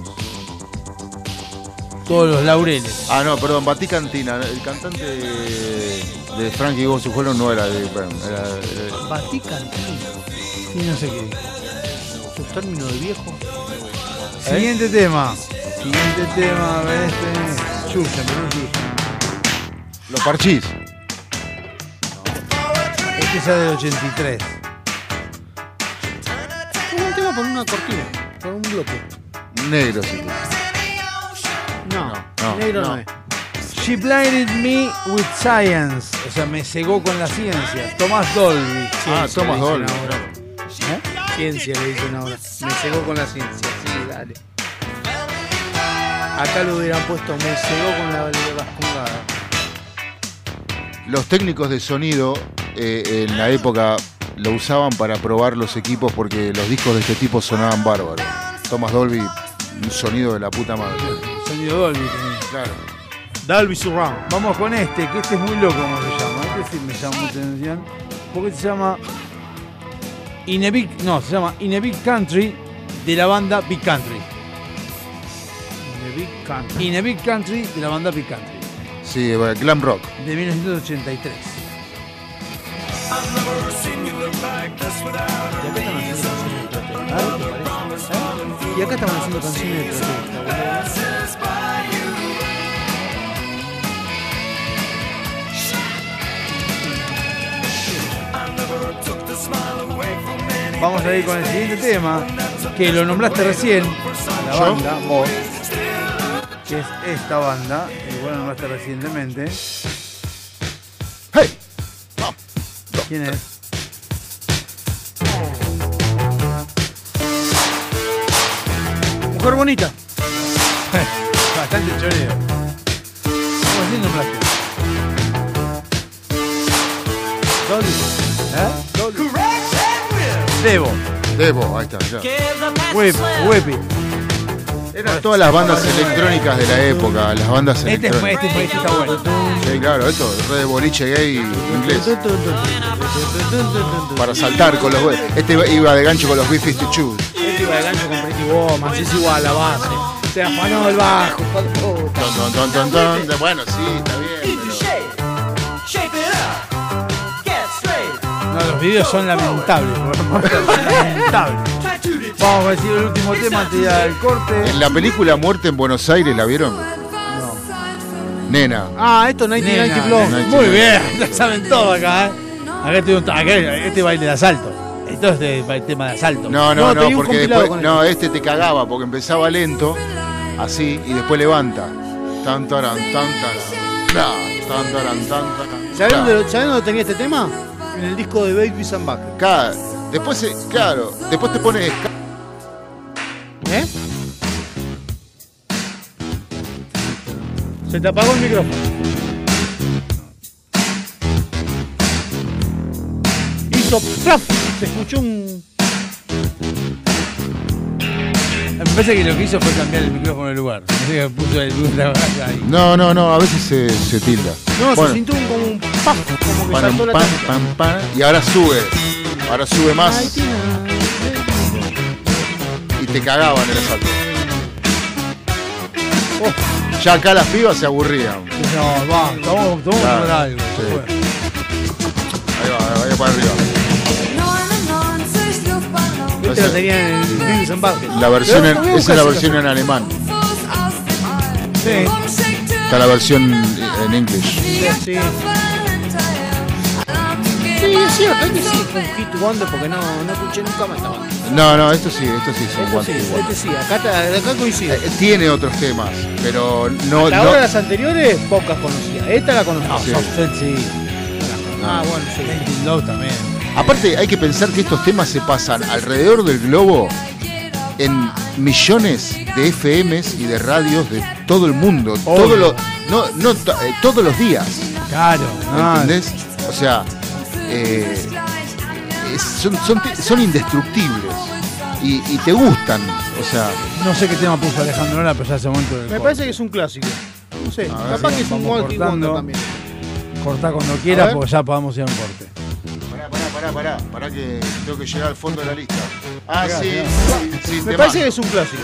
todos los laureles. Ah, no, perdón, Batí Cantina. El cantante de, de Frankie Hollywood no era Byrne. Era, era- Vatican. Sí, no sé qué. Sus términos de viejo. Siguiente tema. Siguiente tema, a ver este. Yuya, pero no Yuya. Los parchís. Este es del 83. Es un tema con una cortina, con un bloque. Negro, sí. No, no, negro no, no. es. She blinded me with science. O sea, me cegó con la ciencia. Tomás Dolby. Ah, dicen Dolby. ¿Eh? Ciencia le dicen ahora. Me cegó con la ciencia. Sí, dale. Acá lo hubieran puesto, me cegó con la vascongada. Los técnicos de sonido eh, en la época lo usaban para probar los equipos porque los discos de este tipo sonaban bárbaros. Thomas Dolby, un sonido de la puta madre. Sonido Dolby tenía. Claro. Dolby Surround. Vamos con este, que este es muy loco como se llama. Este sí me llama mucha atención. Porque se llama In a Big, no, se llama In a Big Country de la banda Big Country. Country. In a Big Country de la banda Big Country. Sí, glam rock. De 1983. Y acá estaban haciendo canciones de protesta, vamos a ir con el siguiente tema, que lo nombraste recién, a la banda, vos, que es esta banda, y vos lo nombraste recientemente. ¡Hey! ¿Quién es? Mujer bonita. [LAUGHS] Bastante choreo. ¿Cómo así nombraste? Dolly. ¿Eh? Dolly. Debo. Debo, ahí está, ya. Whip, Whippy. Eran todas las bandas electrónicas de la época, las bandas Este, es- electrónicas. este, este está bueno. Sí, claro, esto, re de boliche gay inglés. Para saltar con los Este iba de gancho con los B-52. Este iba de gancho con Pretty Woman, es igual a la base. Se afanó el bajo, de puta. Ton, ton, ton, ton, ton. Bueno, sí, está bien, No, los videos son lamentables. son [LAUGHS] lamentables. Vamos a decir el último tema antes de ir al corte. En la película Muerte en Buenos Aires, ¿la vieron? Nena. Ah, esto 1990 Blonde. Nena. Muy bien, [LAUGHS] ya saben todo acá. ¿eh? Acá estoy un- acá- este baile de asalto. Esto es de, ba- tema de asalto. No, no, no, un porque después, no, este te cagaba porque empezaba lento, así, y después levanta. Tan, taran, tan, taran, tan, taran, tan, taran, ¿Sabés tra. dónde, tenía este tema? En el disco de Baby and Back. Ca- Después, se- claro, después te pones. ¿Eh? Se te apagó el micrófono. Hizo plaf. Se escuchó un. Me parece que lo que hizo fue cambiar el micrófono de lugar. Puso el ahí. No, no, no, a veces se, se tilda. No, Bueno, se sintió un, como un paf, como que pam, saltó la tapa. pam, pam, y ahora sube. Ahora sube más te cagaban el asalto. Oh. Ya acá las pibas se aburrían. No, va, vamos, vamos a tomar algo. sí. Ahí va, ahí va para arriba. Este lo tenía en. La versión en- esa es la versión en alemán. Sí. Está la versión en inglés. Sí, sí. Sí, es cierto, este sí fue un hit wonder porque no, no escuché nunca más esta banda. No, no, esto sí, esto sí, son Este guantes sí, este sí, acá, está- acá coincide. Eh, Tiene otros temas, pero no. Hasta no- ahora las anteriores, pocas conocía. Esta la conocía. Sí. Soft sí. Ah, bueno, sí. Painting Love también. Aparte, hay que pensar que estos temas se pasan alrededor del globo en millones de FMs y de radios de todo el mundo. Todo lo- no, no, eh, todos los días. Claro, no. ¿Entendés? O sea, eh, es- son, son, te- son indestructibles y, y te gustan. O sea, No sé qué tema puso Alejandro ahora, pero ya hace momento del Me parece que es un clásico. No sé, A capaz que es un cortando. wonder también. Cortá cuando A quiera ver. porque ya podamos ir a un corte. pará, pará, pará, pará, pará que tengo que llegar al fondo de la lista. Ah, sí, Me parece que es un clásico.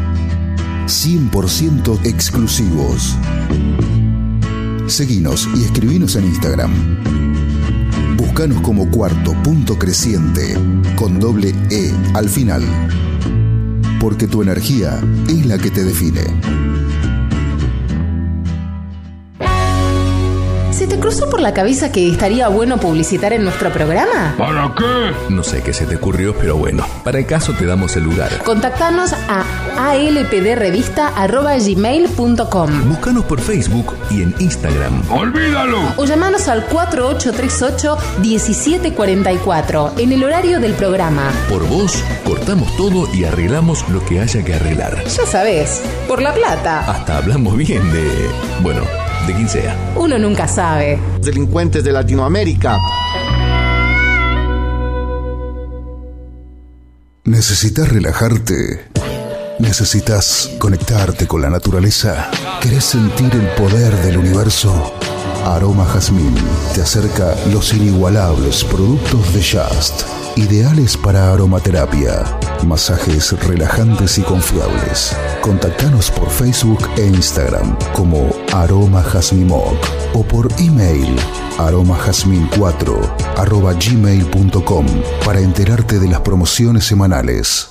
100% exclusivos. Seguinos y escribinos en Instagram. Buscanos como cuarto punto creciente con doble E al final. Porque tu energía es la que te define. ¿Se te cruzó por la cabeza que estaría bueno publicitar en nuestro programa? ¿Para qué? No sé qué se te ocurrió, pero bueno, para el caso te damos el lugar. Contactanos a alpdrevista.gmail.com Búscanos por Facebook y en Instagram. ¡Olvídalo! o llamanos al 4838-1744 en el horario del programa. Por vos, cortamos todo y arreglamos lo que haya que arreglar. Ya sabes, por la plata. Hasta hablamos bien de... bueno, de quien sea. Uno nunca sabe. Delincuentes de Latinoamérica. ¿Necesitas relajarte? ¿Necesitas conectarte con la naturaleza? ¿Querés sentir el poder del universo? Aroma Jazmín te acerca los inigualables productos de Just, ideales para aromaterapia, masajes relajantes y confiables. Contactanos por Facebook e Instagram como Aroma Jazmimoc o por email aromajazmin4 arroba gmail.com para enterarte de las promociones semanales.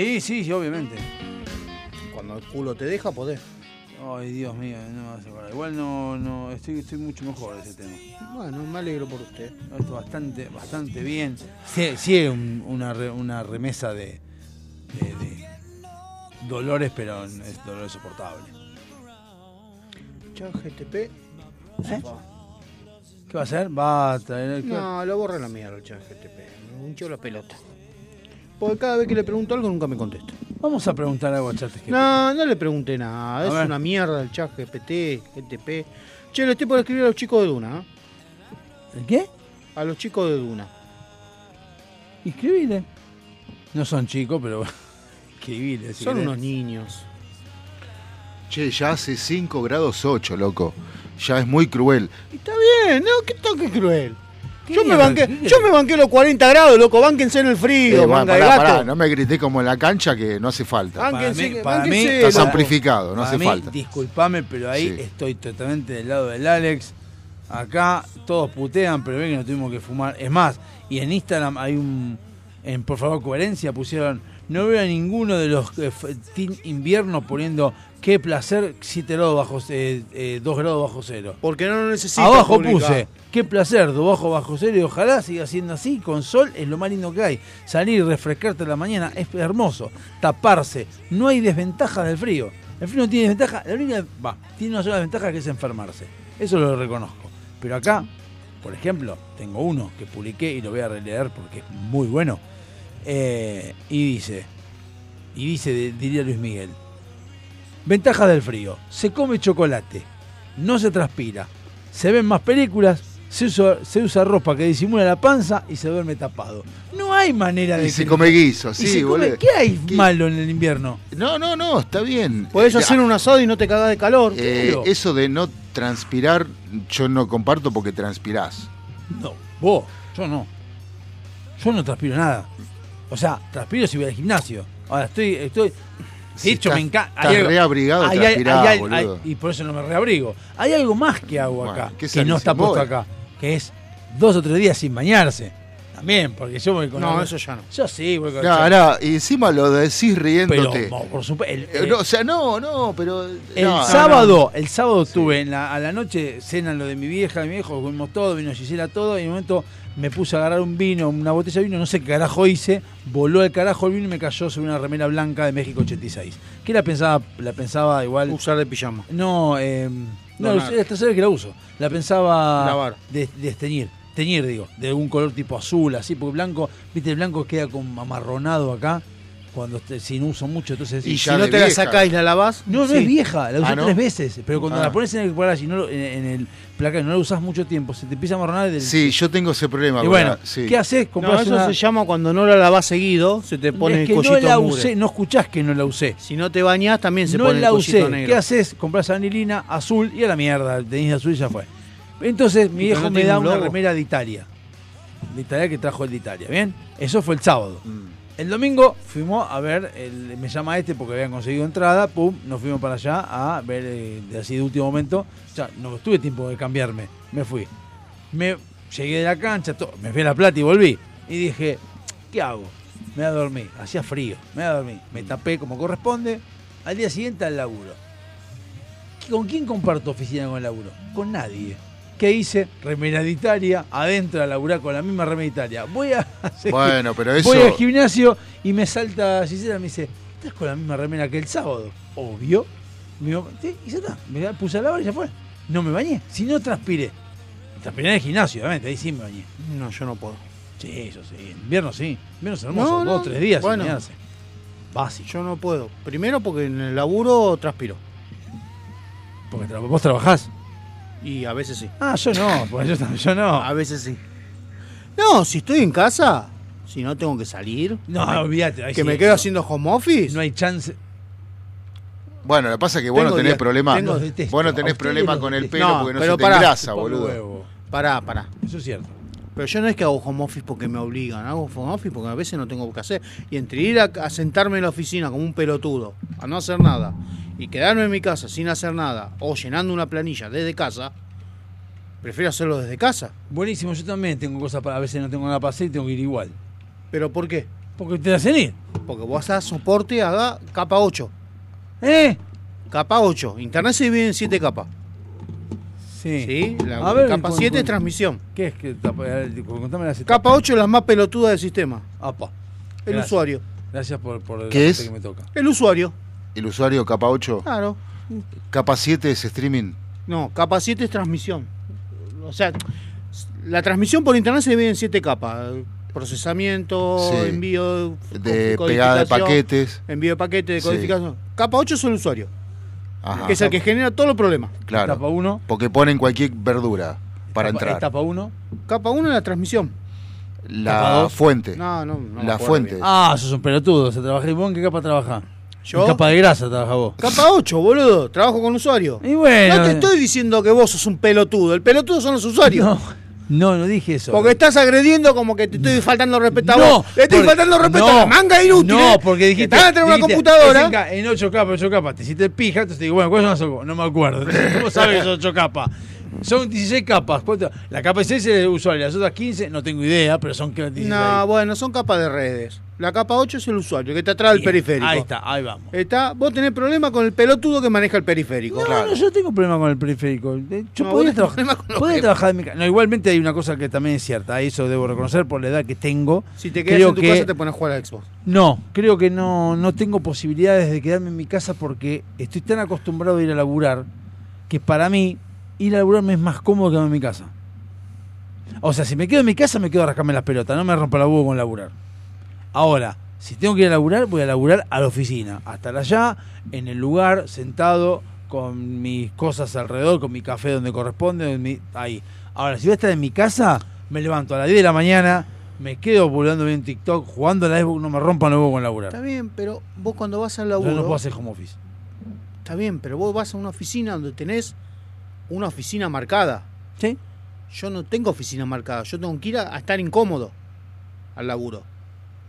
Sí, sí, sí, obviamente. Cuando el culo te deja, podés. Ay, Dios mío, no me vas a acordar. Igual no, no, estoy, estoy mucho mejor de ese tema. Bueno, me alegro por usted. Esto bastante, bastante bien. Sí, sí un- una, re- una remesa de, de- de dolores, pero es dolor soportable. Chat GTP. ¿Eh? ¿Qué va a hacer? Va a traer... No, lo borra la mierda el chat GTP. Hinchó la pelota. Porque cada vez que le pregunto algo nunca me contesta. Vamos a preguntar algo a chat GPT. No, no le pregunté nada. A es ver. una mierda el chat GPT, GTP. Che, lo estoy por escribir a los chicos de Duna. ¿eh? ¿El qué? A los chicos de Duna. Inscribile. No son chicos, pero [LAUGHS] increíble. si Son querés. unos niños. Che, ya hace 5 grados 8, loco. Ya es muy cruel. Está bien, ¿no? ¿Qué toque cruel? Yo me, banqué, ¿Qué yo me banqué los 40 grados, loco. Bánquense en el frío, Eh, de gato. pará, no me grité como en la cancha que no hace falta. Bánquense, Para mí- para mí- Estás amplificado, no hace mí, falta. Disculpame, pero ahí Sí. estoy totalmente del lado del Alex. Acá todos putean, pero ven que no tuvimos que fumar. Es más, y en Instagram hay un. En Por favor, coherencia pusieron. No veo a ninguno de los eh, Team Invierno poniendo qué placer 7 grados bajo, eh, eh, 2 grados bajo cero. Porque no lo necesito. Abajo publicar. puse, qué placer, de bajo bajo cero y ojalá siga siendo así, con sol es lo más lindo que hay. Salir y refrescarte a la mañana es hermoso. Taparse, no hay desventaja del frío. El frío no tiene desventaja, la única, va, tiene una sola desventaja que es enfermarse. Eso lo reconozco. Pero acá, por ejemplo, tengo uno que publiqué y lo voy a releer porque es muy bueno. Eh, y dice, y dice, diría Luis Miguel, ventajas del frío, se come chocolate, no se transpira, se ven más películas, se usa, se usa ropa que disimula la panza y se duerme tapado. No hay manera de... Y se que- come guiso, y sí, se come- boludo. ¿Qué hay malo en el invierno? No, no, no, está bien. Podés Eh, hacer un asado y no te cagás de calor. eh, eso de no transpirar, yo no comparto porque transpirás. No, vos, yo no. Yo no transpiro nada. O sea, transpiro si voy al gimnasio. Ahora estoy, estoy. De hecho, me encanta. estás reabrigado, transpirás, boludo. y por eso no me reabrigo. Hay algo más que hago Bueno, acá, ¿qué que no está puesto acá, que es dos o tres días sin bañarse. También, porque yo voy con No, eso ya no. Yo sí, voy con No, no, y encima lo decís riéndote. Pero, por supuesto. el- Eh, no, o sea, no, no, pero. El no, sábado, el sábado tuve en la, a la noche cena lo de mi vieja, mi viejo, comimos todo, vino Gisela todo, y en un momento me puse a agarrar un vino, una botella de vino, no sé qué carajo hice, voló el carajo el vino y me cayó sobre una remera blanca de México 86. Que la pensaba, la pensaba igual. Usar de pijama. No, eh, no, es la tercera vez que la uso. La pensaba Lavar. de, de teñir, digo, de algún color tipo azul, así, porque blanco, viste, el blanco queda como amarronado acá. Cuando te- si no uso mucho, entonces. Y si no te la sacás y la lavás. No, no sí. es vieja, la usé Ah, ¿no? tres veces. Pero cuando Ah. la pones en el garage y no lo- en, en el placar y no la usás mucho tiempo, se te empieza a amarronar del. Sí, yo tengo ese problema. Y bueno, la- sí. ¿qué haces? No, Comprás eso una- se llama cuando no la lavás seguido, se te pone es el que collito no la usé, no escuchás que no la usé. Si no te bañás también se no pone la el collito usé. negro. ¿Qué haces? Compras anilina azul y a la mierda, tenis azul y ya fue. Entonces mi viejo no me da un una remera de Italia. De Italia que trajo el de Italia, ¿bien? Eso fue el sábado. Mm. El domingo fuimos a ver, el- me llama este porque habían conseguido entrada, pum, nos fuimos para allá a ver eh, de así de último momento. Ya, no tuve tiempo de cambiarme, me fui. Me llegué de la cancha, me fui a la plata y volví. Y dije, ¿qué hago? Me voy a dormir, hacía frío, me voy a dormir. Me tapé como corresponde, al día siguiente al laburo. ¿Con quién comparto oficina con el laburo? Con nadie. ¿Qué hice? Remera de Italia, adentro a laburar con la misma remera de Italia. Voy a [LAUGHS] hacer- Bueno, pero eso- Voy al gimnasio y me salta Gisela me dice, ¿estás con la misma remera que el sábado? Obvio. Me digo, sí, y ya está. Me la puse a lavar y ya fue. No me bañé. Si no transpiré. Transpiré en el gimnasio, obviamente. Ahí sí me bañé. No, yo no puedo. Sí, eso sí. Invierno sí. Invierno es hermoso. No, no. Dos o tres días Bueno. sin bañarse. Básico. Yo no puedo. Primero porque en el laburo transpiro. Porque tra- vos trabajás. Y a veces sí. Ah, yo no. Porque yo, yo no. A veces sí. No, si estoy en casa, si no tengo que salir. No, olvídate, ahí Que sí, me quedo no. haciendo home office. No hay chance. Bueno, lo que pasa es que vos no Tengo tenés días- problema. tengo- Vos no A tenés ustedes problema los con el detesto. pelo No, porque no pero se te pará. engrasa, Por boludo. huevo. Pará, pará. Eso es cierto. Pero yo no es que hago home office porque me obligan, hago home office porque a veces no tengo que hacer. Y entre ir a, a sentarme en la oficina como un pelotudo, a no hacer nada, y quedarme en mi casa sin hacer nada, o llenando una planilla desde casa, prefiero hacerlo desde casa. Buenísimo, yo también tengo cosas para. A veces no tengo nada para hacer y tengo que ir igual. ¿Pero por qué? Porque te hacen ir. Porque vos haces soporte, haga capa 8. ¿Eh? Capa 8. Internet se divide en 7 capas. Sí. ¿Sí? La A ver, capa con- 7 es transmisión. ¿Qué es que tapa- contame las Capa 8 es la más pelotuda del sistema. Apa. El Gracias. usuario. Gracias por, por ¿Qué es? que me toca. El usuario. El usuario capa 8. Claro. Capa 7 es streaming. No, capa 7 es transmisión. O sea, la transmisión por internet se divide en 7 capas. Procesamiento, Sí. envío De pegada de paquetes. Envío de paquetes, de Sí. codificación. Capa 8 es el usuario, Ajá. que es el que genera todos los problemas. Claro. Etapa 1. Porque ponen cualquier verdura para entrar. Etapa 1. Capa 1 es la transmisión. ¿Capa La fuente. No, no, no La fuente. bien. Ah, sos un pelotudo. ¿Se trabaja? ¿Y vos en qué capa trabajás? ¿Yo? En capa de grasa trabajas vos. Capa 8, boludo. Trabajo con usuario. Y bueno. No te estoy diciendo que vos sos un pelotudo. El pelotudo son los usuarios. No, [LAUGHS] no, no dije eso. Porque estás agrediendo como que te estoy faltando respeto a No. Le estoy porque- faltando respeto no, a la manga inútil. No, ¿eh? porque dijiste. Estás a tener una computadora. en En 8 capas, 8 capas. Te hiciste pija, entonces te digo, bueno, ¿cuáles son las No me acuerdo. ¿Cómo sabes que son 8 capas? Son 16 capas. ¿Cuánto? La capa 6 es usuario, las otras 15, no tengo idea, pero son 16. No, bueno, son capas de redes. La capa 8 es el usuario, que te atrás del periférico. Ahí está, ahí vamos. Está, vos tenés problema con el pelotudo que maneja el periférico. No, no, yo tengo problema con el periférico. Eh, Yo No, tenés trabajar, en mi casa. No, igualmente hay una cosa que también es cierta, eso debo reconocer por la edad que tengo. Si te quedas Creo en tu que- casa te pones a jugar a Xbox. No, creo que no, no tengo posibilidades de quedarme en mi casa porque estoy tan acostumbrado a ir a laburar que para mí ir a laburar me es más cómodo que en mi casa. O sea, si me quedo en mi casa me quedo a rascarme las pelotas, no me rompa la huevo con laburar. Ahora, si tengo que ir a laburar, voy a laburar a la oficina, hasta allá, en el lugar, sentado, con mis cosas alrededor, con mi café donde corresponde, mi- ahí. Ahora, si voy a estar en mi casa, me levanto a las 10 de la mañana, me quedo volando en TikTok, jugando a la Xbox, no me rompan huevos con laburar. Está bien, pero vos cuando vas al Yo laburo. no puedo hacer home office. Está bien, pero vos vas a una oficina donde tenés una oficina marcada. Sí. Yo no tengo oficina marcada, yo tengo que ir a, a estar incómodo al laburo.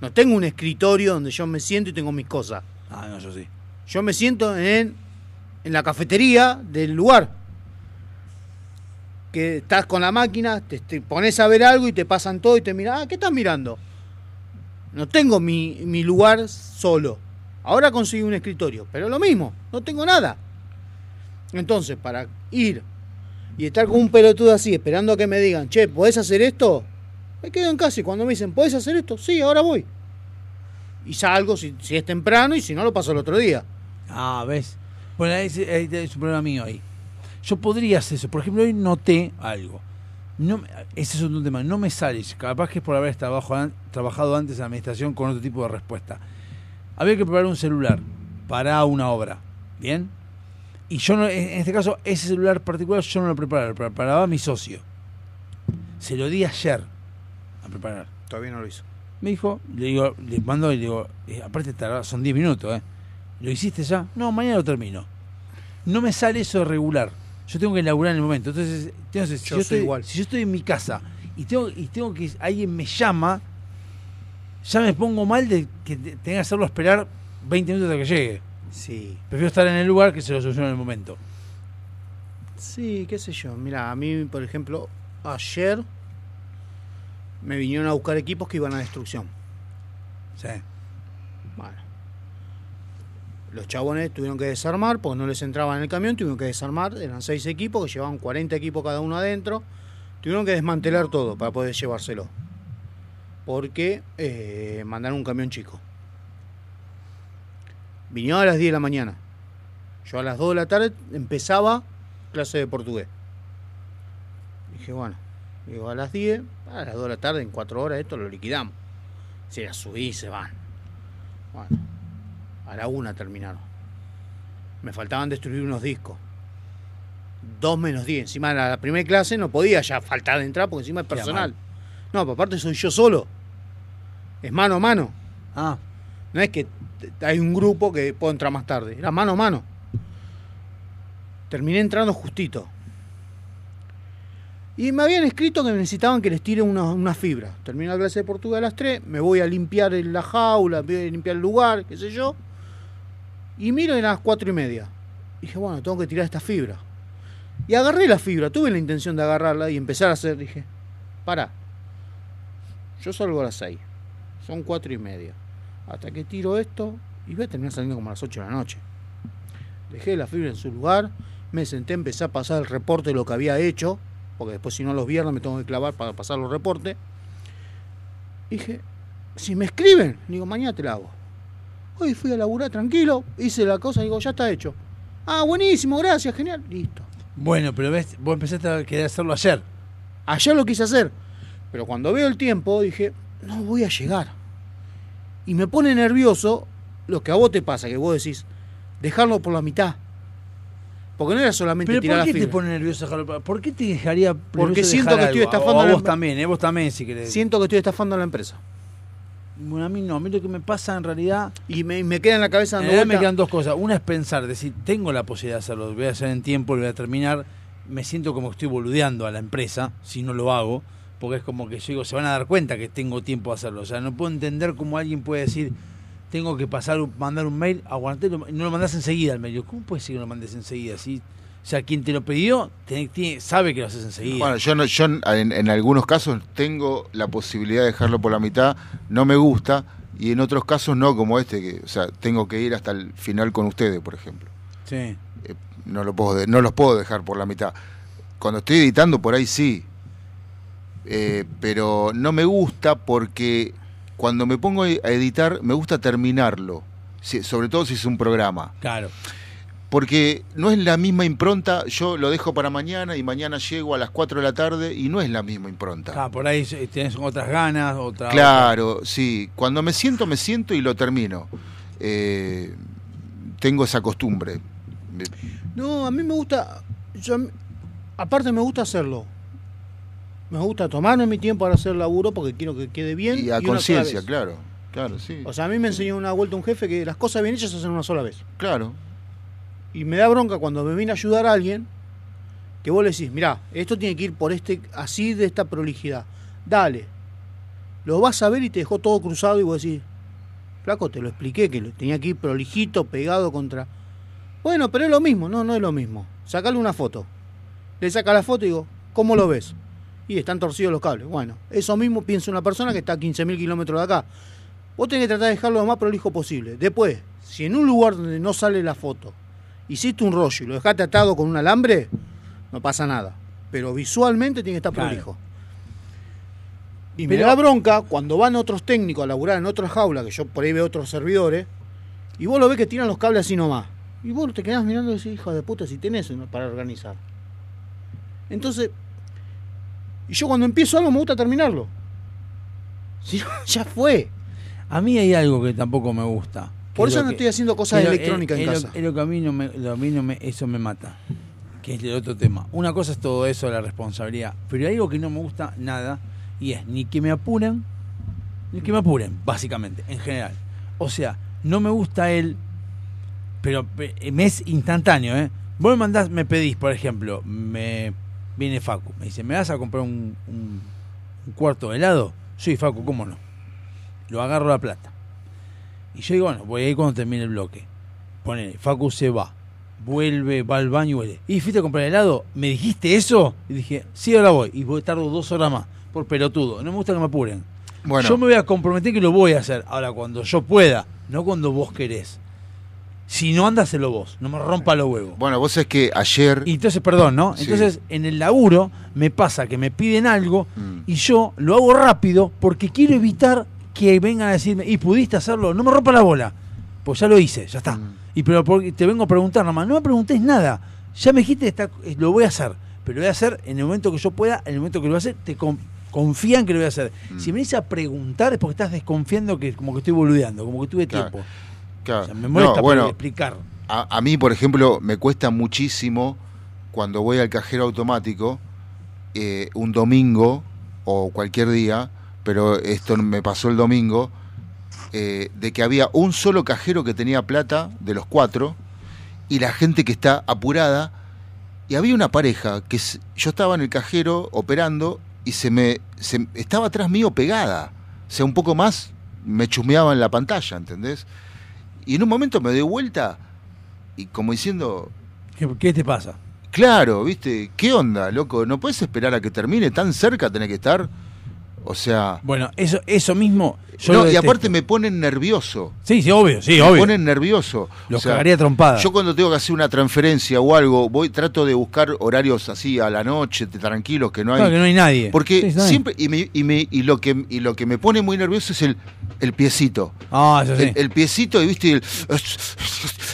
No tengo un escritorio donde yo me siento y tengo mis cosas. Ah, no, yo sí. Yo me siento en, en la cafetería del lugar. Que estás con la máquina, te, te pones a ver algo y te pasan todo y te miran, ah, ¿qué estás mirando? No tengo mi, mi lugar solo. Ahora conseguí un escritorio, pero lo mismo, no tengo nada. Entonces, para ir y estar con un pelotudo así, esperando a que me digan, che, ¿podés hacer esto? Me quedo en casa cuando me dicen, ¿podés hacer esto? Sí, ahora voy. Y salgo si, si es temprano y si no lo paso el otro día. Ah, ¿ves? Bueno, ahí es, ahí es un problema mío ahí. Yo podría hacer eso. Por ejemplo, hoy noté algo. No, ese es otro tema. No me sale. Capaz que es por haber trabajado antes en administración con otro tipo de respuesta. Había que preparar un celular para una obra. ¿Bien? Y yo, no, en este caso, ese celular particular yo no lo preparaba. Lo preparaba mi socio. Se lo di ayer preparar. Todavía no lo hizo. Me dijo, le digo, le mando y le digo, eh, aparte tarda- son 10 minutos, ¿eh? ¿Lo hiciste ya? No, mañana lo termino. No me sale eso de regular. Yo tengo que laburar en el momento. Entonces, entonces si, Yo estoy, igual. si yo estoy en mi casa y tengo, y tengo que alguien me llama, ya me pongo mal de que te- tenga que hacerlo esperar 20 minutos hasta que llegue. Sí. Prefiero estar en el lugar que se lo solucione en el momento. Sí, qué sé yo. Mira, a mí, por ejemplo, ayer me vinieron a buscar equipos que iban a destrucción. Sí. Bueno. Los chabones tuvieron que desarmar porque no les entraba en el camión, tuvieron que desarmar. Eran seis equipos que llevaban 40 equipos cada uno adentro. Tuvieron que desmantelar todo para poder llevárselo. Porque eh, mandaron un camión chico. Vinieron a las 10 de la mañana. Yo a las 2 de la tarde empezaba clase de portugués. Dije, bueno, digo, a las 10, a las 2 de la tarde, en 4 horas, esto lo liquidamos. Si la subí y se van. Bueno, a la 1 terminaron. Me faltaban destruir unos discos. 2 menos 10. Encima de la primera clase no podía ya faltar de entrar porque encima es personal. No, pero aparte soy yo solo. Es mano a mano. Ah. No es que hay un grupo que puedo entrar más tarde. Era mano a mano. Terminé entrando justito. Y me habían escrito que necesitaban que les tire una, una fibra. Termino la clase de portugués a las 3, me voy a limpiar la jaula, voy a limpiar el lugar, qué sé yo. Y miro eran las 4 y media. Dije, bueno, tengo que tirar esta fibra. Y agarré la fibra, tuve la intención de agarrarla y empezar a hacer. Dije, para. Yo salgo a las 6. Son 4 y media. Hasta que tiro esto y voy a terminar saliendo como a las 8 de la noche. Dejé la fibra en su lugar, me senté, empecé a pasar el reporte de lo que había hecho, porque después si no los viernes me tengo que clavar para pasar los reportes. Dije, si me escriben, digo, mañana te la hago. Hoy fui a laburar tranquilo, hice la cosa, digo, ya está hecho. Ah, buenísimo, gracias, genial, listo. Bueno, pero ves, vos empezaste a querer hacerlo ayer. Ayer lo quise hacer, pero cuando veo el tiempo dije, no voy a llegar. Y me pone nervioso lo que a vos te pasa, que vos decís, dejarlo por la mitad. Porque no era solamente Pero tirar ¿por la qué te pone nervioso dejarlo? ¿Por qué te dejaría Porque siento que estoy algo? estafando O a la- vos también, ¿eh? vos también si querés. Siento que estoy estafando a la empresa. Bueno, a mí no, a mí lo que me pasa en realidad... Y me, me queda en la cabeza En dando realidad me quedan dos cosas. Una es pensar, decir, tengo la posibilidad de hacerlo, lo voy a hacer en tiempo, lo voy a terminar. Me siento como que estoy boludeando a la empresa si no lo hago, porque es como que yo digo, se van a dar cuenta que tengo tiempo de hacerlo. O sea, no puedo entender cómo alguien puede decir, tengo que pasar, mandar un mail, aguantelo, y no lo mandás enseguida al mail. Yo, ¿Cómo puede ser que no lo mandes enseguida? Si, o sea, quien te lo pidió tiene- tiene- sabe que lo haces enseguida. Bueno, yo, no, yo en, en algunos casos tengo la posibilidad de dejarlo por la mitad, no me gusta, y en otros casos no, como este, que, o sea, tengo que ir hasta el final con ustedes, por ejemplo. Sí. Eh, no, lo puedo, no los puedo dejar por la mitad. Cuando estoy editando, por ahí sí. Eh, pero no me gusta porque cuando me pongo a editar, me gusta terminarlo. Si- sobre todo si es un programa. Claro. Porque no es la misma impronta, yo lo dejo para mañana y mañana llego a las 4 de la tarde y no es la misma impronta. Ah, por ahí eh, tenés otras ganas, otra... Claro, sí. Cuando me siento, me siento y lo termino. Eh, tengo esa costumbre. No, a mí me gusta. yo aparte, me gusta hacerlo. Me gusta tomarme mi tiempo para hacer el laburo porque quiero que quede bien. Y a conciencia, claro. Claro, sí. O sea, a mí me enseñó una vuelta un jefe que las cosas bien hechas se hacen una sola vez. Claro. Y me da bronca cuando me viene a ayudar a alguien que vos le decís, mirá, esto tiene que ir por este, así de esta prolijidad. Dale. Lo vas a ver y te dejó todo cruzado y vos decís, flaco, te lo expliqué, que lo tenía que ir prolijito, pegado contra. Bueno, pero es lo mismo, no, no es lo mismo. Sacale una foto. Le saca la foto y digo, ¿cómo lo ves? Y están torcidos los cables. Bueno, eso mismo piensa una persona que está a 15.000 kilómetros de acá. Vos tenés que tratar de dejarlo lo más prolijo posible. Después, si en un lugar donde no sale la foto, hiciste un rollo y lo dejaste atado con un alambre, no pasa nada. Pero visualmente tiene que estar Claro. prolijo. Y me Pero- da bronca cuando van otros técnicos a laburar en otras jaulas, que yo por ahí veo otros servidores, y vos lo ves que tiran los cables así nomás. Y vos te quedás mirando y decís, hijo de puta, si tenés uno para organizar. Entonces, y yo cuando empiezo algo me gusta terminarlo. Si no, [LAUGHS] ya fue. A mí hay algo que tampoco me gusta. Por es eso no que- estoy haciendo cosas electrónicas es- en lo- casa. Es lo que a mí no me, lo- a mí no me- eso me mata. Que es el otro tema. Una cosa es todo eso la responsabilidad. Pero hay algo que no me gusta nada. Y es ni que me apuren, ni que me apuren, básicamente, en general. O sea, no me gusta él, pero pe- me es instantáneo, ¿eh? Vos me mandás, me pedís, por ejemplo, me viene Facu, me dice, ¿me vas a comprar un, un- un cuarto de helado? Sí, Facu, ¿cómo no? Lo agarro la plata. Y yo digo, bueno, voy a ir cuando termine el bloque. Ponele, Facu se va, vuelve, va al baño y vuelve. ¿Y fuiste a comprar helado? ¿Me dijiste eso? Y dije, sí, ahora voy. Y voy, tardo dos horas más, por pelotudo. No me gusta que me apuren. Bueno. Yo me voy a comprometer que lo voy a hacer. Ahora, cuando yo pueda, no cuando vos querés. Si no, ándaselo vos, no me rompa los huevos. Bueno, vos es que ayer. Y entonces, perdón, ¿no? Sí. Entonces, en el laburo me pasa que me piden algo Mm. y yo lo hago rápido porque quiero evitar que vengan a decirme, ¿y pudiste hacerlo? No me rompa la bola. Pues ya lo hice, ya está. Mm. Y pero porque te vengo a preguntar nomás, no me preguntes nada. Ya me dijiste, está, eh, lo voy a hacer. Pero lo voy a hacer en el momento que yo pueda, en el momento que lo voy a hacer, te con- confían que lo voy a hacer. Mm. Si me dices a preguntar es porque estás desconfiando que como que estoy boludeando, como que tuve Claro. tiempo. Claro. O sea, me molesta No, bueno, explicar. A, a mí, por ejemplo, me cuesta muchísimo cuando voy al cajero automático eh, un domingo o cualquier día, pero esto me pasó el domingo, eh, de que había un solo cajero que tenía plata de los cuatro y la gente que está apurada. Y había una pareja que yo estaba en el cajero operando y se me se- estaba atrás mío pegada. O sea, un poco más me chusmeaba en la pantalla, ¿entendés? Y en un momento me doy vuelta y como diciendo, ¿Qué, qué te pasa? claro, ¿viste? ¿Qué onda, loco? ¿No puedes esperar a que termine? ¿Tan cerca tenés que estar? O sea... Bueno, eso, eso mismo. Yo no, y aparte me ponen nervioso. Sí, sí, obvio, sí, me obvio. ponen nervioso. Los cagaría a trompadas. Yo cuando tengo que hacer una transferencia o algo, voy trato de buscar horarios así a la noche, tranquilos, que no hay. Claro, que no hay nadie. Porque Sí, sí, siempre y, me- y, me- y lo que y lo que me pone muy nervioso es el el piecito. Ah, eso sí. El, el piecito y viste el-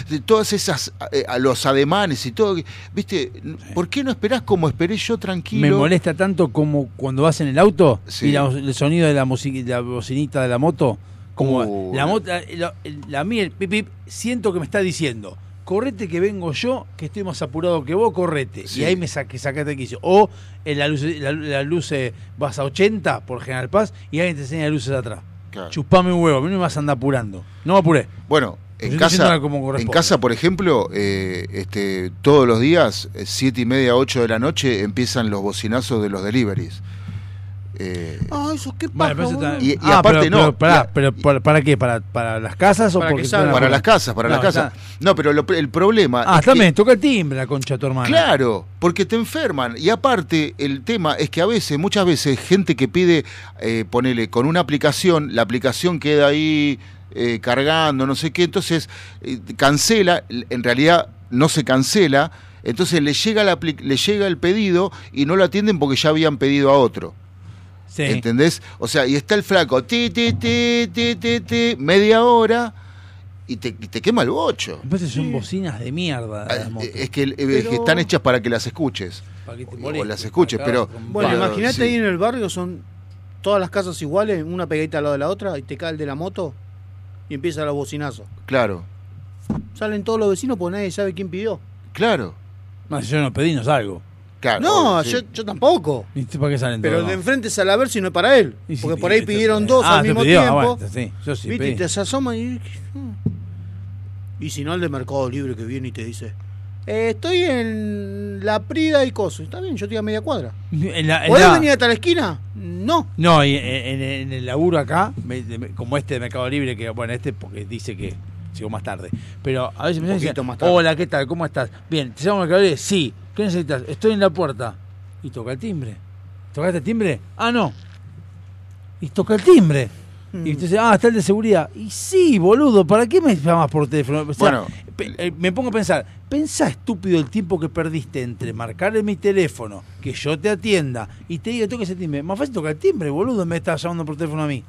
de todas esas eh, a los ademanes y todo, viste, ¿por qué no esperás como esperé yo tranquilo? Me molesta tanto como cuando vas en el auto Sí. y la- el sonido de la, la bocinita de la moto. Como Uh, la moto, la, la- a mí el pip pip, siento que me está diciendo, correte que vengo yo, que estoy más apurado que vos, correte. Sí. Y ahí me saqué, sacaste de quicio. O en la luz, la, la luz eh, vas a 80 por General Paz y alguien te enseña luces atrás. Claro. Chupame un huevo, a mí no me vas a andar apurando. No me apuré. Bueno, en casa, como en casa, por ejemplo, eh, este, todos los días, eh, siete y media, ocho de la noche, empiezan los bocinazos de los deliveries. Eh, Ah, eso qué Bueno, paja, está- Y- y Ah, aparte pero, no, Pero, pará, la- pero ¿para, para qué? ¿Para, ¿Para las casas o Para porque para la- las casas, para No, las casas. está- No, pero lo- el problema Ah, es que- también, toca el timbre la concha de tu hermana. Claro, porque te enferman. Y aparte, el tema es que a veces, muchas veces, gente que pide, eh, ponele, con una aplicación, la aplicación queda ahí eh, cargando, no sé qué, entonces eh, cancela, en realidad no se cancela, entonces le llega, la, le llega el pedido y no lo atienden porque ya habían pedido a otro. Sí. ¿Entendés? O sea, y está el flaco, ti, ti, ti, ti, ti, ti, media hora y te, y te quema el bocho. Entonces son bocinas de mierda. Ah, las motos. Es que, eh, Pero- que están hechas para que las escuches. Para que te O las escuches, pero. con- Bueno, imagínate sí. ahí en el barrio son todas las casas iguales, una pegadita al lado de la otra, y te cae el de la moto y empieza los bocinazos. Claro, Salen todos los vecinos porque nadie sabe quién pidió. claro. No, si yo no pedí, no salgo. Claro no, sí. yo, yo tampoco. ¿Viste para qué salen Pero el de enfrente sale a ver si no es para él. Y si porque por ahí pidieron dos Ah, al mismo pidió, ah, tiempo. bueno, sí, yo sí ¿Viste? Y te se asoma y. Y si no, el de Mercado Libre que viene y te dice: eh, Estoy en la Prida y Coso. Está bien, yo estoy a media cuadra. En la- en ¿Podés la- venir hasta la esquina? No. No, y en, en- en el laburo acá, como este de Mercado Libre, que bueno, este porque dice que llegó más tarde. Pero a veces me dicen, hola, ¿qué tal? ¿Cómo estás? Bien, ¿te llamo Libre? Sí. ¿Qué necesitas? Estoy en la puerta. Y toca el timbre. ¿Tocaste el timbre? Ah, no. Y toca el timbre. Mm. Y usted dice, ah, está el de seguridad. Y sí, boludo, ¿para qué me llamas por teléfono? O sea, Bueno. pe- eh, me pongo a pensar, pensá estúpido el tiempo que perdiste entre marcar en mi teléfono, que yo te atienda y te diga, toca ese timbre. Más fácil tocar el timbre, boludo, me estás llamando por teléfono a mí.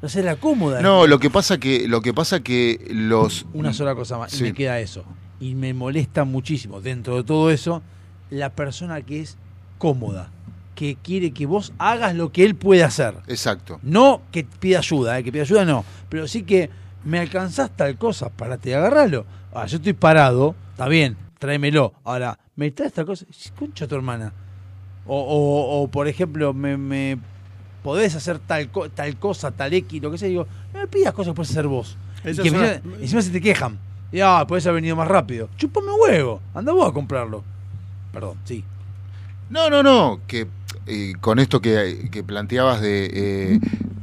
No sé, la cómoda. Mm. No, lo que pasa que, lo que pasa que los. Una sola cosa más, Sí. y me queda eso. Y me molesta muchísimo, dentro de todo eso, la persona que es cómoda, que quiere que vos hagas lo que él puede hacer. Exacto. No que pida ayuda, eh, que pida ayuda no, pero sí que me alcanzás tal cosa, parate y agarralo. Ah, yo estoy parado, está bien, tráemelo. Ahora, me traes esta cosa, concha tu hermana. O, o- o, por ejemplo, me, me podés hacer tal, co- tal cosa, tal X, lo que sea, digo, no me pidas cosas que puedes hacer vos. Y que es encima, una- encima se te quejan. Y ah, podés haber venido más rápido. Chupame huevo, anda vos a comprarlo. Perdón, sí. No, no, no. Que eh, con esto que, que planteabas de eh,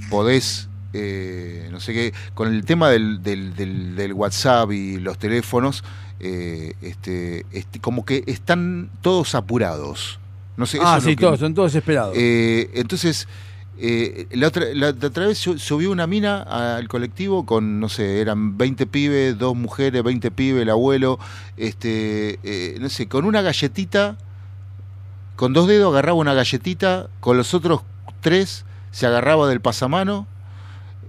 podés. eh, no sé qué, con el tema del, del, del- del WhatsApp y los teléfonos, eh, este, este, como que están todos apurados. No sé, eso ah, es sí, que- todos, son todos desesperados. Eh, entonces, eh, la, otra, la, la otra vez su- subió una mina al colectivo con, no sé, eran 20 pibes, dos mujeres, 20 pibes, el abuelo, este, eh, no sé, con una galletita, con dos dedos agarraba una galletita, con los otros tres se agarraba del pasamano,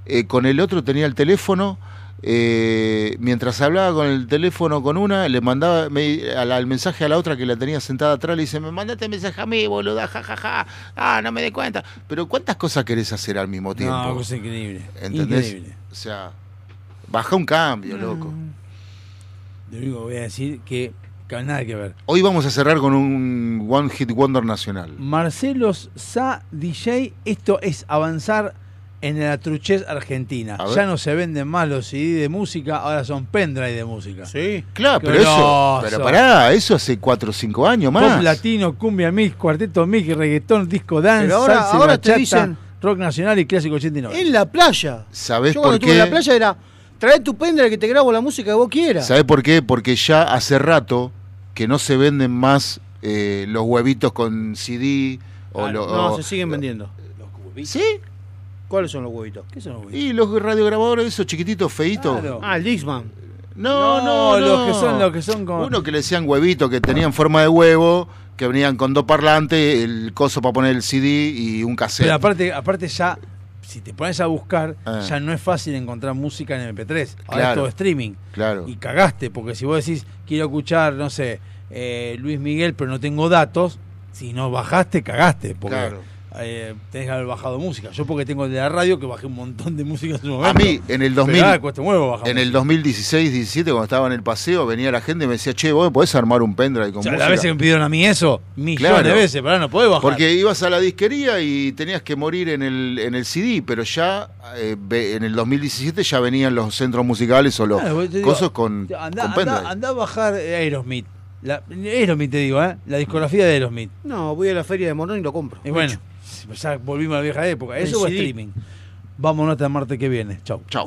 eh, con el otro tenía el teléfono. eh, mientras hablaba con el teléfono con una, le mandaba me- a la- el mensaje a la otra que la tenía sentada atrás, le dice, me mandaste mensaje a mí, boluda, jajaja, ah, no me di cuenta. Pero ¿cuántas cosas querés hacer al mismo tiempo? No, cosa increíble. ¿Entendés? Increíble. O sea, baja un cambio, loco. Lo único que voy a decir que nada que ver. Hoy vamos a cerrar con un One Hit Wonder nacional. Marcelo Sa DJ, esto es avanzar en la truchez argentina. Ya no se venden más los CD de música, ahora son pendrive de música. Sí. Claro, Qué pero eso, pero pará, eso hace 4 o 5 años Pop más. latino, cumbia mix, cuarteto mix, reggaetón, disco dance, Pero ahora- salsa, te dicen- rock nacional y clásico 89. En la playa. ¿Sabés Yo cuando por estuve en qué? la playa era. Trae tu pendrive que te grabo la música que vos quieras. ¿Sabés por qué? Porque ya hace rato que no se venden más eh, los huevitos con CD o Ah, lo- no, o- se siguen vendiendo. ¿Sí? ¿Cuáles son los huevitos? ¿Qué son los huevitos? Y los radiograbadores esos chiquititos, feitos. Claro. Ah, el Dixman. No, No, no, los no. que son- los que son con- Uno que le decían huevito, que tenían forma de huevo, que venían con dos parlantes, el coso para poner el CD y un cassette. Pero aparte, aparte ya, si te pones a buscar, Ah. ya no es fácil encontrar música en MP3. Ahora es Claro. todo streaming. Claro. Y cagaste, porque si vos decís, quiero escuchar, no sé, eh, Luis Miguel, pero no tengo datos, si no bajaste, cagaste. Porque Claro. Eh, tenés que haber bajado música. Yo porque tengo el de la radio que bajé un montón de música en su momento. A mí, en el Pero 2000, ahora cuesta un huevo bajar en el 2016-17, cuando estaba en el paseo, venía la gente y me decía, che, vos me podés armar un pendrive con O sea, música. las veces que me pidieron a mí eso, millones Claro. de veces, pero no podés bajar. Porque ibas a la disquería y tenías que morir en el, en el CD, pero ya eh, en el 2017 ya venían los centros musicales o los Claro, digo, cosas con, Andá, con pendrive. andá- andá a bajar eh, Aerosmith. La, Aerosmith te digo, ¿eh? La discografía de Aerosmith. No, voy a la feria de Morón y lo compro. Y bueno, ya volvimos a la vieja época. Eso o CD. streaming. Vámonos hasta el martes que viene. Chau. Chau.